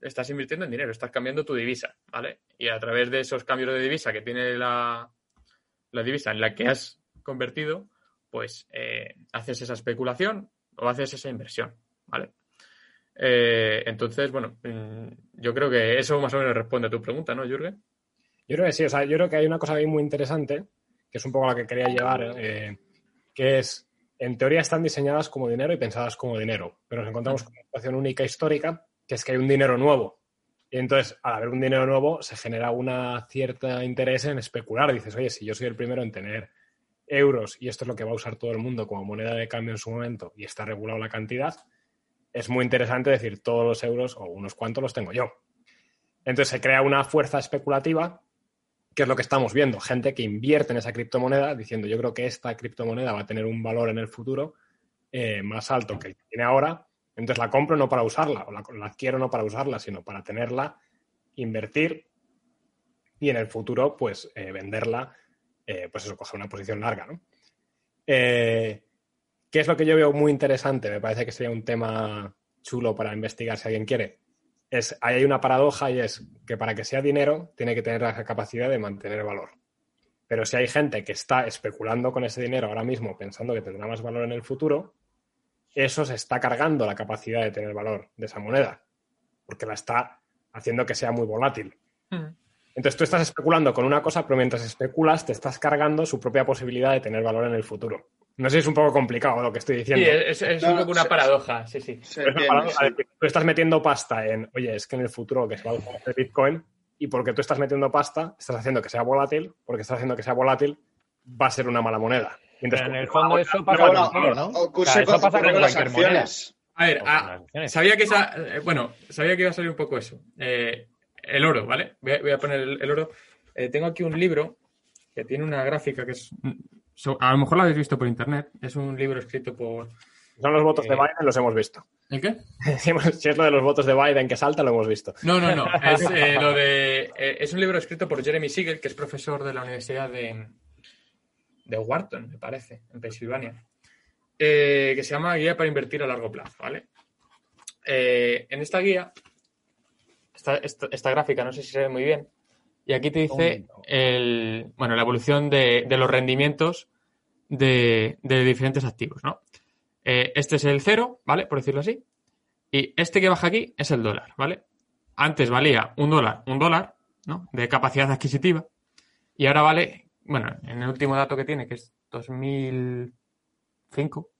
Estás invirtiendo en dinero, estás cambiando tu divisa, ¿vale? Y a través de esos cambios de divisa que tiene la, la divisa en la que has convertido, pues eh, haces esa especulación o haces esa inversión, ¿vale? Eh, entonces, bueno, mm, yo creo que eso más o menos responde a tu pregunta, ¿no, Jürgen? Yo creo que sí, o sea, yo creo que hay una cosa ahí muy interesante, que es un poco la que quería llevar, eh, que es, en teoría están diseñadas como dinero y pensadas como dinero, pero nos encontramos con una situación única histórica, que es que hay un dinero nuevo. Y entonces, al haber un dinero nuevo, se genera una cierta interés en especular. Dices, oye, si yo soy el primero en tener euros y esto es lo que va a usar todo el mundo como moneda de cambio en su momento y está regulado la cantidad, es muy interesante decir todos los euros o unos cuantos los tengo yo. Entonces se crea una fuerza especulativa, que es lo que estamos viendo, gente que invierte en esa criptomoneda diciendo yo creo que esta criptomoneda va a tener un valor en el futuro eh, más alto que el que tiene ahora, entonces la compro no para usarla, o la, adquiero no para usarla, sino para tenerla, invertir y en el futuro pues eh, venderla, eh, pues eso, coger una posición larga, ¿no? Eh, ¿Qué es lo que yo veo muy interesante? Me parece que sería un tema chulo para investigar si alguien quiere. Es, ahí hay una paradoja y es que para que sea dinero tiene que tener la capacidad de mantener valor. Pero si hay gente que está especulando con ese dinero ahora mismo pensando que tendrá más valor en el futuro, eso se está cargando la capacidad de tener valor de esa moneda, porque la está haciendo que sea muy volátil. Entonces tú estás especulando con una cosa, pero mientras especulas te estás cargando su propia posibilidad de tener valor en el futuro. No sé si es un poco complicado lo que estoy diciendo. Sí, es, es No, un poco una se- paradoja, sí, sí. Se Pero es una entiende, paradoja sí. de que tú estás metiendo pasta en, oye, es que en el futuro que se va a usar el Bitcoin, y porque tú estás metiendo pasta, estás haciendo que sea volátil, porque estás haciendo que sea volátil, va a ser una mala moneda. Mientras en el fondo eso pasa con bueno, todo, ¿no? ocurre O sea, eso con- pasa cualquier moneda. acciones. A ver, ah, sabía que esa, eh, bueno, sabía que iba a salir un poco eso. Eh, el oro, ¿vale? Voy a, voy a poner el, el oro. Eh, tengo aquí un libro que tiene una gráfica que es, so- a lo mejor lo habéis visto por internet. Es un libro escrito por. son los votos de Biden, los hemos visto. ¿El qué? Decimos, si es lo de los votos de Biden que salta, lo hemos visto. No, no, no. Es eh, lo de. eh, es un libro escrito por Jeremy Siegel, que es profesor de la Universidad de, de Wharton, me parece, en Pensilvania, eh, que se llama Guía para invertir a largo plazo, ¿vale? Eh, en esta guía, esta, esta- esta gráfica, no sé si se ve muy bien, y aquí te dice el, bueno, la evolución de, de los rendimientos de, de diferentes activos, ¿no? Eh, este es el cero, ¿vale? Por decirlo así. Y este que baja aquí es el dólar, ¿vale? Antes valía un dólar, un dólar, ¿no? De capacidad adquisitiva. Y ahora vale, bueno, en el último dato que tiene, que es 2005,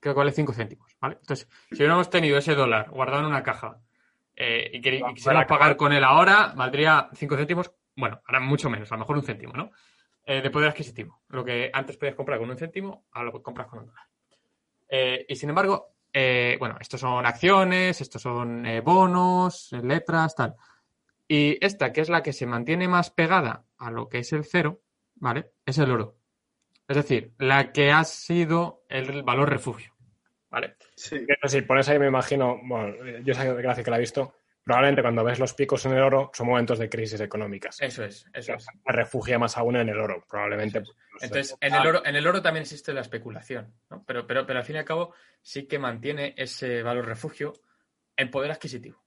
creo que vale 5 céntimos, ¿vale? Entonces, si hubiéramos tenido ese dólar guardado en una caja eh, y, queri- y quisiéramos pagar con él ahora, valdría 5 céntimos, bueno, ahora mucho menos, a lo mejor un céntimo, ¿no? Eh, de poder adquisitivo. Lo que antes podías comprar con un céntimo, ahora lo compras con un dólar. Eh, y sin embargo, bueno, estos son acciones, estos son bonos, letras, tal. Y esta, que es la que se mantiene más pegada a lo que es el cero, ¿vale? Es el oro. Es decir, la que ha sido el valor refugio, ¿vale? Sí. Que Si pones ahí, me imagino, bueno, yo esa gráfica la he visto, probablemente cuando ves los picos en el oro son momentos de crisis económicas. Eso es, eso es. Se refugia más aún en el oro, probablemente. Entonces, en el oro, en el oro también existe la especulación, ¿no? Pero, pero, pero al fin y al cabo sí que mantiene ese valor refugio en poder adquisitivo.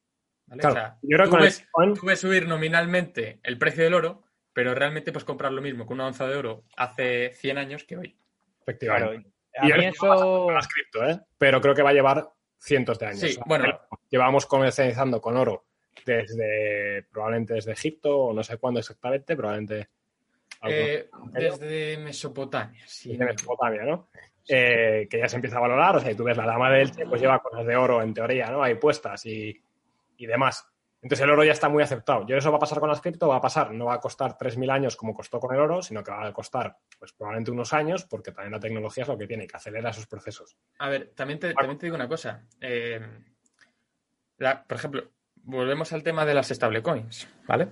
¿vale? Claro, O sea, yo creo que el tú ves subir nominalmente el precio del oro, pero realmente puedes comprar lo mismo que una onza de oro hace 100 años que hoy. efectivamente. Claro, Y mí a pasar eso... con las cripto, ¿eh? Pero creo que va a llevar cientos de años. Sí, bueno. Llevamos comercializando con oro desde, probablemente desde Egipto, o no sé cuándo exactamente, probablemente Eh, desde Mesopotamia, sí. de Mesopotamia, ¿no? Eh, que ya se empieza a valorar, o sea, y tú ves la dama del pues lleva cosas de oro en teoría, ¿no? Ahí puestas y, y demás. Entonces el oro ya está muy aceptado. ¿Y eso va a pasar con las cripto? Va a pasar, no va a costar 3.000 años como costó con el oro, sino que va a costar pues probablemente unos años, porque también la tecnología es lo que tiene, que acelera esos procesos. A ver, también te, también te digo una cosa. Eh, la- por ejemplo, volvemos al tema de las stablecoins, ¿vale?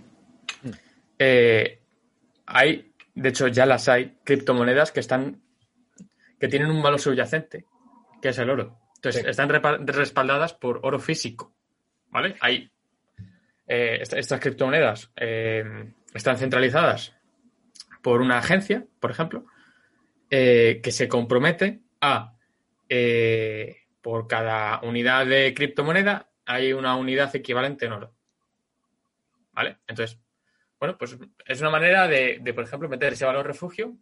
Mm. Eh, hay, de hecho, ya las hay criptomonedas que están, que tienen un valor subyacente, que es el oro. Entonces, Sí. están respaldadas por oro físico, ¿vale? Hay eh, esta- estas criptomonedas eh, están centralizadas por una agencia, por ejemplo, eh, que se compromete a, por cada unidad de criptomoneda, hay una unidad equivalente en oro. ¿Vale? Entonces, bueno, pues es una manera de, de, por ejemplo, meter ese valor refugio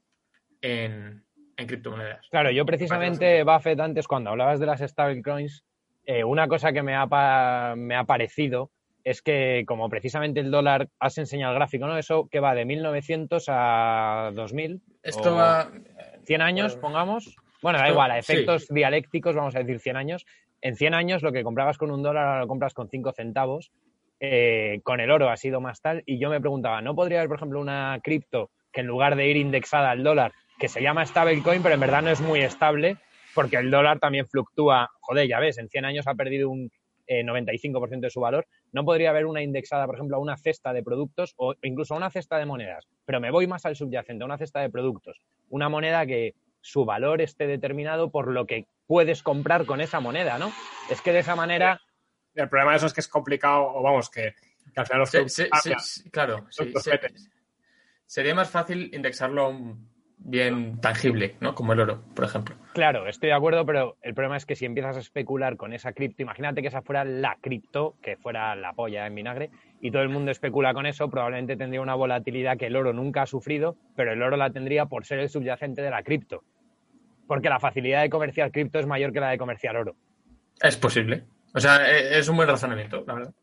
en, en criptomonedas. Claro, yo precisamente, Buffett, antes cuando hablabas de las stablecoins, eh, una cosa que me ha, me ha parecido es que como precisamente el dólar, has enseñado el gráfico, ¿no? Eso que va de 1900 a 2000, Esto va... 100 años, Bueno, pongamos. Bueno, da igual, a sí. efectos dialécticos vamos a decir 100 años. En 100 años lo que comprabas con un dólar ahora lo compras con 5 centavos. Eh, con el oro ha sido más tal. Y yo me preguntaba, ¿no podría haber, por ejemplo, una cripto que en lugar de ir indexada al dólar, que se llama stablecoin, pero en verdad no es muy estable, porque el dólar también fluctúa, joder, ya ves, en 100 años ha perdido un eh, 95% de su valor. ¿No podría haber una indexada, por ejemplo, a una cesta de productos o incluso a una cesta de monedas? Pero me voy más al subyacente, a una cesta de productos. Una moneda que su valor esté determinado por lo que puedes comprar con esa moneda, ¿no? Es que de esa manera, El problema de eso es que es complicado, o vamos, que, que al final los claro, sí, Productos se- veten. sería más fácil indexarlo a un bien tangible, ¿no? Como el oro, por ejemplo. claro, estoy de acuerdo, pero el problema es que si empiezas a especular con esa cripto, imagínate que esa fuera la cripto, que fuera la polla en vinagre, y todo el mundo especula con eso, probablemente tendría una volatilidad que el oro nunca ha sufrido, pero el oro la tendría por ser el subyacente de la cripto. Porque la facilidad de comerciar cripto es mayor que la de comerciar oro. Es posible. O sea, e- es un buen razonamiento, la verdad.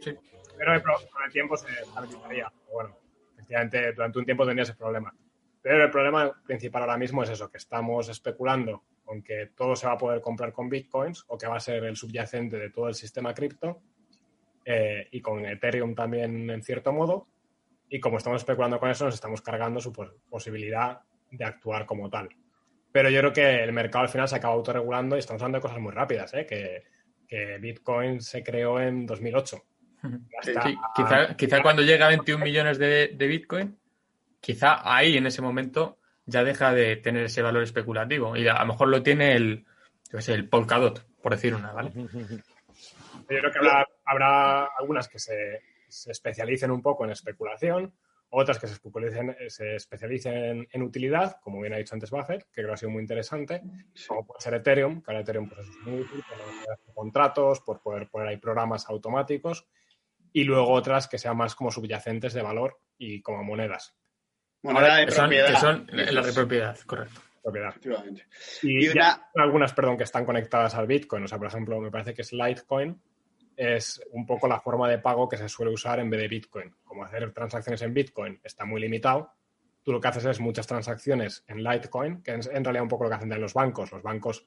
Sí. Pero con el tiempo se estabilizaría. Bueno, efectivamente, durante un tiempo tendría ese problema. Pero el problema principal ahora mismo es eso, que estamos especulando con que todo se va a poder comprar con bitcoins o que va a ser el subyacente de todo el sistema cripto eh, y con Ethereum también en cierto modo. Y como estamos especulando con eso, nos estamos cargando su pos- posibilidad de actuar como tal. Pero yo creo que el mercado al final se acaba autorregulando y estamos hablando de cosas muy rápidas, ¿eh? que, que Bitcoin se creó en 2008. Ya está. Sí, quizá, quizá cuando llega a 21 millones de, de Bitcoin, quizá ahí en ese momento ya deja de tener ese valor especulativo. Y a lo mejor lo tiene el, yo sé, el Polkadot, por decir una, ¿vale? Yo creo que habrá, habrá algunas que se, se especialicen un poco en especulación, otras que se especialicen, se especialicen en utilidad, como bien ha dicho antes Buffett, que creo que ha sido muy interesante, como puede ser Ethereum, que ahora Ethereum pues, es muy útil por hacer contratos, por poder poner ahí programas automáticos, y luego otras que sean más como subyacentes de valor y como monedas. Moneda de son, propiedad. que son la de propiedad, correcto. Propiedad. Efectivamente. Y, una- algunas, perdón, que están conectadas al Bitcoin. O sea, por ejemplo, me parece que es Litecoin. Es un poco la forma de pago que se suele usar en vez de Bitcoin. Como hacer transacciones en Bitcoin está muy limitado, tú lo que haces es muchas transacciones en Litecoin, que es en realidad un poco lo que hacen en los bancos. Los bancos,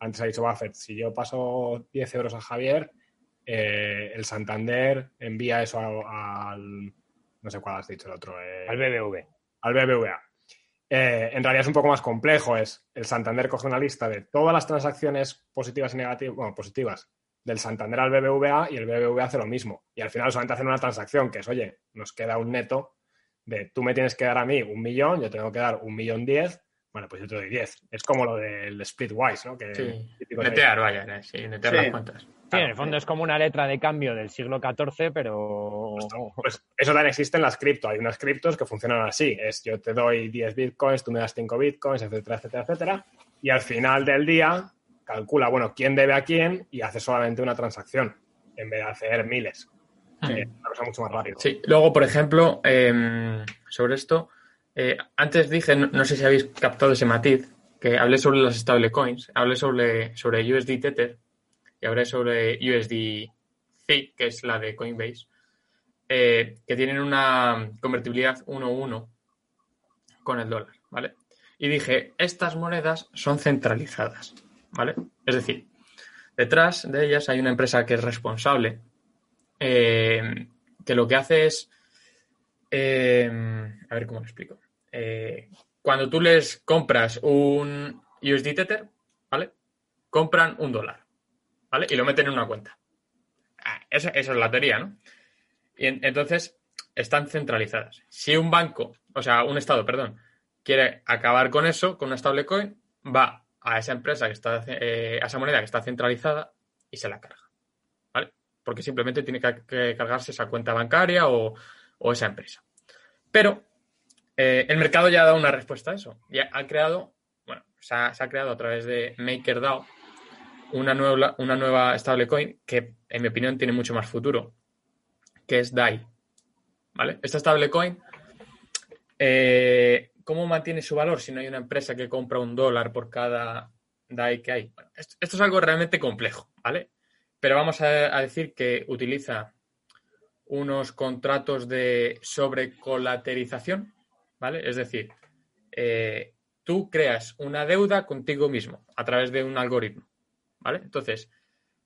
antes ha dicho Buffett, si yo paso 10 euros a Javier, eh, el Santander envía eso a- al... No sé cuál has dicho el otro. eh, Al BBV. Al BBVA. Eh, en realidad es un poco más complejo. Es el Santander coge una lista de todas las transacciones positivas y negativas, bueno, positivas del Santander al BBVA y el BBVA hace lo mismo. Y al final solamente hacen una transacción que es, oye, nos queda un neto de tú me tienes que dar a mí un millón, yo tengo que dar un millón diez, bueno, pues yo te doy diez. Es como lo del Splitwise, ¿no? Que Sí. Netear, vaya, eh, sí, netear Sí. las cuentas. Sí, en el fondo es como una letra de cambio del siglo XIV, pero... Pues eso también existe en las cripto. Hay unas criptos que funcionan así. Es yo te doy 10 bitcoins, tú me das 5 bitcoins, etcétera, etcétera, etcétera. Y al final del día calcula, bueno, quién debe a quién y hace solamente una transacción en vez de hacer miles. Eh, una cosa mucho más rápida. Sí, luego, por ejemplo, em, sobre esto, eh, antes dije, no, no sé si habéis captado ese matiz, que hablé sobre las stablecoins, hablé sobre, sobre USD Tether y hablé sobre USD Fi, que es la de Coinbase, eh, que tienen una convertibilidad 1-1 con el dólar, ¿vale? Y dije, estas monedas son centralizadas, ¿vale? Es decir, detrás de ellas hay una empresa que es responsable eh, que lo que hace es. eh, a ver cómo lo explico. Cuando tú les compras un USD Tether, ¿vale? Compran un dólar, ¿vale? Y lo meten en una cuenta. Ah, esa, es la teoría, ¿no? Y en- entonces están centralizadas. Si un banco, o sea, un estado, perdón, quiere acabar con eso, con una stablecoin, va a esa empresa que está, eh, a esa moneda que está centralizada y se la carga. ¿Vale? Porque simplemente tiene que, cargarse esa cuenta bancaria o, o esa empresa. Pero eh, el mercado ya ha dado una respuesta a eso. Ya ha creado, bueno, se ha creado a través de MakerDAO una nueva, una nueva stablecoin que, en mi opinión, tiene mucho más futuro, que es DAI. ¿Vale? Esta stablecoin, eh, ¿cómo mantiene su valor si no hay una empresa que compra un dólar por cada DAI que hay? Esto, es algo realmente complejo, ¿vale? Pero vamos a, a decir que utiliza unos contratos de sobrecolaterización, ¿vale? Es decir, eh, tú creas una deuda contigo mismo a través de un algoritmo, ¿vale? Entonces,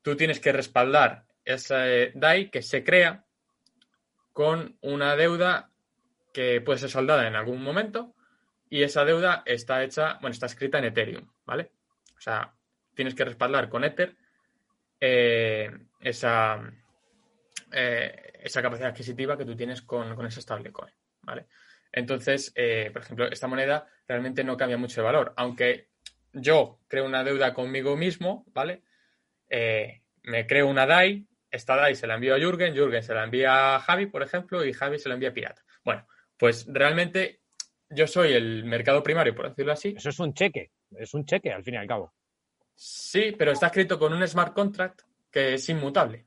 tú tienes que respaldar ese DAI que se crea con una deuda que puede ser saldada en algún momento y esa deuda está hecha, bueno, está escrita en Ethereum, ¿vale? O sea, tienes que respaldar con Ether eh, esa, eh, esa capacidad adquisitiva que tú tienes con, con esa stablecoin, ¿vale? Entonces, eh, por ejemplo, esta moneda realmente no cambia mucho de valor, aunque yo creo una deuda conmigo mismo, ¿vale? Eh, me creo una DAI, esta DAI se la envío a Jürgen, Jürgen se la envía a Javi, por ejemplo, y Javi se la envía a Pirata. Bueno, pues realmente yo soy el mercado primario, por decirlo así. Eso es un cheque, es un cheque al fin y al cabo. Sí, pero está escrito con un smart contract que es inmutable.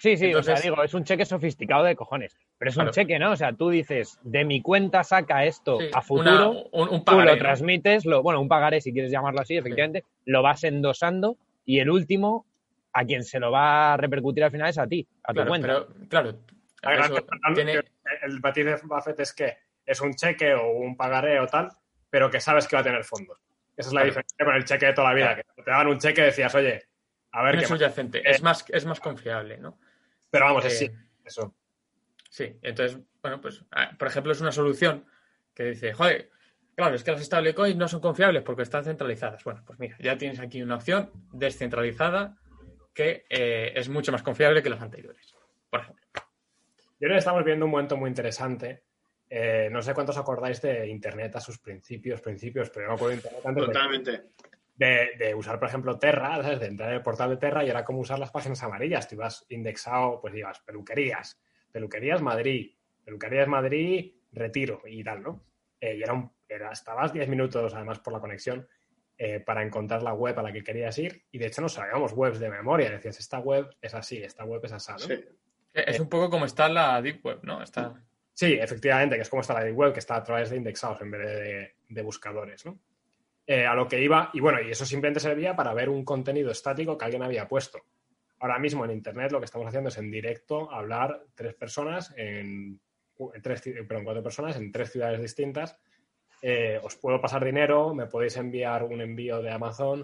Sí, sí, o sea, digo, es un cheque sofisticado de cojones. Pero es un Claro. cheque, ¿no? O sea, tú dices, de mi cuenta saca esto Sí, a futuro, una- un, un tú pagaré, lo ¿no? transmites, lo, bueno, un pagaré si quieres llamarlo así, efectivamente, lo vas endosando y el último a quien se lo va a repercutir al final es a ti, a tu cuenta. pero claro, eso tiene- El matiz de Buffett es que es un cheque o un pagaré o tal, pero que sabes que va a tener fondos. Esa es la Claro. diferencia con el cheque de toda la vida. Claro. Que te daban un cheque y decías, oye, a ver no qué es más. Eh, es más, es más confiable, ¿no? Pero vamos, es Eh, sí, eso. Sí, entonces, bueno, pues, ah, por ejemplo, es una solución que dice, joder, claro, es que las stablecoins no son confiables porque están centralizadas. Bueno, pues mira, ya tienes aquí una opción descentralizada que eh, es mucho más confiable que las anteriores, por ejemplo. Yo creo que estamos viendo un momento muy interesante. Eh, no sé cuántos acordáis de Internet a sus principios, principios, pero yo me acuerdo de Internet antes Totalmente. de, de usar, por ejemplo, Terra, ¿sabes? de entrar en el portal de Terra y era como usar las páginas amarillas. Tú ibas indexado, pues ibas peluquerías, peluquerías Madrid, peluquerías Madrid, retiro y tal, ¿no? Eh, y era un, era, estabas 10 minutos, además, por la conexión, eh, para encontrar la web a la que querías ir. Y de hecho, no sabíamos webs de memoria. Decías, esta web es así, esta web es así, ¿no? Sí. Es un poco como está la Deep Web, ¿no? Está... Sí, efectivamente, que es como está la Deep Web, que está a través de indexados en vez de, de buscadores, ¿no? Eh, a lo que iba, y bueno, y eso simplemente servía para ver un contenido estático que alguien había puesto. Ahora mismo en Internet lo que estamos haciendo es en directo hablar tres personas en, tres, ci- perdón, cuatro personas en tres ciudades distintas. Eh, os puedo pasar dinero, me podéis enviar un envío de Amazon.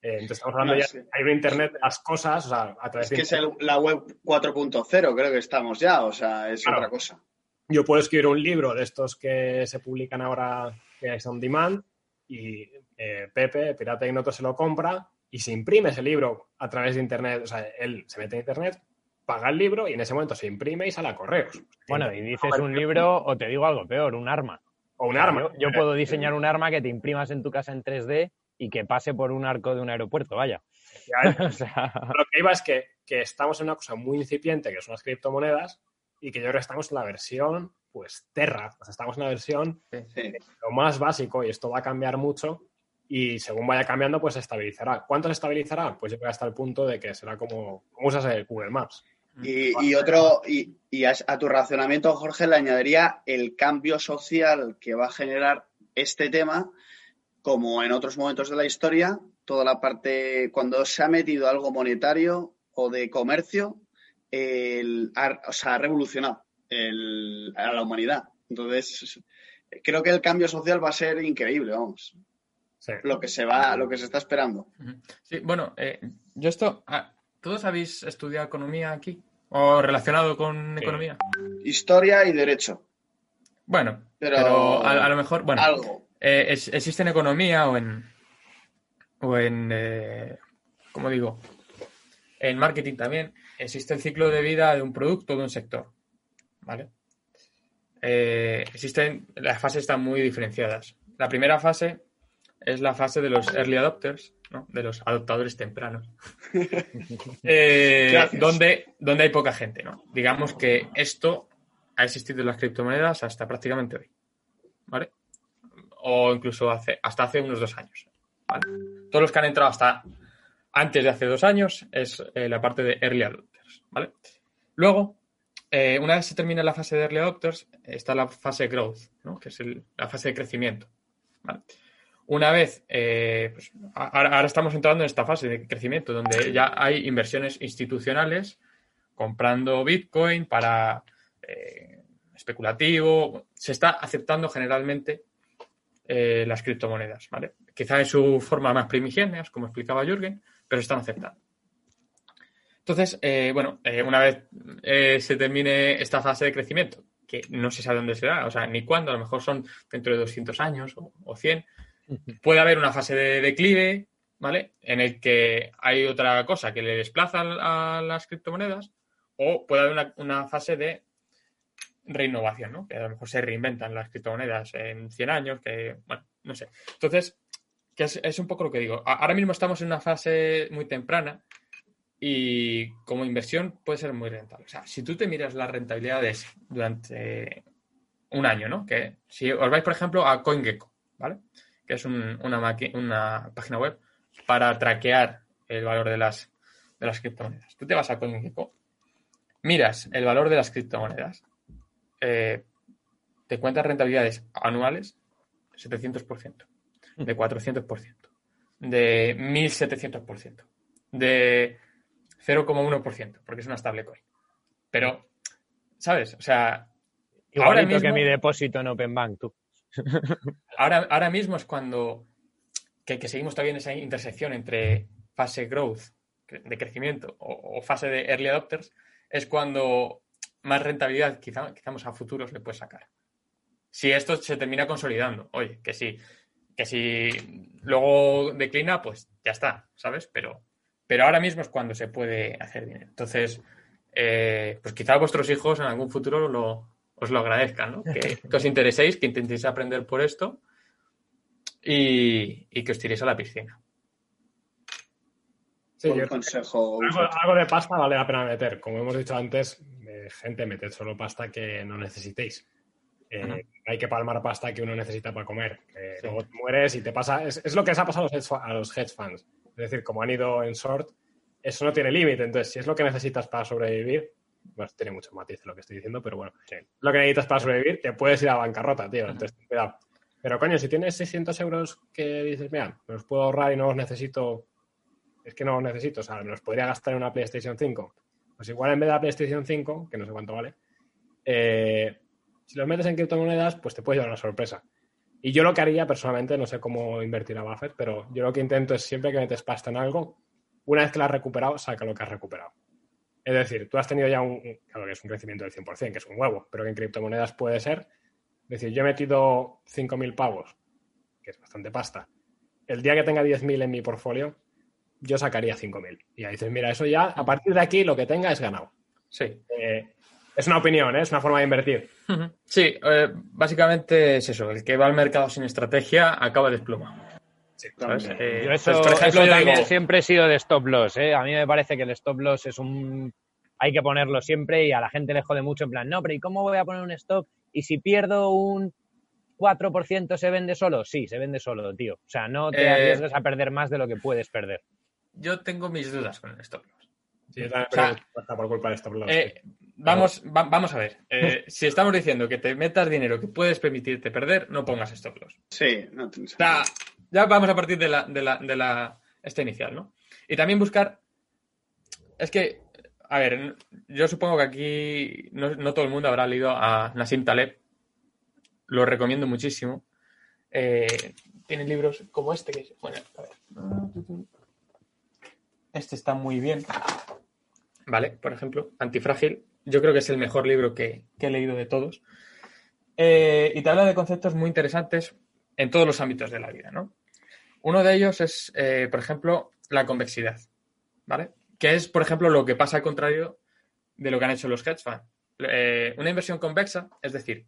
Eh, entonces estamos hablando Ah, ya, sí. hay un Internet de las cosas, o sea, a través Es de que es el- la web 4.0, creo que estamos ya, o sea, es Claro. otra cosa. yo puedo escribir un libro de estos que se publican ahora, que es on demand, y eh, Pepe, Pirata Ignoto, se lo compra y se imprime ese libro a través de Internet. O sea, él se mete en Internet, paga el libro y en ese momento se imprime y sale a correos. Bueno, y dices un libro o te digo algo peor, un arma. O un arma. Yo, yo puedo diseñar un arma que te imprimas en tu casa en 3D y que pase por un arco de un aeropuerto, vaya. Ya, O sea, Lo que iba es que, que estamos en una cosa muy incipiente, que son las criptomonedas, y que yo creo que estamos en la versión, pues, Terra. O sea, estamos en la versión Sí. lo más básico y esto va a cambiar mucho y según vaya cambiando pues se estabilizará. ¿Cuánto se estabilizará? Pues yo creo que hasta el punto de que será como, como usas el Google Maps. Y, y otro, y, y a, a tu razonamiento, Jorge, le añadiría el cambio social que va a generar este tema, como en otros momentos de la historia, toda la parte, cuando se ha metido algo monetario o de comercio, el, ha, o sea, ha revolucionado el- a la humanidad. Entonces, creo que el cambio social va a ser increíble, vamos. Sí. Lo que se va, lo que se está esperando. Sí, bueno, eh, yo esto. ah, ¿Todos habéis estudiado economía aquí? ¿O relacionado con Sí. economía? Historia y derecho. Bueno, Pero, pero, a, a lo mejor, bueno, algo. eh, es- existe en economía o en. O en. eh, ¿Cómo digo? En marketing también. Existe el ciclo de vida de un producto o de un sector. ¿Vale? Eh, existen. Las fases están muy diferenciadas. La primera fase es la fase de los early adopters, ¿no? De los adoptadores tempranos. Eh, donde, donde hay poca gente, ¿no? Digamos que esto ha existido en las criptomonedas hasta prácticamente hoy. ¿Vale? O incluso hace, hasta hace unos dos años. ¿vale? Todos los que han entrado hasta antes de hace dos años es eh, la parte de early adopters. ¿Vale? Luego, eh, una vez se termina la fase de early adopters, está la fase growth, ¿no? que es la fase de crecimiento. Una vez, eh, pues, ahora, estamos entrando en esta fase de crecimiento, donde ya hay inversiones institucionales comprando Bitcoin para eh, especulativo. Se está aceptando generalmente las criptomonedas, ¿vale? Quizá en su forma más primigenia, como explicaba Jürgen, pero se están aceptando. Entonces, eh, bueno, eh, una vez eh, se termine esta fase de crecimiento, que no se sabe dónde será, o sea, ni cuándo, a lo mejor son dentro de 200 años o, o 100, puede haber una fase de declive, ¿vale? En el que hay otra cosa que le desplaza a las criptomonedas, o puede haber una, una fase de reinnovación, ¿no? Que a lo mejor se reinventan las criptomonedas en 100 años, que, bueno, no sé. Entonces, que es, es un poco lo que digo. Ahora mismo estamos en una fase muy temprana y como inversión puede ser muy rentable. O sea, si tú te miras las rentabilidades durante un año, ¿no? Que si os vais, por ejemplo, a CoinGecko, ¿vale? Que es un- una, una página web para traquear el valor de las, de las criptomonedas. Tú te vas a CoinGecko, miras el valor de las criptomonedas, eh, te cuentas rentabilidades anuales 700%, de 400%, de 1700%, de 0,1%, porque es una stablecoin. Pero, ¿sabes? O sea, ahora igualito que mismo, mi depósito en Open Bank, tú. ahora, ahora mismo es cuando que, que seguimos todavía en esa intersección entre fase growth, de crecimiento, o, o fase de early adopters, es cuando más rentabilidad quizá, quizá más a futuros le puedes sacar. Si esto se termina consolidando, oye, que si, que si luego declina, pues ya está, ¿sabes? Pero, pero ahora mismo es cuando se puede hacer dinero. Entonces, eh, pues quizá vuestros hijos en algún futuro lo, os lo agradezcan, ¿no? Que, que os intereséis, que intentéis aprender por esto y, y que os tiréis a la piscina. Sí, yo- consejo. algo, algo de pasta vale la pena meter. Como hemos dicho antes, eh, gente, meted solo pasta que no necesitéis. Eh, hay que palmar pasta que uno necesita para comer. Luego te mueres y te pasa. Es, es lo que les ha pasado a los, hedge, a los hedge funds. Es decir, como han ido en short, eso no tiene límite. Entonces, si es lo que necesitas para sobrevivir, bueno, tiene mucho matiz lo que estoy diciendo, pero bueno, lo que necesitas para sobrevivir, te puedes ir a bancarrota, tío. Entonces, cuidado. Pero coño, si tienes 600 euros que dices, mira, me los puedo ahorrar y no los necesito, es que no los necesito, o sea, me los podría gastar en una PlayStation 5. Pues igual en vez de la PlayStation 5, que no sé cuánto vale, eh, si los metes en criptomonedas, pues te puede llevar una sorpresa. Y yo lo que haría personalmente, no sé cómo invertir a Buffett, pero yo lo que intento es siempre que metes pasta en algo, una vez que la has recuperado, saca lo que has recuperado. Es decir, tú has tenido ya un, claro que es un crecimiento del 100%, que es un huevo, pero que en criptomonedas puede ser. Es decir, yo he metido 5.000 pavos, que es bastante pasta. El día que tenga 10.000 en mi portfolio, yo sacaría 5.000. Y ahí dices, mira, eso ya, a partir de aquí, lo que tenga es ganado. Sí. Eh, es una opinión, ¿eh? es una forma de invertir. Sí, eh, básicamente es eso. El que va al mercado sin estrategia acaba desplomado. Sí. Eh, Yo eso, pues, por ejemplo, eso yo también digo- siempre he sido de stop loss, ¿eh? A mí me parece que el stop loss es un... Hay que ponerlo siempre y a la gente le jode mucho en plan, no, pero ¿y cómo voy a poner un stop? Y si pierdo un 4% se vende solo? Sí, se vende solo, tío. O sea, no te Eh, arriesgues a perder más de lo que puedes perder. yo tengo mis dudas con el stop loss. Sí, yo también O sea, perdí pasta por culpa de stop loss. Eh, vamos, va- vamos a ver. Eh, si estamos diciendo que te metas dinero que puedes permitirte perder, no pongas stop loss. Sí, no O sea, ya vamos a partir de la, de la, de la esta inicial, ¿no? Y también buscar. Es que, a ver, yo supongo que aquí no, no todo el mundo habrá leído a Nassim Taleb. Lo recomiendo muchísimo. Eh, tiene libros como este que es- bueno, a ver. Este está muy bien. Vale, por ejemplo, Antifrágil. Yo creo que es el mejor libro que, he leído de todos. Eh, y te habla de conceptos muy interesantes en todos los ámbitos de la vida, ¿no? Uno de ellos es, eh, por ejemplo, la convexidad, ¿vale? Que es, por ejemplo, lo que pasa al contrario de lo que han hecho los hedge funds. Eh, una inversión convexa, es decir,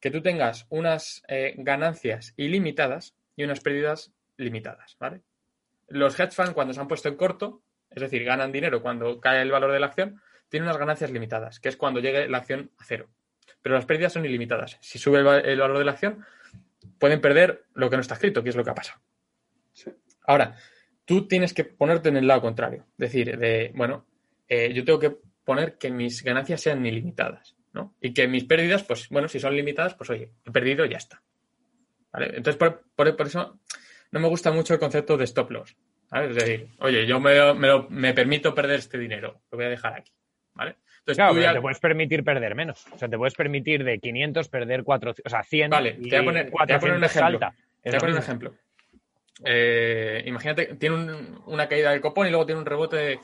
que tú tengas unas ganancias ilimitadas y unas pérdidas limitadas, ¿vale? Los hedge funds, cuando se han puesto en corto, es decir, ganan dinero cuando cae el valor de la acción, tienen unas ganancias limitadas, que es cuando llegue la acción a cero. Pero las pérdidas son ilimitadas. Si sube el, va- el valor de la acción, pueden perder lo que no está escrito, que es lo que ha pasado. Sí. Ahora, tú tienes que ponerte en el lado contrario. Decir, de, bueno, eh, yo tengo que poner que mis ganancias sean ilimitadas, ¿no? Y que mis pérdidas, pues, bueno, si son limitadas, pues oye, he perdido y ya está. ¿Vale? Entonces, por, por- por eso no me gusta mucho el concepto de stop loss. ¿Vale? Es decir, oye, yo me, me me permito perder este dinero, lo voy a dejar aquí. ¿Vale? Entonces, Claro, tú ya- te puedes permitir perder menos. O sea, te puedes permitir de 500 perder 4, o sea, 100 Vale, te voy a poner- te voy a poner un 400 ejemplo. salta. Te voy a poner un ejemplo. Eh, imagínate, tiene un- una caída del copón y luego tiene un rebote de,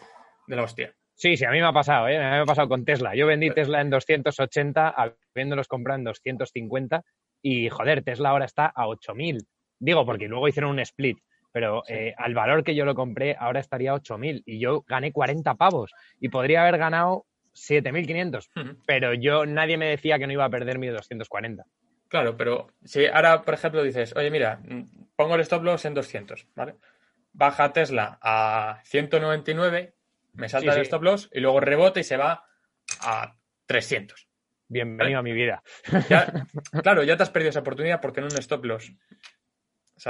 de la hostia. Sí, sí, a mí me ha pasado, ¿eh? A mí me ha pasado con Tesla. Yo vendí Tesla en 280, habiéndolos comprado en 250 y, joder, Tesla ahora está a 8.000. Digo, porque luego hicieron un split, pero Sí. eh, al valor que yo lo compré ahora estaría a 8.000 y yo gané 40 pavos y podría haber ganado 7.500, Ujú. pero yo nadie me decía que no iba a perder mi 240. Claro, pero si ahora, por ejemplo, dices, oye, mira, pongo el stop loss en 200, ¿vale? Baja Tesla a 199, me salta Sí, el sí. stop loss y luego rebota y se va a 300. Bienvenido a mi vida. Ya, claro, ya te has perdido esa oportunidad porque en un stop loss.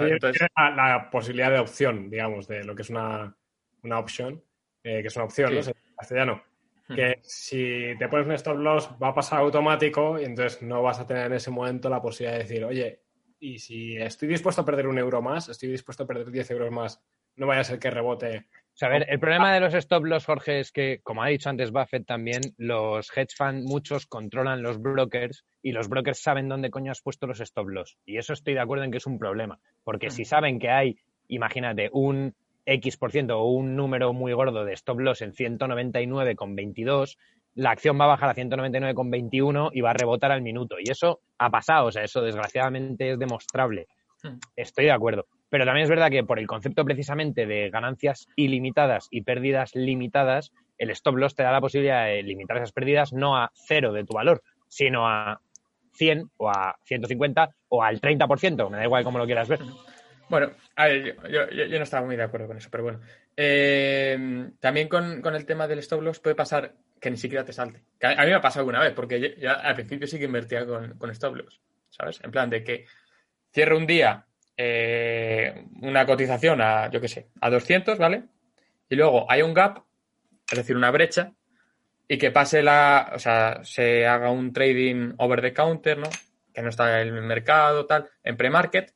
La posibilidad de opción, digamos, de lo que es una, una opción, eh, que es una opción, Sí. ¿no? En castellano. Hmm. Que si te pones un stop loss va a pasar automático y entonces no vas a tener en ese momento la posibilidad de decir, oye, y si estoy dispuesto a perder un euro más, estoy dispuesto a perder 10 euros más, no vaya a ser que rebote. O sea, a ver, el problema de los stop loss, Jorge, es que, como ha dicho antes Buffett también, los hedge funds, muchos controlan los brokers y los brokers saben dónde coño has puesto los stop loss. Y eso estoy de acuerdo en que es un problema. Porque si saben que hay, imagínate, un X por ciento o un número muy gordo de stop loss en 199,22, la acción va a bajar a 199,21 y va a rebotar al minuto. Y eso ha pasado, o sea, eso desgraciadamente es demostrable. Hmm. Estoy de acuerdo. Pero también es verdad que por el concepto precisamente de ganancias ilimitadas y pérdidas limitadas, el stop loss te da la posibilidad de limitar esas pérdidas no a cero de tu valor, sino a 100 o a 150 o al 30%, me da igual cómo lo quieras ver. Bueno, a ver, yo, no estaba muy de acuerdo con eso, pero bueno. Eh, también con, con el tema del stop loss puede pasar que ni siquiera te salte. A, mí me ha pasado alguna vez, porque yo, al principio sí que invertía con, con stop loss, ¿sabes? En plan de que cierro un día eh, una cotización a, yo qué sé, a 200, ¿vale? Y luego hay un gap, es decir, una brecha, y que pase la, o sea, se haga un trading over the counter, ¿no? Que no está en el mercado, tal, en pre-market,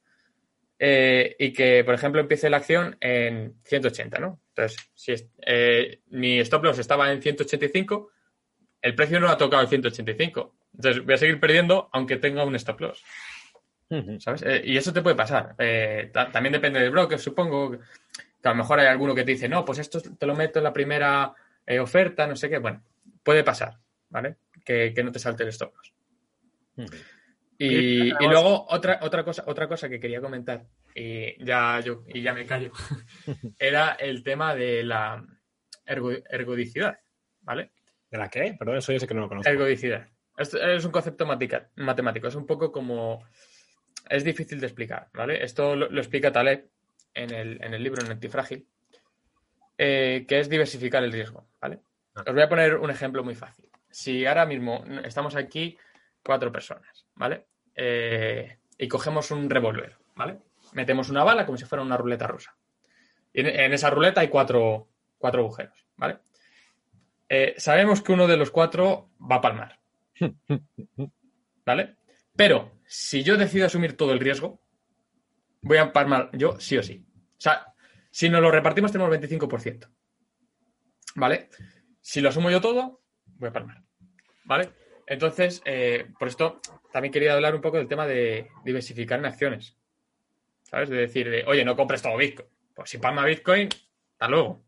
eh, y que, por ejemplo, empiece la acción en 180, ¿no? Entonces, si eh, mi stop loss estaba en 185, el precio no ha tocado el 185. Entonces, voy a seguir perdiendo aunque tenga un stop loss. ¿Sabes? Eh, y eso te puede pasar. Eh, ta- también depende del broker, supongo. Que a lo mejor hay alguno que te dice, no, pues esto te lo meto en la primera eh, oferta, no sé qué. Bueno, puede pasar, ¿vale? Que, que no te salte el stop loss. Y, y luego otra, otra, cosa, otra cosa que quería comentar, y ya, yo, y ya me callo, era el tema de la ergo- ergodicidad, ¿vale? ¿De la qué? Perdón, eso yo sé que no lo conozco. Ergodicidad. Esto es un concepto matica- matemático, es un poco como... Es difícil de explicar, ¿vale? Esto lo, lo explica Taleb en el, en el libro en Antifrágil, eh, que es diversificar el riesgo, ¿vale? Ah. Os voy a poner un ejemplo muy fácil. Si ahora mismo estamos aquí cuatro personas, ¿vale? Eh, y cogemos un revólver, ¿vale? Metemos una bala como si fuera una ruleta rusa. Y en, en esa ruleta hay cuatro, cuatro agujeros, ¿vale? Eh, sabemos que uno de los cuatro va a palmar. ¿Vale? Pero si yo decido asumir todo el riesgo, voy a palmar yo sí o sí. O sea, si nos lo repartimos tenemos 25%. ¿Vale? Si lo asumo yo todo, voy a palmar. ¿Vale? Entonces, eh, por esto también quería hablar un poco del tema de diversificar en acciones. ¿Sabes? De decir, de, oye, no compres todo Bitcoin. Pues si palma Bitcoin, hasta luego.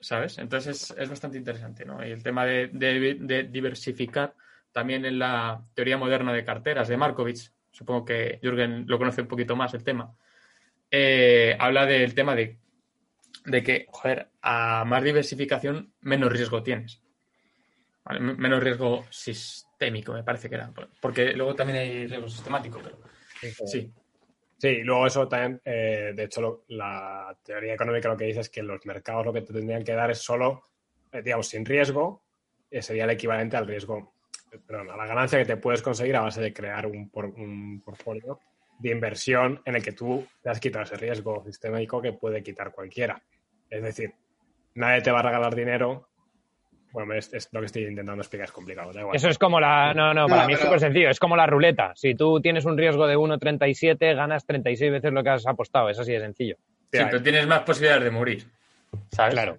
¿Sabes? Entonces es, es bastante interesante, ¿no? Y el tema de, diversificar también en la teoría moderna de carteras de Markovich, supongo que Jürgen lo conoce un poquito más el tema, eh, habla del tema de, de que, joder, a más diversificación, menos riesgo tienes. Menos riesgo sistémico, me parece que era. Porque luego también hay riesgo sistemático, pero sí. Sí, y luego eso también, eh, de hecho, lo- la teoría económica lo que dice es que los mercados lo que te tendrían que dar es solo, eh, digamos, sin riesgo, sería el equivalente al riesgo, perdón, a la ganancia que te puedes conseguir a base de crear un, por- un portfolio de inversión en el que tú te has quitado ese riesgo sistémico que puede quitar cualquiera. Es decir, nadie te va a regalar dinero. Bueno, es, es lo que estoy intentando explicar, es complicado, da igual. Eso es como la. No, no, para No, mí es súper sencillo. Es como la ruleta. Si tú tienes un riesgo de 1,37, ganas 36 veces lo que has apostado. Es así de sencillo. Sí, pero tienes más posibilidades de morir. ¿Sabes? Claro.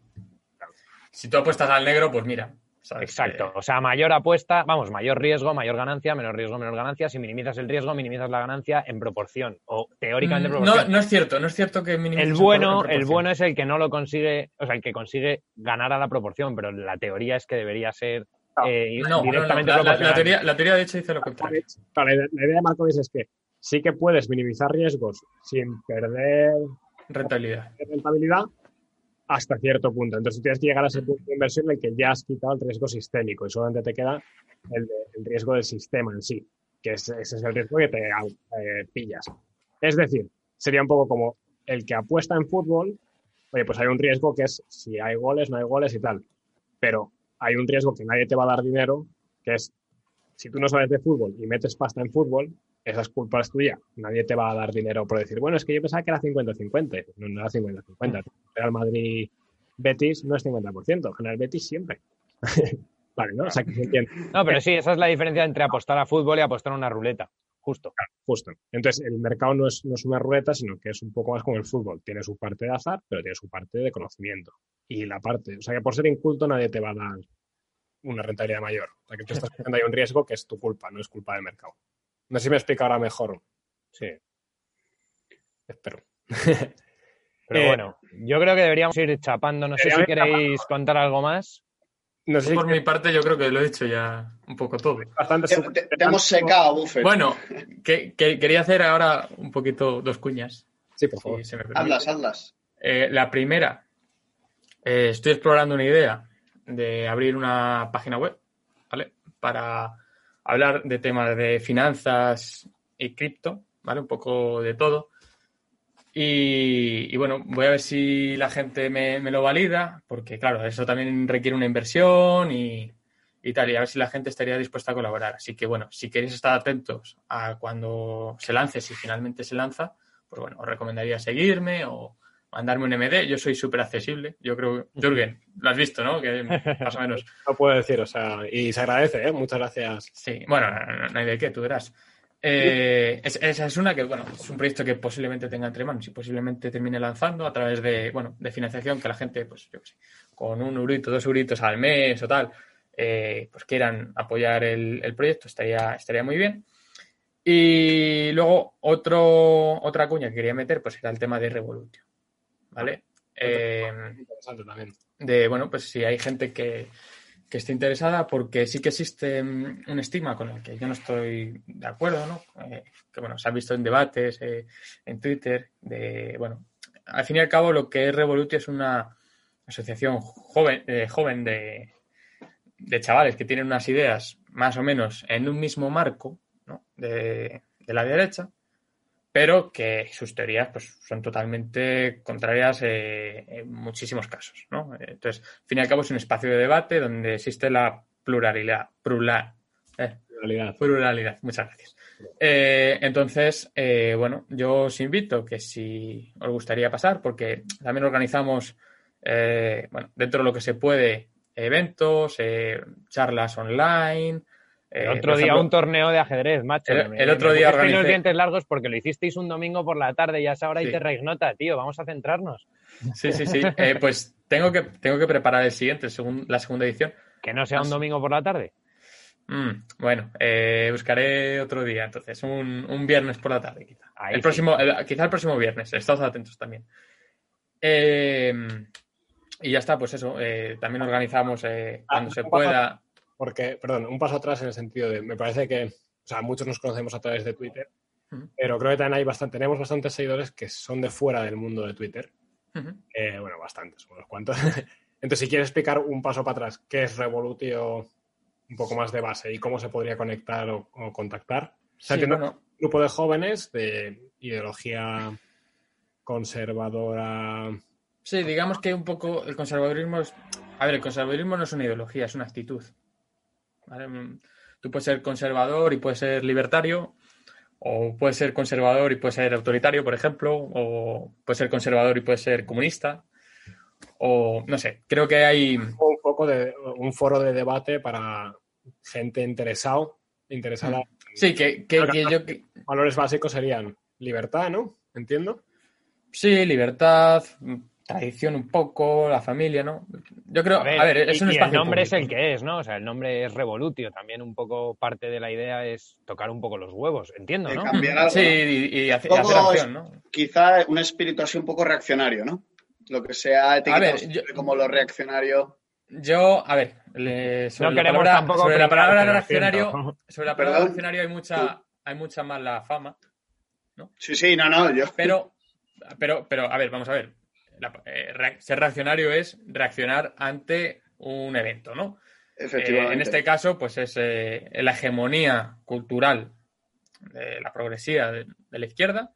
Si tú apuestas al negro, pues mira. ¿Sabes? Exacto. Eh, O sea, mayor apuesta, vamos, mayor riesgo, mayor ganancia, menor riesgo, menor ganancia. Si minimizas el riesgo, minimizas la ganancia en proporción. O teóricamente en Mm, no, proporción. no es cierto, no es cierto que minimices el en bueno, el proporción. bueno es el que no lo consigue, o sea, el que consigue ganar a la proporción, pero la teoría es que debería ser eh, No, no, no, directamente la, la- la teoría, la teoría de hecho dice lo contrario. Claro, la, la idea de Markovich es que sí que puedes minimizar riesgos sin perder Rentabilidad. de rentabilidad hasta cierto punto. Entonces tienes que llegar a ese punto de inversión en el que ya has quitado el riesgo sistémico y solamente te queda el riesgo del sistema en sí, que es- ese es el riesgo que te eh, pillas. Es decir, sería un poco como el que apuesta en fútbol, oye, pues hay un riesgo que es si hay goles, no hay goles y tal, pero hay un riesgo que nadie te va a dar dinero, que es si tú no sabes de fútbol y metes pasta en fútbol, esa es culpa es tuya. Nadie te va a dar dinero por decir, bueno, es que yo pensaba que era 50-50. No, no era 50-50. Real Madrid Betis no es 50%. General Betis siempre. vale, ¿no? O sea, que se entiende. No, pero sí, esa es la diferencia entre apostar a fútbol y apostar a una ruleta. Justo. Justo. Entonces, el mercado no es, no es una ruleta, sino que es un poco más como el fútbol. Tiene su parte de azar, pero tiene su parte de conocimiento. Y la parte, o sea, que por ser inculto nadie te va a dar una rentabilidad mayor. O sea, que tú estás cogiendo ahí un riesgo que es tu culpa, no es culpa del mercado. No sé si me explico ahora mejor. Sí. Espero. Pero Eh, bueno, yo creo que deberíamos ir chapando. No sé si queréis contar algo más. No sé Por mi parte, yo creo que lo he dicho ya un poco todo. bastante Te, te- te hemos secado, Buffett. Bueno, que, que- quería hacer ahora un poquito dos cuñas. Sí, por favor. si se me permite. Hazlas, hazlas. Eh, la primera, eh, estoy explorando una idea de abrir una página web, ¿vale? Para hablar de temas de finanzas y cripto, ¿vale? Un poco de todo. Y, bueno, voy a ver si la gente me, me lo valida, porque claro, eso también requiere una inversión y, y tal, y a ver si la gente estaría dispuesta a colaborar. Así que bueno, si queréis estar atentos a cuando se lance, si finalmente se lanza, pues bueno, os recomendaría seguirme o mandarme un MD. Yo soy súper accesible. Yo creo, Jürgen, lo has visto, ¿no? Que más o menos. No puedo decir, o sea, y se agradece, ¿eh? Muchas gracias. Sí, bueno, no, no hay de qué, tú verás. Eh, es- esa es una que, bueno, es un proyecto que posiblemente tenga entre manos y posiblemente termine lanzando a través de, bueno, de financiación que la gente, pues, yo qué sé, con un eurito, dos euritos al mes o tal, eh, pues quieran apoyar el, el proyecto, estaría, estaría muy bien. Y luego otro, otra cuña que quería meter, pues era el tema de Revolutio, ¿vale? Eh, Interesante también. de, bueno, pues si hay gente que, que esté interesada, porque sí que existe mm, un estigma con el que yo no estoy de acuerdo, ¿no? Eh, que, bueno, se ha visto en debates, eh, en Twitter, de, bueno, al fin y al cabo lo que es Revolutio es una asociación joven, eh, joven de, de chavales que tienen unas ideas más o menos en un mismo marco, ¿no? De, de la derecha, pero que sus teorías pues, son totalmente contrarias eh, en muchísimos casos. ¿no? Entonces, al fin y al cabo, es un espacio de debate donde existe la pluralidad. Plura, eh, En realidad. pluralidad. Muchas gracias. Eh, entonces, eh, bueno, yo os invito que si os gustaría pasar, porque también organizamos, eh, bueno, dentro de lo que se puede, eventos, charlas online. Eh, El otro por día ejemplo, un torneo de ajedrez, macho. el- Me- el otro me día los organicé- dientes largos porque lo hicisteis un domingo por la tarde y a esa hora Sí. y te reignota, tío. Vamos a centrarnos. Sí, sí, sí. Eh, pues tengo que, tengo que preparar el siguiente, la segunda edición. Que no sea un domingo por la tarde. Mm, bueno, eh, buscaré otro día, entonces, un, un viernes por la tarde, quizá. Ahí el sí. próximo, el- quizá el próximo viernes, estad atentos también. Eh, y ya está, pues eso, eh, también organizamos eh, cuando Ah, se pueda. Porque, perdón, un paso atrás en el sentido de, me parece que, o sea, muchos nos conocemos a través de Twitter, pero creo que también hay bastante, tenemos bastantes seguidores que son de fuera del mundo de Twitter. Eh, bueno, bastantes, unos cuantos. Entonces, si quieres explicar un paso para atrás, ¿qué es Revolutio un poco más de base y cómo se podría conectar o, o contactar? O sea, Sí, entiendo bueno, un grupo de jóvenes de ideología conservadora. sí, digamos que un poco el conservadurismo es. A ver, el conservadurismo no es una ideología, es una actitud. ¿Vale? Mm, Tú puedes ser conservador y puedes ser libertario, o puedes ser conservador y puedes ser autoritario, por ejemplo, o puedes ser conservador y puedes ser comunista, o no sé, creo que hay. Un poco de un foro de debate para gente interesado, interesada. Sí, que, que- que yo. Valores básicos serían libertad, ¿no? Entiendo. Sí, libertad, tradición un poco, la familia, ¿no? Yo creo, a ver, es y- un y espacio el nombre es el que es, ¿no? O sea, el nombre es Revolutio. También un poco parte de la idea es tocar un poco los huevos. Entiendo, ¿no? cambiar algo. Sí, ¿no? y, y hace- Un y hacer acción, ¿no? Quizá un espíritu así un poco reaccionario, ¿no? Lo que sea etiquetado ver, yo- como lo reaccionario. Yo, a ver, le- sobre, No la palabra, tampoco sobre la palabra reaccionario, sobre la palabra reaccionario hay mucha, hay mucha mala fama, Sí, sí, no, no, yo. pero, pero, pero, a ver, vamos a ver. La- eh, re- ser reaccionario es reaccionar ante un evento, ¿no? Eh, en este caso, pues es eh, la hegemonía cultural de la progresía de, de la izquierda,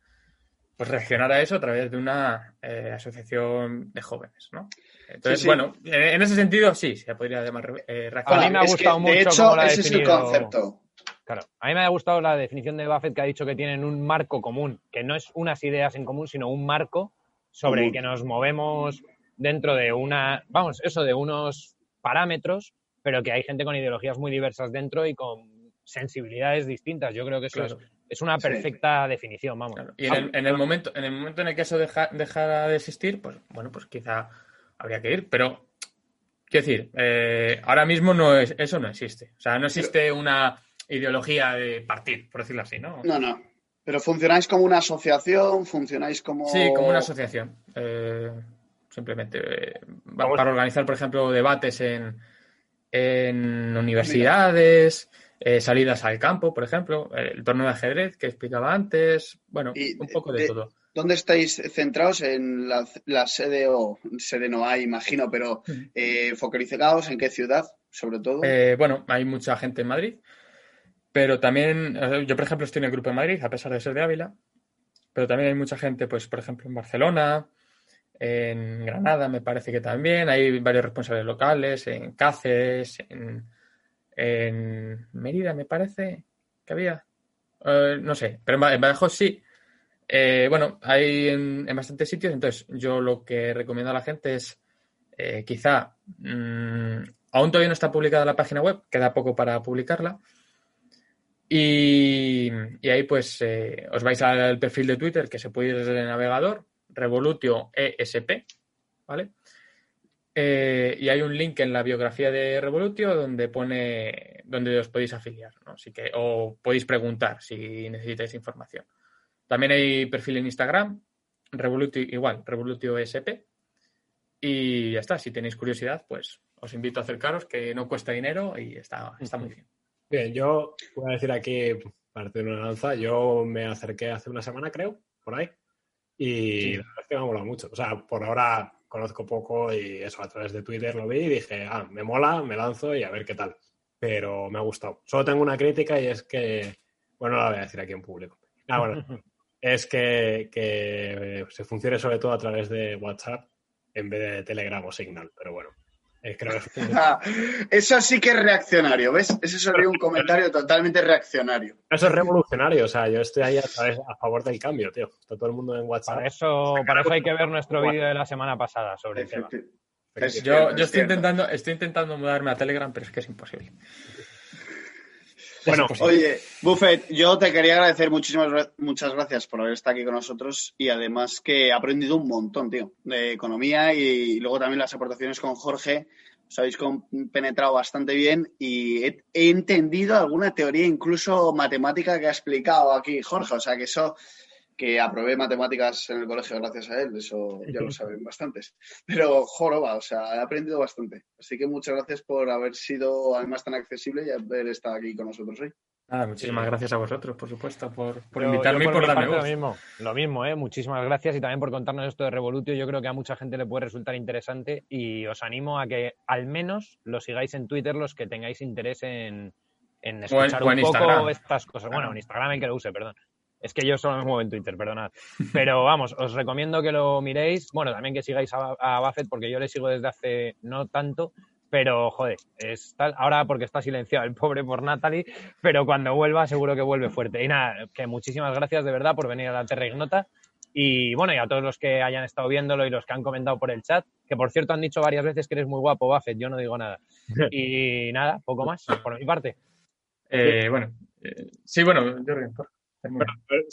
pues reaccionar a eso a través de una eh, asociación de jóvenes, ¿no? Entonces, Sí, sí. bueno, en, en ese sentido sí, se podría llamar eh, A mí me ha es gustado que, mucho De hecho, cómo ese es el concepto. Claro, a mí me ha gustado la definición de Buffett que ha dicho que tienen un marco común, que no es unas ideas en común, sino un marco sobre el que nos movemos dentro de una, vamos, eso de unos parámetros, pero que hay gente con ideologías muy diversas dentro y con sensibilidades distintas. Yo creo que eso Claro, es, es una Sí. perfecta definición, vamos. claro. Y en el, en el momento, en el momento en el que eso deja, dejara de existir, pues bueno, pues quizá habría que ir. Pero, quiero decir, eh, ahora mismo no es, eso no existe. O sea, no existe una ideología de partir, por decirlo así, ¿no? No, no. Pero funcionáis como una asociación, funcionáis como. Sí, como una asociación. eh, simplemente. eh, para organizar, por ejemplo, debates en, en universidades, eh, salidas al campo, por ejemplo, el torneo de ajedrez que explicaba antes. Bueno, Y un poco de, de- todo. ¿Dónde estáis centrados? En la, la sede o sede no hay, imagino, pero eh, focalizados en qué ciudad, sobre todo. Eh, bueno, hay mucha gente en Madrid, pero también, yo por ejemplo estoy en el grupo de Madrid, a pesar de ser de Ávila, pero también hay mucha gente, pues, por ejemplo, en Barcelona, en Granada me parece que también, hay varios responsables locales, en Cáceres, en, en Mérida me parece que había, Eh, no sé, pero en Ba- en Badajoz sí. Eh, bueno, hay en, en bastantes sitios, entonces yo lo que recomiendo a la gente es eh, quizá, mm, aún todavía no está publicada la página web, queda poco para publicarla. Y, y ahí pues eh, os vais al perfil de Twitter que se puede ir desde el navegador, Revolutio ESP, ¿vale? Eh, y hay un link en la biografía de Revolutio donde pone donde os podéis afiliar, ¿no? Así que, o podéis preguntar si necesitáis información. También hay perfil en Instagram, Revolutio, igual, Revolutio ESP. Y ya está, si tenéis curiosidad, pues os invito a acercaros, que no cuesta dinero y está, está muy bien. Bien, yo voy a decir aquí, para tener una lanza, yo me acerqué hace una semana, creo, por ahí, y Sí. la verdad es que me ha molado mucho. O sea, por ahora conozco poco y eso, a través de Twitter lo vi y dije, ah, me mola, me lanzo y a ver qué tal. Pero me ha gustado. Solo tengo una crítica y es que, bueno, no la voy a decir aquí en público. Ah, bueno, es que, que se funcione sobre todo a través de WhatsApp en vez de Telegram o Signal, pero bueno. Eh, Ah, Eso sí que es reaccionario, ¿ves? Ese sería un comentario totalmente reaccionario. Eso es revolucionario, o sea, yo estoy ahí a, través- a favor del cambio, tío. Está todo el mundo en WhatsApp. Para eso, para eso hay que ver nuestro vídeo de la semana pasada sobre el tema. Es Yo, cierto, yo es estoy intentando, estoy intentando mudarme a Telegram, pero es que es imposible. Bueno. Oye, Buffett, yo te quería agradecer muchísimas muchas gracias por haber estado aquí con nosotros y además que he aprendido un montón, tío, de economía y luego también las aportaciones con Jorge. Os habéis penetrado bastante bien y he, he entendido alguna teoría, incluso matemática que ha explicado aquí Jorge. O sea que eso, que aprobé matemáticas en el colegio gracias a él, eso ya lo saben bastantes. Pero joroba, o sea, he aprendido bastante. Así que muchas gracias por haber sido además tan accesible y haber estado aquí con nosotros hoy. Nada, muchísimas gracias a vosotros, por supuesto, por, por Yo- invitarme yo y por mi darme voz. Lo mismo, lo mismo, ¿eh? Muchísimas gracias y también por contarnos esto de Revolutio. Yo creo que a mucha gente le puede resultar interesante y os animo a que al menos lo sigáis en Twitter los que tengáis interés en, en escuchar o en un poco Instagram. estas cosas. Bueno, en Instagram el que lo use, perdón. Es que yo solo me muevo en Twitter, perdonad. Pero vamos, os recomiendo que lo miréis. Bueno, también que sigáis a, a Buffett porque yo le sigo desde hace no tanto. Pero, joder, está, ahora porque está silenciado el pobre por Natalie, pero cuando vuelva seguro que vuelve fuerte. Y nada, que muchísimas gracias de verdad por venir a la Terra Ignota. Y bueno, y a todos los que hayan estado viéndolo y los que han comentado por el chat, que por cierto han dicho varias veces que eres muy guapo, Buffett, yo no digo nada. Y nada, poco más por mi parte. Eh, bueno, eh, sí, bueno, Jorgen, por-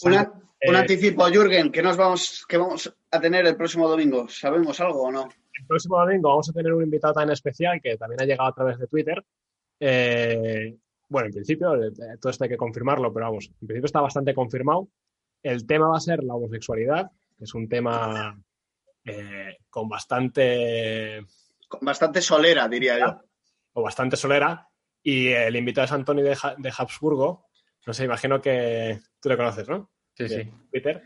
Una- un Eh, anticipo, Jürgen, ¿qué nos vamos, qué vamos a tener el próximo domingo? ¿Sabemos algo o no? El próximo domingo vamos a tener un invitado tan especial que también ha llegado a través de Twitter. Eh, bueno, en principio, eh, todo esto hay que confirmarlo, pero vamos, en principio está bastante confirmado. El tema va a ser la homosexualidad, que es un tema eh, con bastante Bastante solera, diría yo. o bastante solera. Y el invitado es Antonio de Habsburgo. No sé, imagino que tú le conoces, ¿no? Sí, sí. Twitter.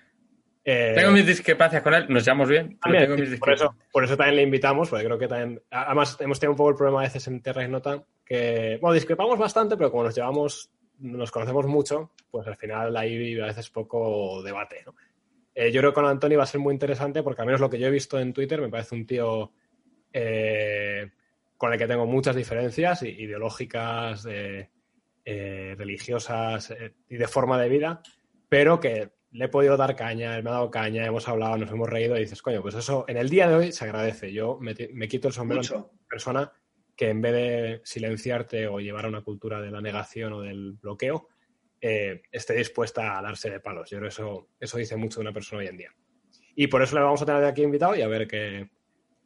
Eh, Tengo mis discrepancias con él, nos llevamos bien, pero También, tengo mis por eso, por eso también le invitamos, porque creo que también. Además, hemos tenido un poco el problema a veces en Terra Ignota, que, bueno, discrepamos bastante, pero como nos llevamos, nos conocemos mucho, pues al final hay a veces poco debate, ¿no? Eh, yo creo que con Antonio va a ser muy interesante, porque al menos lo que yo he visto en Twitter me parece un tío eh, con el que tengo muchas diferencias ideológicas, de, eh, religiosas eh, y de forma de vida, pero que le he podido dar caña, él me ha dado caña, hemos hablado, nos hemos reído y dices, coño, pues eso en el día de hoy se agradece. Yo me, quito el sombrero Mucho. una persona que en vez de silenciarte o llevar a una cultura de la negación o del bloqueo, eh, esté dispuesta a darse de palos. Yo creo que eso, eso dice mucho de una persona hoy en día. Y por eso le vamos a tener aquí invitado y a ver qué,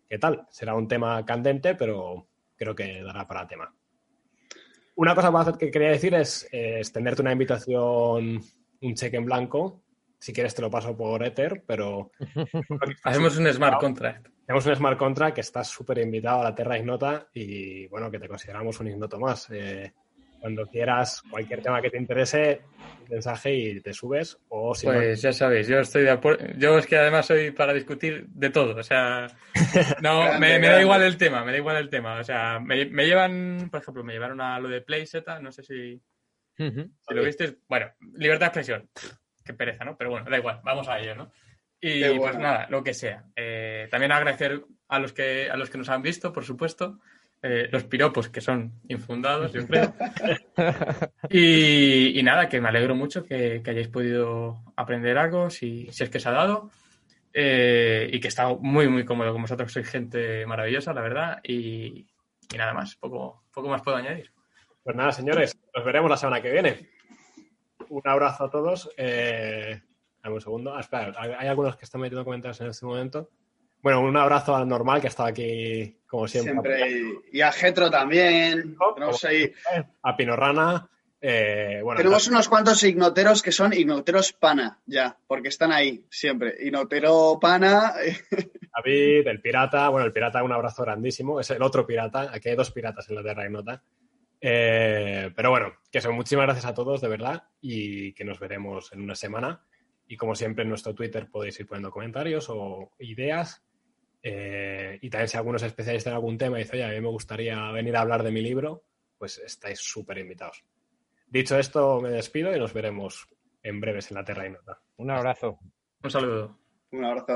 qué tal. Será un tema candente, pero creo que dará para tema. Una cosa más que quería decir es eh, extenderte una invitación, un cheque en blanco. Si quieres te lo paso por Ether, pero Hacemos un smart contract. tenemos un smart contract que estás súper invitado a la Terra Ignota y bueno, que te consideramos un ignoto más. Eh, cuando quieras, cualquier tema que te interese, un mensaje y te subes. O si no, Pues ya sabéis, yo estoy de acuerdo. Yo es que además soy para discutir de todo. O sea, no, Grande, me, me da igual el tema, me da igual el tema. O sea, me, me llevan, por ejemplo, me llevaron a lo de PlayZ, no sé si, si lo visteis. Bueno, libertad de expresión. qué pereza, ¿no? Pero bueno, da igual, vamos a ello, ¿no? Y Qué pues bueno. nada, lo que sea. Eh, también agradecer a los que a los que nos han visto, por supuesto. Eh, los piropos que son infundados, yo creo. y, y nada, que me alegro mucho que, que hayáis podido aprender algo, si, si es que se ha dado. Eh, y que he estado muy, muy cómodo con vosotros. Sois gente maravillosa, la verdad. Y, y nada más, poco, poco más puedo añadir. Pues nada, señores, nos veremos la semana que viene. Un abrazo a todos. Eh, dame un segundo. Ah, espera, hay, hay algunos que están metiendo comentarios en este momento. Bueno, un abrazo al normal que ha estado aquí, como siempre. Siempre. Y a Getro también. Tenemos, ahí- A Pinorrana. Eh, bueno, tenemos unos cuantos ignoteros que son ignoteros pana, ya, porque están ahí siempre. Ignotero pana. David, el pirata. Bueno, el pirata, un abrazo grandísimo. Es el otro pirata. Aquí hay dos piratas en la Terra Ignota. Eh, pero bueno, que eso, muchísimas gracias a todos, de verdad. Y que nos veremos en una semana. Y como siempre, en nuestro Twitter podéis ir poniendo comentarios o ideas. Eh, y también si algunos especialistas en algún tema dicen, oye, a mí me gustaría venir a hablar de mi libro, pues estáis súper invitados. Dicho esto, me despido y nos veremos en breves en la Terra Ignota. Un abrazo. Un saludo. Un abrazo.